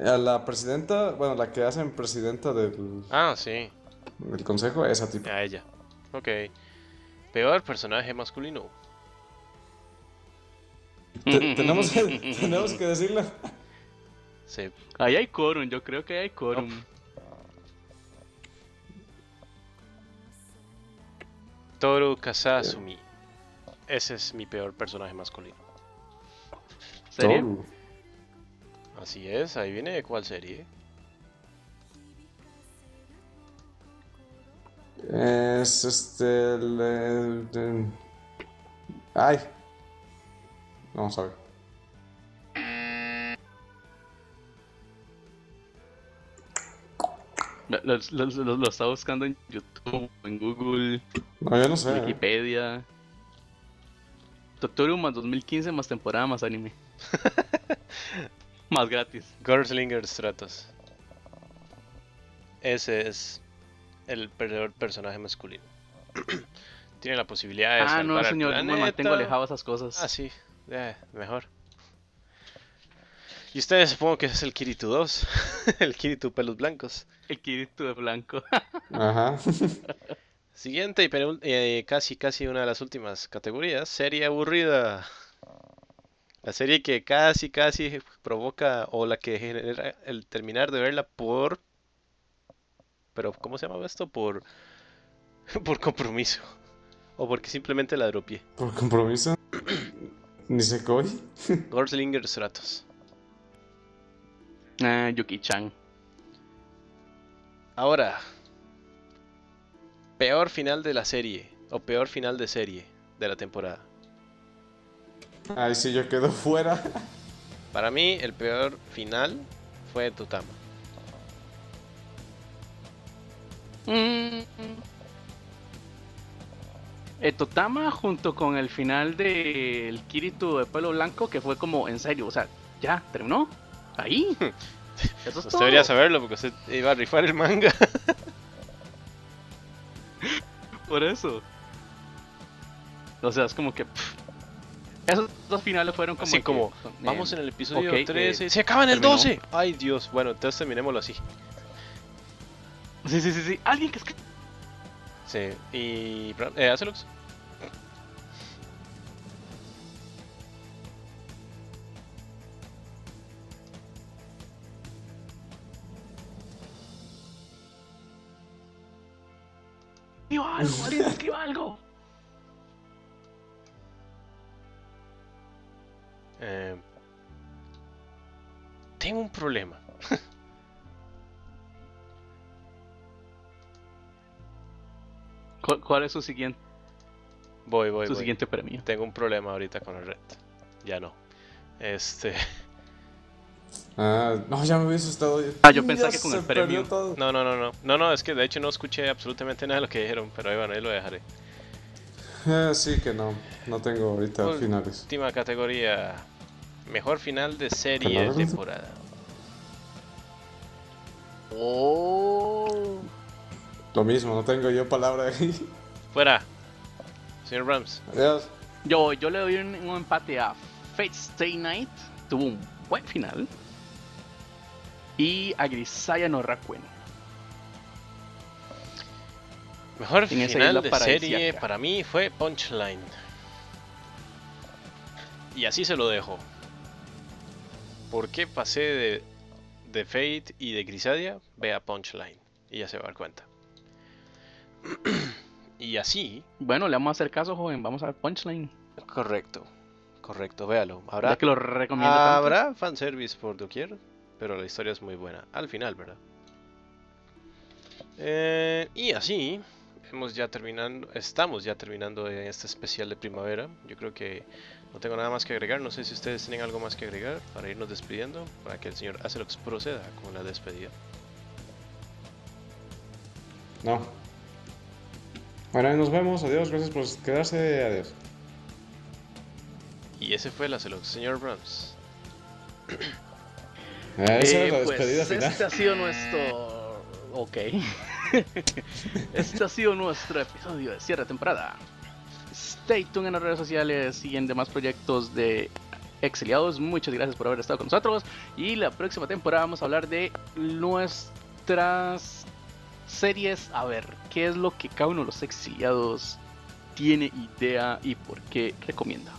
a la presidenta, bueno, la que hacen presidenta del, Ah, sí, del consejo, esa tipo. a ella. Ok. Peor personaje masculino. Te- tenemos, que, [LAUGHS] tenemos que decirlo. Sí. Ahí hay quórum, yo creo que hay quórum. Toru Kasasumi. Ese es mi peor personaje masculino. ¿Serio? Toru. Así es, ahí viene cuál serie. Es este. El, de- ay. Vamos a ver. Lo, lo- lo- está buscando en YouTube, en Google, No, yo no sé. ¿eh? Wikipedia. Totoru más 2015 más temporada más anime. [LAUGHS] más gratis. Gorslinger Stratos. Ese es el peor personaje masculino. [CLEARS THROAT] Tiene la posibilidad de Ah, salvar no, señor, yo me mantengo alejado de esas cosas. Ah, sí, eh, mejor. Y ustedes supongo que es el Kiritu [LAUGHS] 2, el Kiritu pelos blancos. El Kirito de blanco. Ajá. [LAUGHS] Siguiente y eh, casi casi una de las últimas categorías, serie aburrida. La serie que casi casi provoca o la que genera el terminar de verla por pero ¿cómo se llama esto? Por [LAUGHS] por compromiso o porque simplemente la dropié. Por compromiso. Ni se coy. [LAUGHS] Gorslinger Stratos. Ah, Yuki-chan. Ahora, peor final de la serie o peor final de serie de la temporada. Ay, sí, yo quedo [LAUGHS] fuera. Para mí, el peor final fue Totama. Mm. Eh, Totama junto con el final del Kirito de pelo blanco que fue como en serio, o sea, ya terminó. Ahí. [LAUGHS] Eso es Usted todo. debería saberlo porque usted iba a rifar el manga. [LAUGHS] Por eso. O sea, es como que pff, esos dos finales fueron como Así que, como, eh, vamos en el episodio ok, 13. eh, ¡Se acaba en el terminó. 12! ¡Ay, Dios! Bueno, entonces terminémoslo así. Sí, sí, sí, sí. Alguien que Sí. ¿Y eh, Acelux? escriba algo, alguien escriba algo. Eh, tengo un problema. [LAUGHS] ¿Cuál, cuál es su siguiente, Voy, voy, su voy. siguiente premio? Tengo un problema ahorita con el red. Ya no. Este. [LAUGHS] Ah, no, ya me hubiese estado. Ah, yo pensaba que con se el premio. perdió todo. No, no, no, no. No, no, es que de hecho no escuché absolutamente nada de lo que dijeron, pero ahí bueno, ahí lo dejaré. Ah, sí que no. No tengo ahorita finales. Última categoría. Mejor final de serie de temporada. Oh. Lo mismo, no tengo yo palabra ahí. [LAUGHS] Fuera. Señor Rams. Adiós. Yo, yo le doy un, un empate a Fate Stay Night. Tuvo un buen final. Y a Grisaya no Rakuen. Mejor En esa final isla de serie para mí fue Punchline. Y así se lo dejo. ¿Por qué pasé de, de Fate y de Grisadia? Vea Punchline. Y ya se va a dar cuenta. [CLEARS THROAT] y así. Bueno, le vamos a hacer caso, joven. Vamos a ver Punchline. Correcto. Correcto, véalo. Habrá, Ya que lo recomiendo tanto. habrá fanservice por doquier. Pero la historia es muy buena. Al final, ¿verdad? Eh, y así. Hemos ya terminando, estamos ya terminando en este especial de primavera. Yo creo que no tengo nada más que agregar. No sé si ustedes tienen algo más que agregar para irnos despidiendo, para que el señor Acelox proceda con la despedida. No. Bueno, ahí nos vemos. Adiós. Gracias por quedarse. Adiós. Y ese fue el Acelox, señor Brahms. Eh, esa Eh, es la pues, despedida final. Este ha sido nuestro. Ok. [LAUGHS] este ha sido nuestro episodio de cierre de temporada. Stay tuned en las redes sociales y en demás proyectos de exiliados. Muchas gracias por haber estado con nosotros. Y la próxima temporada vamos a hablar de nuestras series. A ver, ¿qué es lo que cada uno de los exiliados tiene idea y por qué recomienda?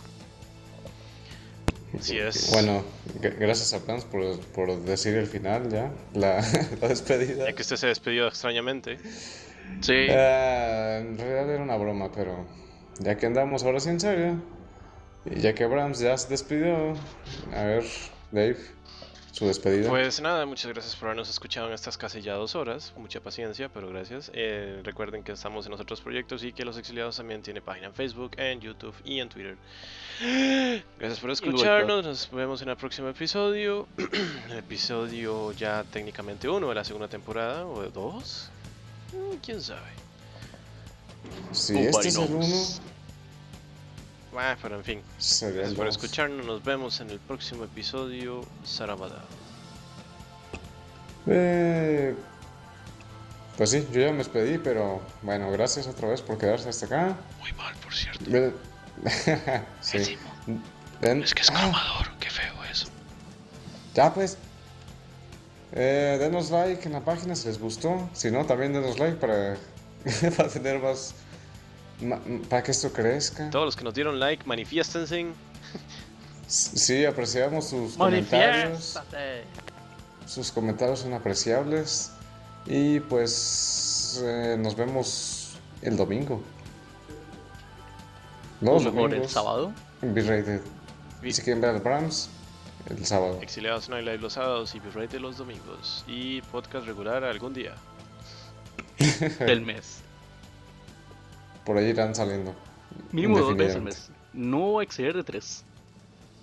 Así es. Bueno, gracias a Plans por, por decir el final ya. La, [LAUGHS] la despedida. Ya que usted se despidió extrañamente. Sí. Ah, en realidad era una broma, pero ya que andamos ahora sí en serio, y ya que Brahms ya se despidió, a ver, Dave, su despedida. Pues nada, muchas gracias por habernos escuchado en estas casi ya dos horas. Mucha paciencia, pero gracias. Eh, recuerden que estamos en los otros proyectos y que Los Exiliados también tiene página en Facebook, en YouTube y en Twitter. Gracias por escucharnos. Nos vemos en el próximo episodio. el [CLEARS THROAT] episodio ya técnicamente uno de la segunda temporada o de dos. Mm, ¿Quién sabe? si Nobody este es el uno, Ah, pero en fin. Gracias por escucharnos. Nos vemos en el próximo episodio. Sarabada. Eh, pues sí, yo ya me despedí, pero bueno, gracias otra vez por quedarse hasta acá. Muy mal, por cierto. [LAUGHS] Sí. Ven- Ah, mamador. Qué feo eso. Ya pues. Eh, denos like en la página si les gustó. Si no, también denos like para [LAUGHS] para tener más, para que esto crezca. Todos los que nos dieron like, manifiéstense. Sí, apreciamos sus comentarios. Sus comentarios son apreciables. Y pues eh, nos vemos el domingo. O Los mejor el sábado. Vi- Si quieren ver al Brahms, el sábado. Exiliados Night Live los sábados y B-Rate los domingos. Y podcast regular algún día. [LAUGHS] del mes. Por ahí irán saliendo. Mínimo dos veces al mes. No exceder de tres.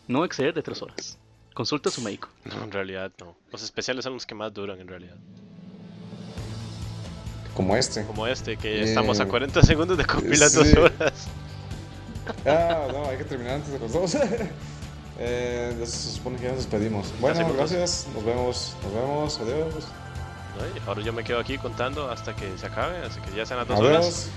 No exceder de tres horas. Consulta a su médico. No, en realidad no. Los especiales son los que más duran en realidad. Como este. Como este, que Eh, estamos a 40 segundos de compilar sí. dos horas. [LAUGHS] Ah, no, hay que terminar antes de los dos. [LAUGHS] eh, entonces se supone que ya nos despedimos. Bueno, gracias. Nos vemos. Nos vemos. Adiós. ahora yo me quedo aquí contando hasta que se acabe, hasta que ya sean las dos horas. Adiós.